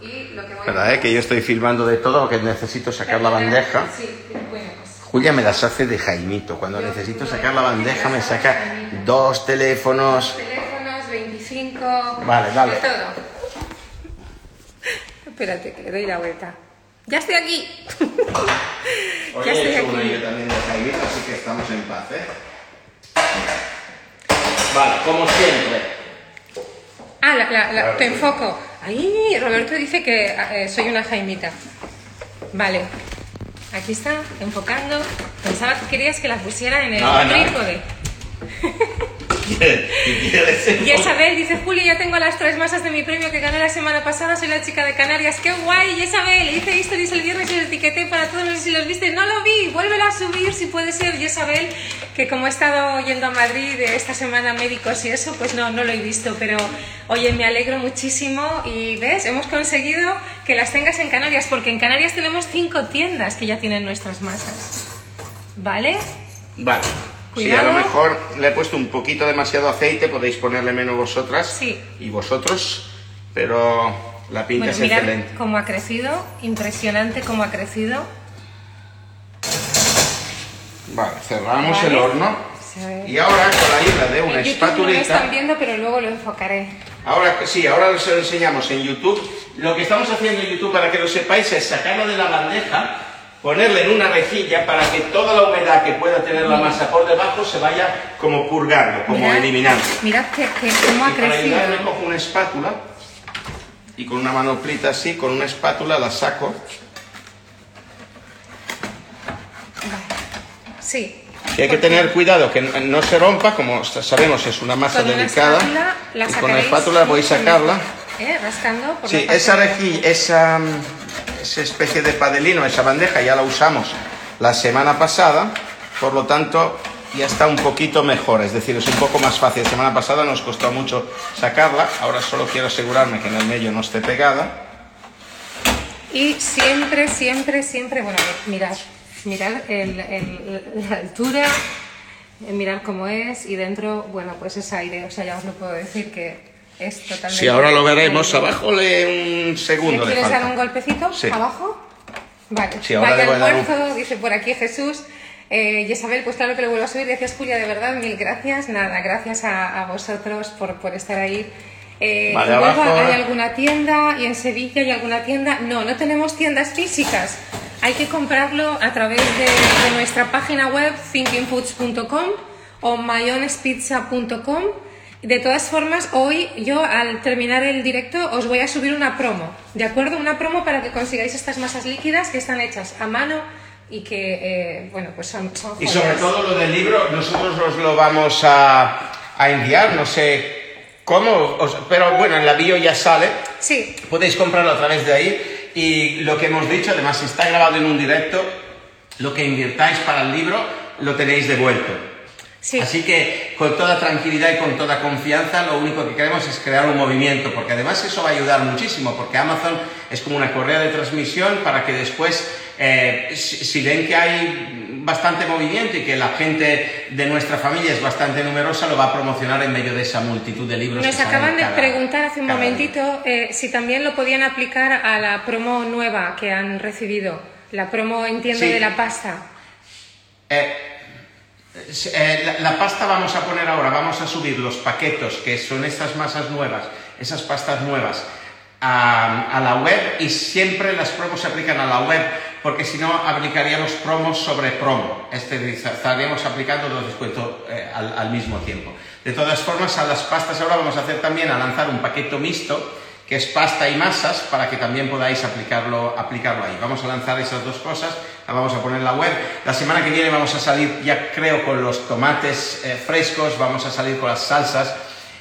Y lo que voy a Espera, eh, que yo estoy filmando de todo, que necesito sacar la bandeja. Sí, bueno, pues. Julia me las hace de Jaimito. Cuando necesito sacar la bandeja me saca dos teléfonos. Teléfonos, 25. Vale, vale. De todo. Espérate, que le doy la vuelta. ¡Ya estoy aquí! *laughs* Hoy ya estoy aquí. yo también de Jaimito, así que estamos en paz, ¿eh? Vale, como siempre. Ah, la, la- la- Claro, te sí. enfoco. Ahí, Roberto dice que eh, soy una jaimita. Vale. Aquí está, enfocando. Pensaba que querías que la pusiera en el No, no. *laughs* trípode. ¿Qué quieres? Y Isabel dice, Julio, ya tengo las tres masas de mi premio que gané la semana pasada, soy la chica de Canarias. ¡Qué guay, Isabel! Hice historias el viernes y lo etiqueté para todos, no sé si los viste. No lo vi, vuélvelo a subir si puede ser. Y Isabel, que como he estado yendo a Madrid de esta semana médicos y eso, pues no, no lo he visto. Pero, oye, me alegro muchísimo y, ¿ves? Hemos conseguido que las tengas en Canarias, porque en Canarias tenemos cinco tiendas que ya tienen nuestras masas. ¿Vale? Vale. Sí, Cuidado. a lo mejor le he puesto un poquito demasiado aceite, podéis ponerle menos vosotras Sí. y vosotros, pero la pinta Bueno, es mirad excelente. cómo ha crecido, impresionante cómo ha crecido. Vale, cerramos Vale. el horno y ahora con la ayuda de una En YouTube no lo están espatulita, viendo, pero luego lo enfocaré. ahora sí, ahora os lo enseñamos en YouTube. Lo que estamos haciendo en YouTube, para que lo sepáis, es sacarlo de la bandeja, ponerle en una rejilla para que toda la humedad que pueda tener la masa por debajo se vaya como purgando, como Mirad- eliminando. Mirad que, que- cómo ha Y para crecido. ayudarme cojo una espátula y con una manoplita así, con una espátula la saco. Sí. Y hay que tener cuidado que no se rompa, como sabemos es una masa Con una delicada. espátula la y con la espátula voy a sacarla. ¿Eh? Rascando. Por Sí, esa rejilla, esa, esa especie de padelino, esa bandeja ya la usamos la semana pasada, por lo tanto ya está un poquito mejor, es decir, es un poco más fácil. La semana pasada nos costó mucho sacarla, ahora solo quiero asegurarme que en el medio no esté pegada. Y siempre, siempre, siempre, bueno, mirad, mirad el- el- la altura, eh, mirad cómo es y dentro, bueno, pues es aire, o sea, ya os lo puedo decir que es totalmente... Si ahora lo veremos, abajo le un ¿Le segundo le quieres dar un golpecito Sí. abajo? Vale. Ahora Vaya le voy a dar un- almuerzo, dice por aquí Jesús. Eh, Isabel, pues claro que lo vuelvo a subir. Gracias, Julia, de verdad, mil gracias. Nada, gracias a, a vosotros por, por estar ahí. Eh, Vale, en Huelva abajo. ¿Hay alguna tienda? ¿Y en Sevilla hay alguna tienda? No, no tenemos tiendas físicas. Hay que comprarlo a través de, de nuestra página web thinkingfoods.com o myonespizza.com. De todas formas, hoy yo al terminar el directo os voy a subir una promo, ¿de acuerdo? Una promo para que consigáis estas masas líquidas que están hechas a mano y que, eh, bueno, pues son, son Y sobre todo lo del libro, nosotros os lo vamos a, a enviar, no sé cómo, os- pero bueno, en la bio ya sale. Sí, Podéis comprarlo a través de ahí y lo que hemos dicho, además si está grabado en un directo, lo que invirtáis para el libro lo tenéis devuelto. Sí. Así que con toda tranquilidad y con toda confianza, lo único que queremos es crear un movimiento, porque además eso va a ayudar muchísimo, porque Amazon es como una correa de transmisión para que después, eh, si, si ven que hay bastante movimiento y que la gente de nuestra familia es bastante numerosa, lo va a promocionar en medio de esa multitud de libros. Nos acaban de cada- preguntar hace un momentito eh, si también lo podían aplicar a la promo nueva que han recibido. La promo, entiendo, Sí. de la pasta. Eh, eh, la, pasta vamos a poner ahora, vamos a subir los paquetos, que son estas masas nuevas, esas pastas nuevas, a, la web y siempre las promos se aplican a la web, porque si no aplicaríamos promos sobre promo, este, estaríamos aplicando los descuentos eh, al, al mismo tiempo. De todas formas, a las pastas ahora vamos a hacer también a lanzar un paquete mixto, que es pasta y masas, para que también podáis aplicarlo, aplicarlo ahí. Vamos a lanzar esas dos cosas, vamos a poner en la web. La semana que viene vamos a salir, ya creo, con los tomates eh, frescos, vamos a salir con las salsas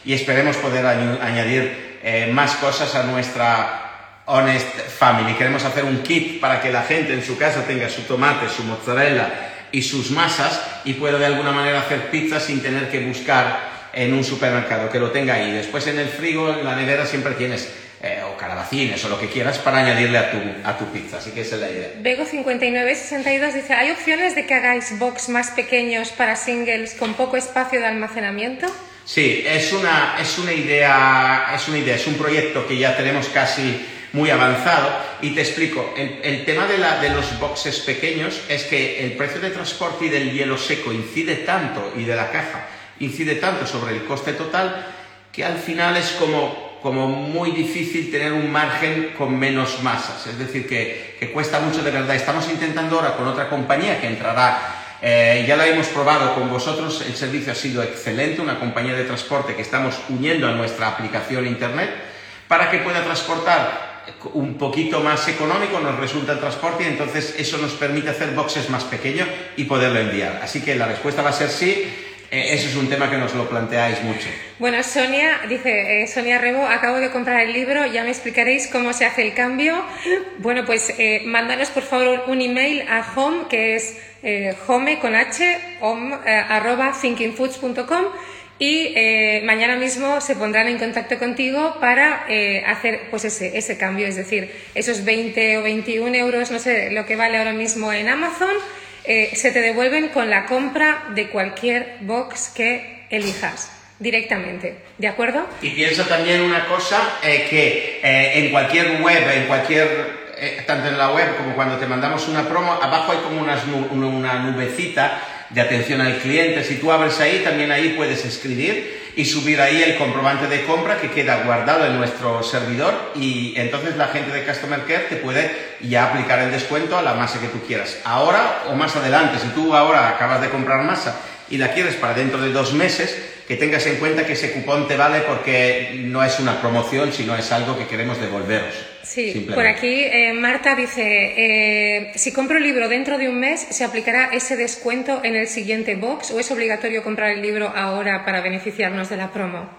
y esperemos poder añadir eh, más cosas a nuestra Honest Family. Queremos hacer un kit para que la gente en su casa tenga su tomate, su mozzarella y sus masas y pueda de alguna manera hacer pizza sin tener que buscar en un supermercado, que lo tenga ahí. Después en el frigo, en la nevera siempre tienes eh, o calabacines o lo que quieras para añadirle a tu, a tu pizza. Así que esa es la idea. Bego5962 dice, ¿hay opciones de que hagáis box más pequeños para singles con poco espacio de almacenamiento? Sí, es una, es una idea, es una idea, es un proyecto que ya tenemos casi muy avanzado y te explico, el, el tema de, la- de los boxes pequeños es que el precio de transporte y del hielo seco incide tanto y de la caja incide tanto sobre el coste total que al final es como, como muy difícil tener un margen con menos masas, es decir, que, que cuesta mucho de verdad. Estamos intentando ahora con otra compañía que entrará eh, ya la hemos probado con vosotros, el servicio ha sido excelente, una compañía de transporte que estamos uniendo a nuestra aplicación internet para que pueda transportar un poquito más económico, nos resulta el transporte y entonces eso nos permite hacer boxes más pequeños y poderlo enviar. Así que la respuesta va a ser sí, eso es un tema que nos lo planteáis mucho. Bueno, Sonia, dice eh, Sonia Rebo, acabo de comprar el libro, ya me explicaréis cómo se hace el cambio. Bueno, pues eh, mándanos por favor un email a home, que es eh, home con h, home, eh, arroba thinkingfoods.com y eh, mañana mismo se pondrán en contacto contigo para eh, hacer pues ese, ese cambio, es decir, esos 20 o 21 euros, no sé lo que vale ahora mismo en Amazon, eh, se te devuelven con la compra de cualquier box que elijas directamente, ¿de acuerdo? Y piensa también una cosa, eh, que eh, en cualquier web, en cualquier, tanto en la web como cuando te mandamos una promo, abajo hay como unas una nubecita de atención al cliente. Si tú abres ahí, también ahí puedes escribir y subir ahí el comprobante de compra que queda guardado en nuestro servidor y entonces la gente de Customer Care te puede ya aplicar el descuento a la masa que tú quieras. Ahora o más adelante, si tú ahora acabas de comprar masa y la quieres para dentro de dos meses, que tengas en cuenta que ese cupón te vale porque no es una promoción, sino es algo que queremos devolveros. Sí, por aquí eh, Marta dice, eh, si compro el libro dentro de un mes, ¿se aplicará ese descuento en el siguiente box o es obligatorio comprar el libro ahora para beneficiarnos de la promo?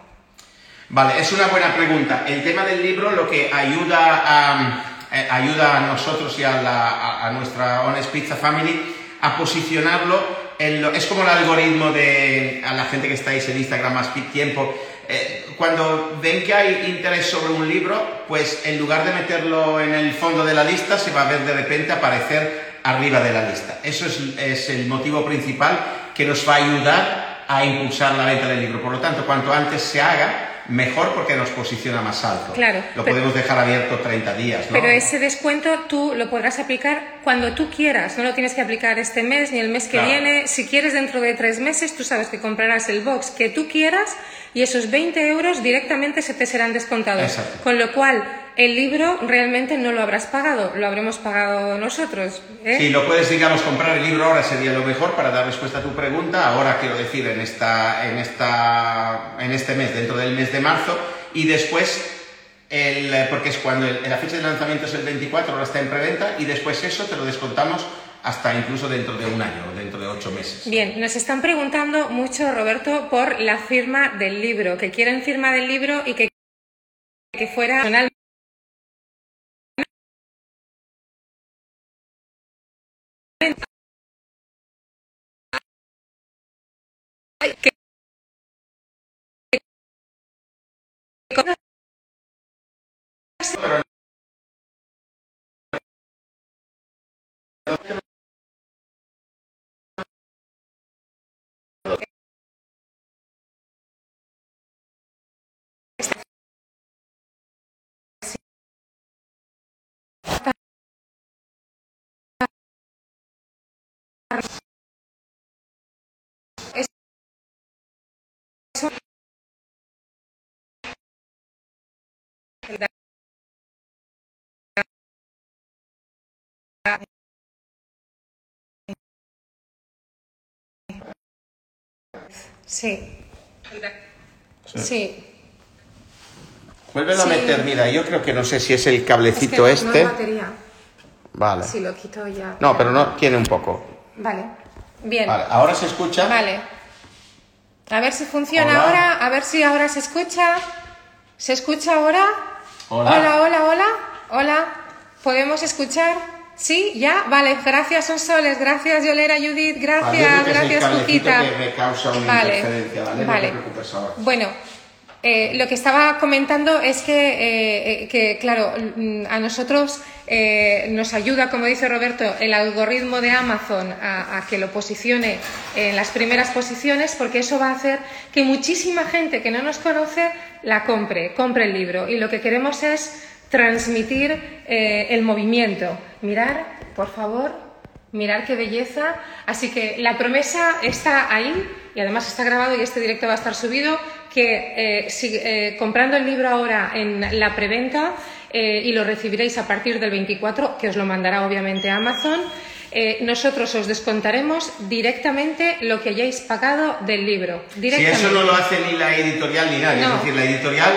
Vale, es una buena pregunta. El tema del libro lo que ayuda a, eh, ayuda a nosotros y a, la- a- a nuestra Honest Pizza Family a posicionarlo. Es como el algoritmo de a la gente que estáis en Instagram más tiempo. eh, cuando ven que hay interés sobre un libro, pues en lugar de meterlo en el fondo de la lista, se va a ver de repente aparecer arriba de la lista. Eso es, es el motivo principal que nos va a ayudar a impulsar la venta del libro. Por lo tanto, cuanto antes se haga, mejor porque nos posiciona más alto. Claro, Lo pero- podemos dejar abierto 30 días, ¿no? Pero ese descuento tú lo podrás aplicar cuando tú quieras, no lo tienes que aplicar este mes ni el mes que Claro. viene. Si quieres dentro de tres meses, tú sabes que comprarás el box que tú quieras y esos 20 euros directamente se te serán descontados. Exacto. Con lo cual, el libro realmente no lo habrás pagado, lo habremos pagado nosotros. ¿eh? Si lo puedes, digamos, comprar el libro ahora sería lo mejor para dar respuesta a tu pregunta. Ahora quiero decir en esta, en esta, en este mes, dentro del mes de marzo, y después, el, porque es cuando el- la fecha de lanzamiento es el 24, ahora está en preventa, y después eso te lo descontamos hasta incluso dentro de un año, dentro de ocho meses. Bien, nos están preguntando mucho, Roberto, por la firma del libro, que quieren firma del libro y que, que fuera personal- Gracias. Sí. Sí. Vuélvelo Sí. a meter, mira, yo creo que no sé si es el Es que cablecito no- no este. hay batería. Vale. Si lo quito ya. No, pero no, tiene un poco. Vale. Bien. Vale, ahora se escucha. Vale. A ver si funciona Hola. ahora, a ver si ahora se escucha. ¿Se escucha ahora? Hola. Hola, hola, hola. Hola. ¿Podemos escuchar? ¿Sí? ¿Ya? Vale, gracias Sonsoles, gracias Yolera Judith, Vale, gracias, gracias Cuquita. Vale, ¿vale? No ahora. Bueno, eh, lo que estaba comentando es que, eh, eh, que claro, mm, a nosotros eh, nos ayuda, como dice Roberto, el algoritmo de Amazon a, a que lo posicione en las primeras posiciones, porque eso va a hacer que muchísima gente que no nos conoce la compre, compre el libro. Y lo que queremos es transmitir eh, el movimiento. Mirar, por favor, Mirar qué belleza. Así que la promesa está ahí y además está grabado y este directo va a estar subido. Que eh, si- eh, comprando el libro ahora en la preventa y lo recibiréis a partir del 24, que os lo mandará obviamente Amazon, eh, nosotros os descontaremos directamente lo que hayáis pagado del libro. Si eso no lo hace ni la editorial ni nadie, No. es decir, la editorial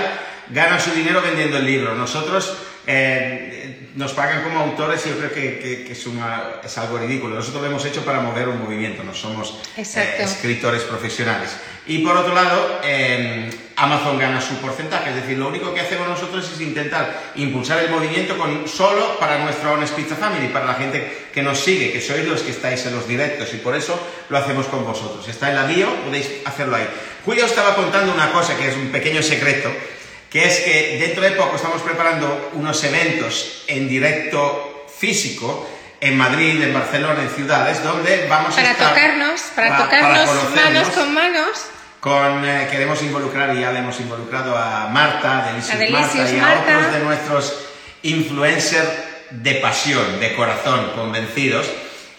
gana su dinero vendiendo el libro. Nosotros eh, nos pagan como autores y yo creo que, que- que es, una- es algo ridículo. Nosotros lo hemos hecho para mover un movimiento, no somos eh, escritores profesionales. Y por otro lado, eh, Amazon gana su porcentaje, es decir, lo único que hacemos nosotros es intentar impulsar el movimiento con, solo para nuestra Honest Pizza Family, para la gente que nos sigue, que sois los que estáis en los directos y por eso lo hacemos con vosotros. Está en la bio, podéis hacerlo ahí. Julio estaba contando una cosa que es un pequeño secreto, que es que dentro de poco estamos preparando unos eventos en directo físico en Madrid, en Barcelona, en ciudades, donde vamos a Para estar... tocarnos, para, para tocarnos conocernos. manos con manos. Con, eh, queremos involucrar y ya le hemos involucrado a Marta, Delicious, A Delicious Marta y a otros de nuestros influencers de pasión, de corazón, convencidos,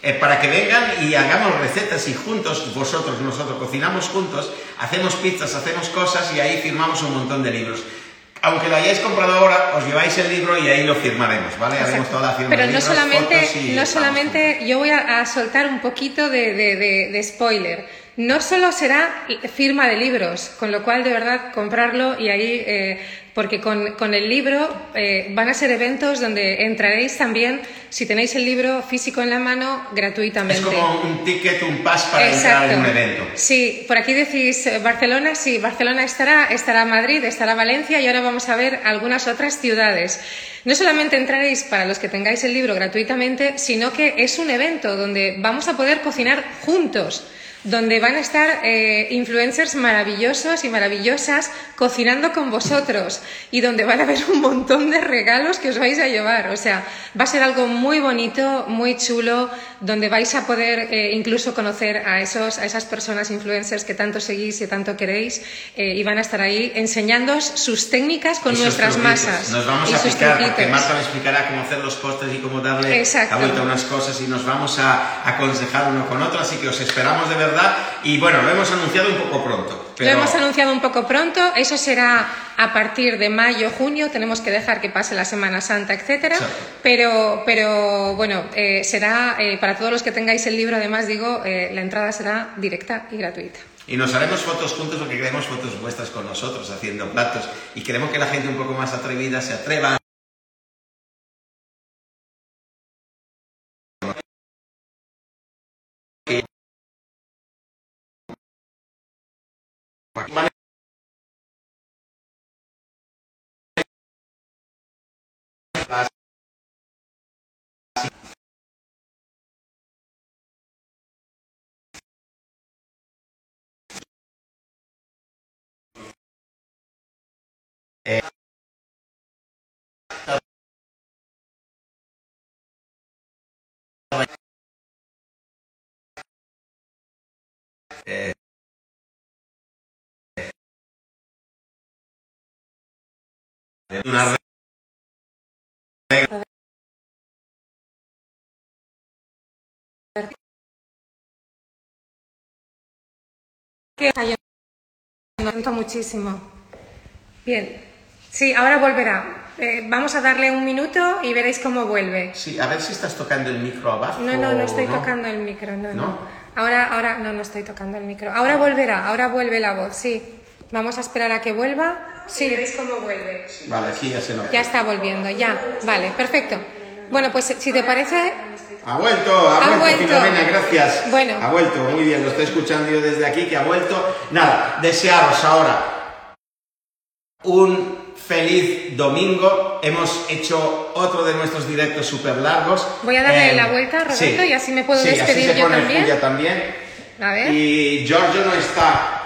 eh, para que vengan y hagamos recetas y juntos, vosotros, nosotros, cocinamos juntos, hacemos pizzas, hacemos cosas y ahí firmamos un montón de libros. Aunque lo hayáis comprado ahora, os lleváis el libro y ahí lo firmaremos, ¿vale? Haremos Exacto. toda la firma Pero de no libros, solamente, y no solamente yo voy a, a soltar un poquito de, de- de- de spoiler. No solo será firma de libros, con lo cual de verdad comprarlo y ahí, eh, porque con, con el libro eh, van a ser eventos donde entraréis también, si tenéis el libro físico en la mano, gratuitamente. Es como un ticket, un pass para entrar en un evento. Sí, por aquí decís eh, Barcelona, sí, Barcelona estará, estará Madrid, estará Valencia y ahora vamos a ver algunas otras ciudades. No solamente entraréis para los que tengáis el libro gratuitamente, sino que es un evento donde vamos a poder cocinar juntos. Donde van a estar eh, influencers maravillosos y maravillosas cocinando con vosotros y donde van a haber un montón de regalos que os vais a llevar. O sea, va a ser algo muy bonito, muy chulo, donde vais a poder eh, incluso conocer a, esos, a esas personas influencers que tanto seguís y tanto queréis eh, y van a estar ahí enseñándoos sus técnicas con nuestras truquitos. masas. Nos vamos y a picar, porque. Marta me explicará cómo hacer los postres y cómo darle la vuelta a unas cosas y nos vamos a aconsejar uno con otro, así que os esperamos de verdad. Y bueno, lo hemos anunciado un poco pronto. Pero... Lo hemos anunciado un poco pronto, eso será a partir de mayo, junio, tenemos que dejar que pase la Semana Santa, etcétera, pero, pero bueno, eh, será eh, para todos los que tengáis el libro, además digo, eh, la entrada será directa y gratuita. Y nos haremos fotos juntos porque queremos fotos vuestras con nosotros haciendo platos y queremos que la gente un poco más atrevida se atreva. Eh, una re- Que lo siento muchísimo. Bien, sí, ahora volverá. Eh, vamos a darle un minuto y veréis cómo vuelve. Sí, a ver si estás tocando el micro abajo. No, no, no estoy ¿no? tocando el micro, no, no. ¿No? Ahora, ahora, no, no estoy tocando el micro. Ahora volverá, ahora vuelve la voz, sí. Vamos a esperar a que vuelva. Sí, veréis cómo vuelve. Vale, aquí ya se nota. Ya está volviendo, ya. Vale, perfecto. Bueno, pues si te parece, Ha vuelto, ha, Ha vuelto, vuelto. Filomena, gracias. Bueno. Ha vuelto, muy bien, lo estoy escuchando yo desde aquí que ha vuelto. Nada, desearos ahora un feliz domingo. Hemos hecho otro de nuestros directos súper largos. Voy a darle Eh, la vuelta, Roberto, sí. y así me puedo Sí, así despedir se yo pone también. Julia también. a ver. Y Giorgio no está.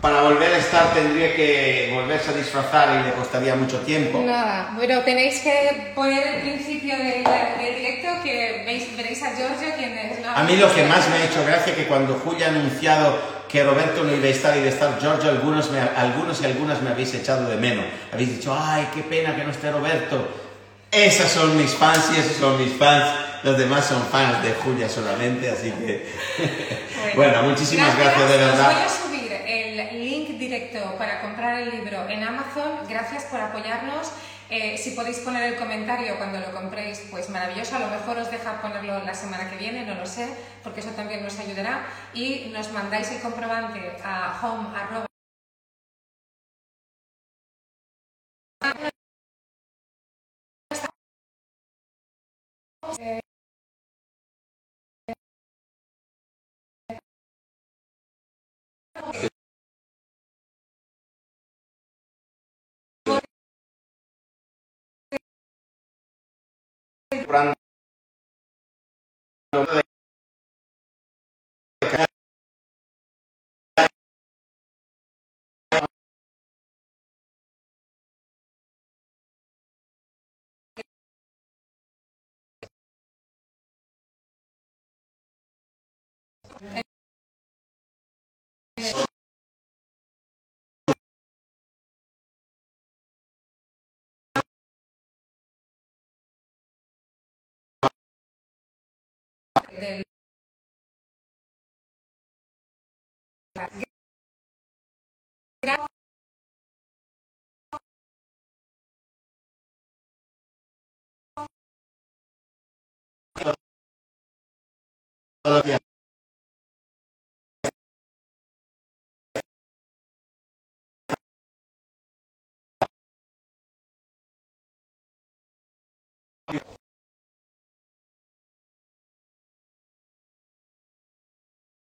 Para volver a estar tendría que volverse a disfrazar y le costaría mucho tiempo. Nada, bueno, tenéis que poner el principio del, directo que veis, veréis a Giorgio quien es. ¿no? A mí lo que más me ha hecho gracia que cuando Julia ha anunciado que Roberto no iba a estar y a estar Giorgio, algunos, me- algunos y algunas me habéis echado de menos. Habéis dicho, ay, qué pena que no esté Roberto. Esas son mis fans y esos son mis fans. Los demás son fans de Julia solamente, así que... *laughs* bueno, muchísimas gracias, de Os voy verdad. a subir el link directo para comprar el libro en Amazon. Gracias por apoyarnos. Eh, si podéis poner el comentario cuando lo compréis, pues maravilloso. A lo mejor os deja ponerlo la semana que viene, no lo sé, porque eso también nos ayudará. Y nos mandáis el comprobante a home. Arroba- del- Todavía.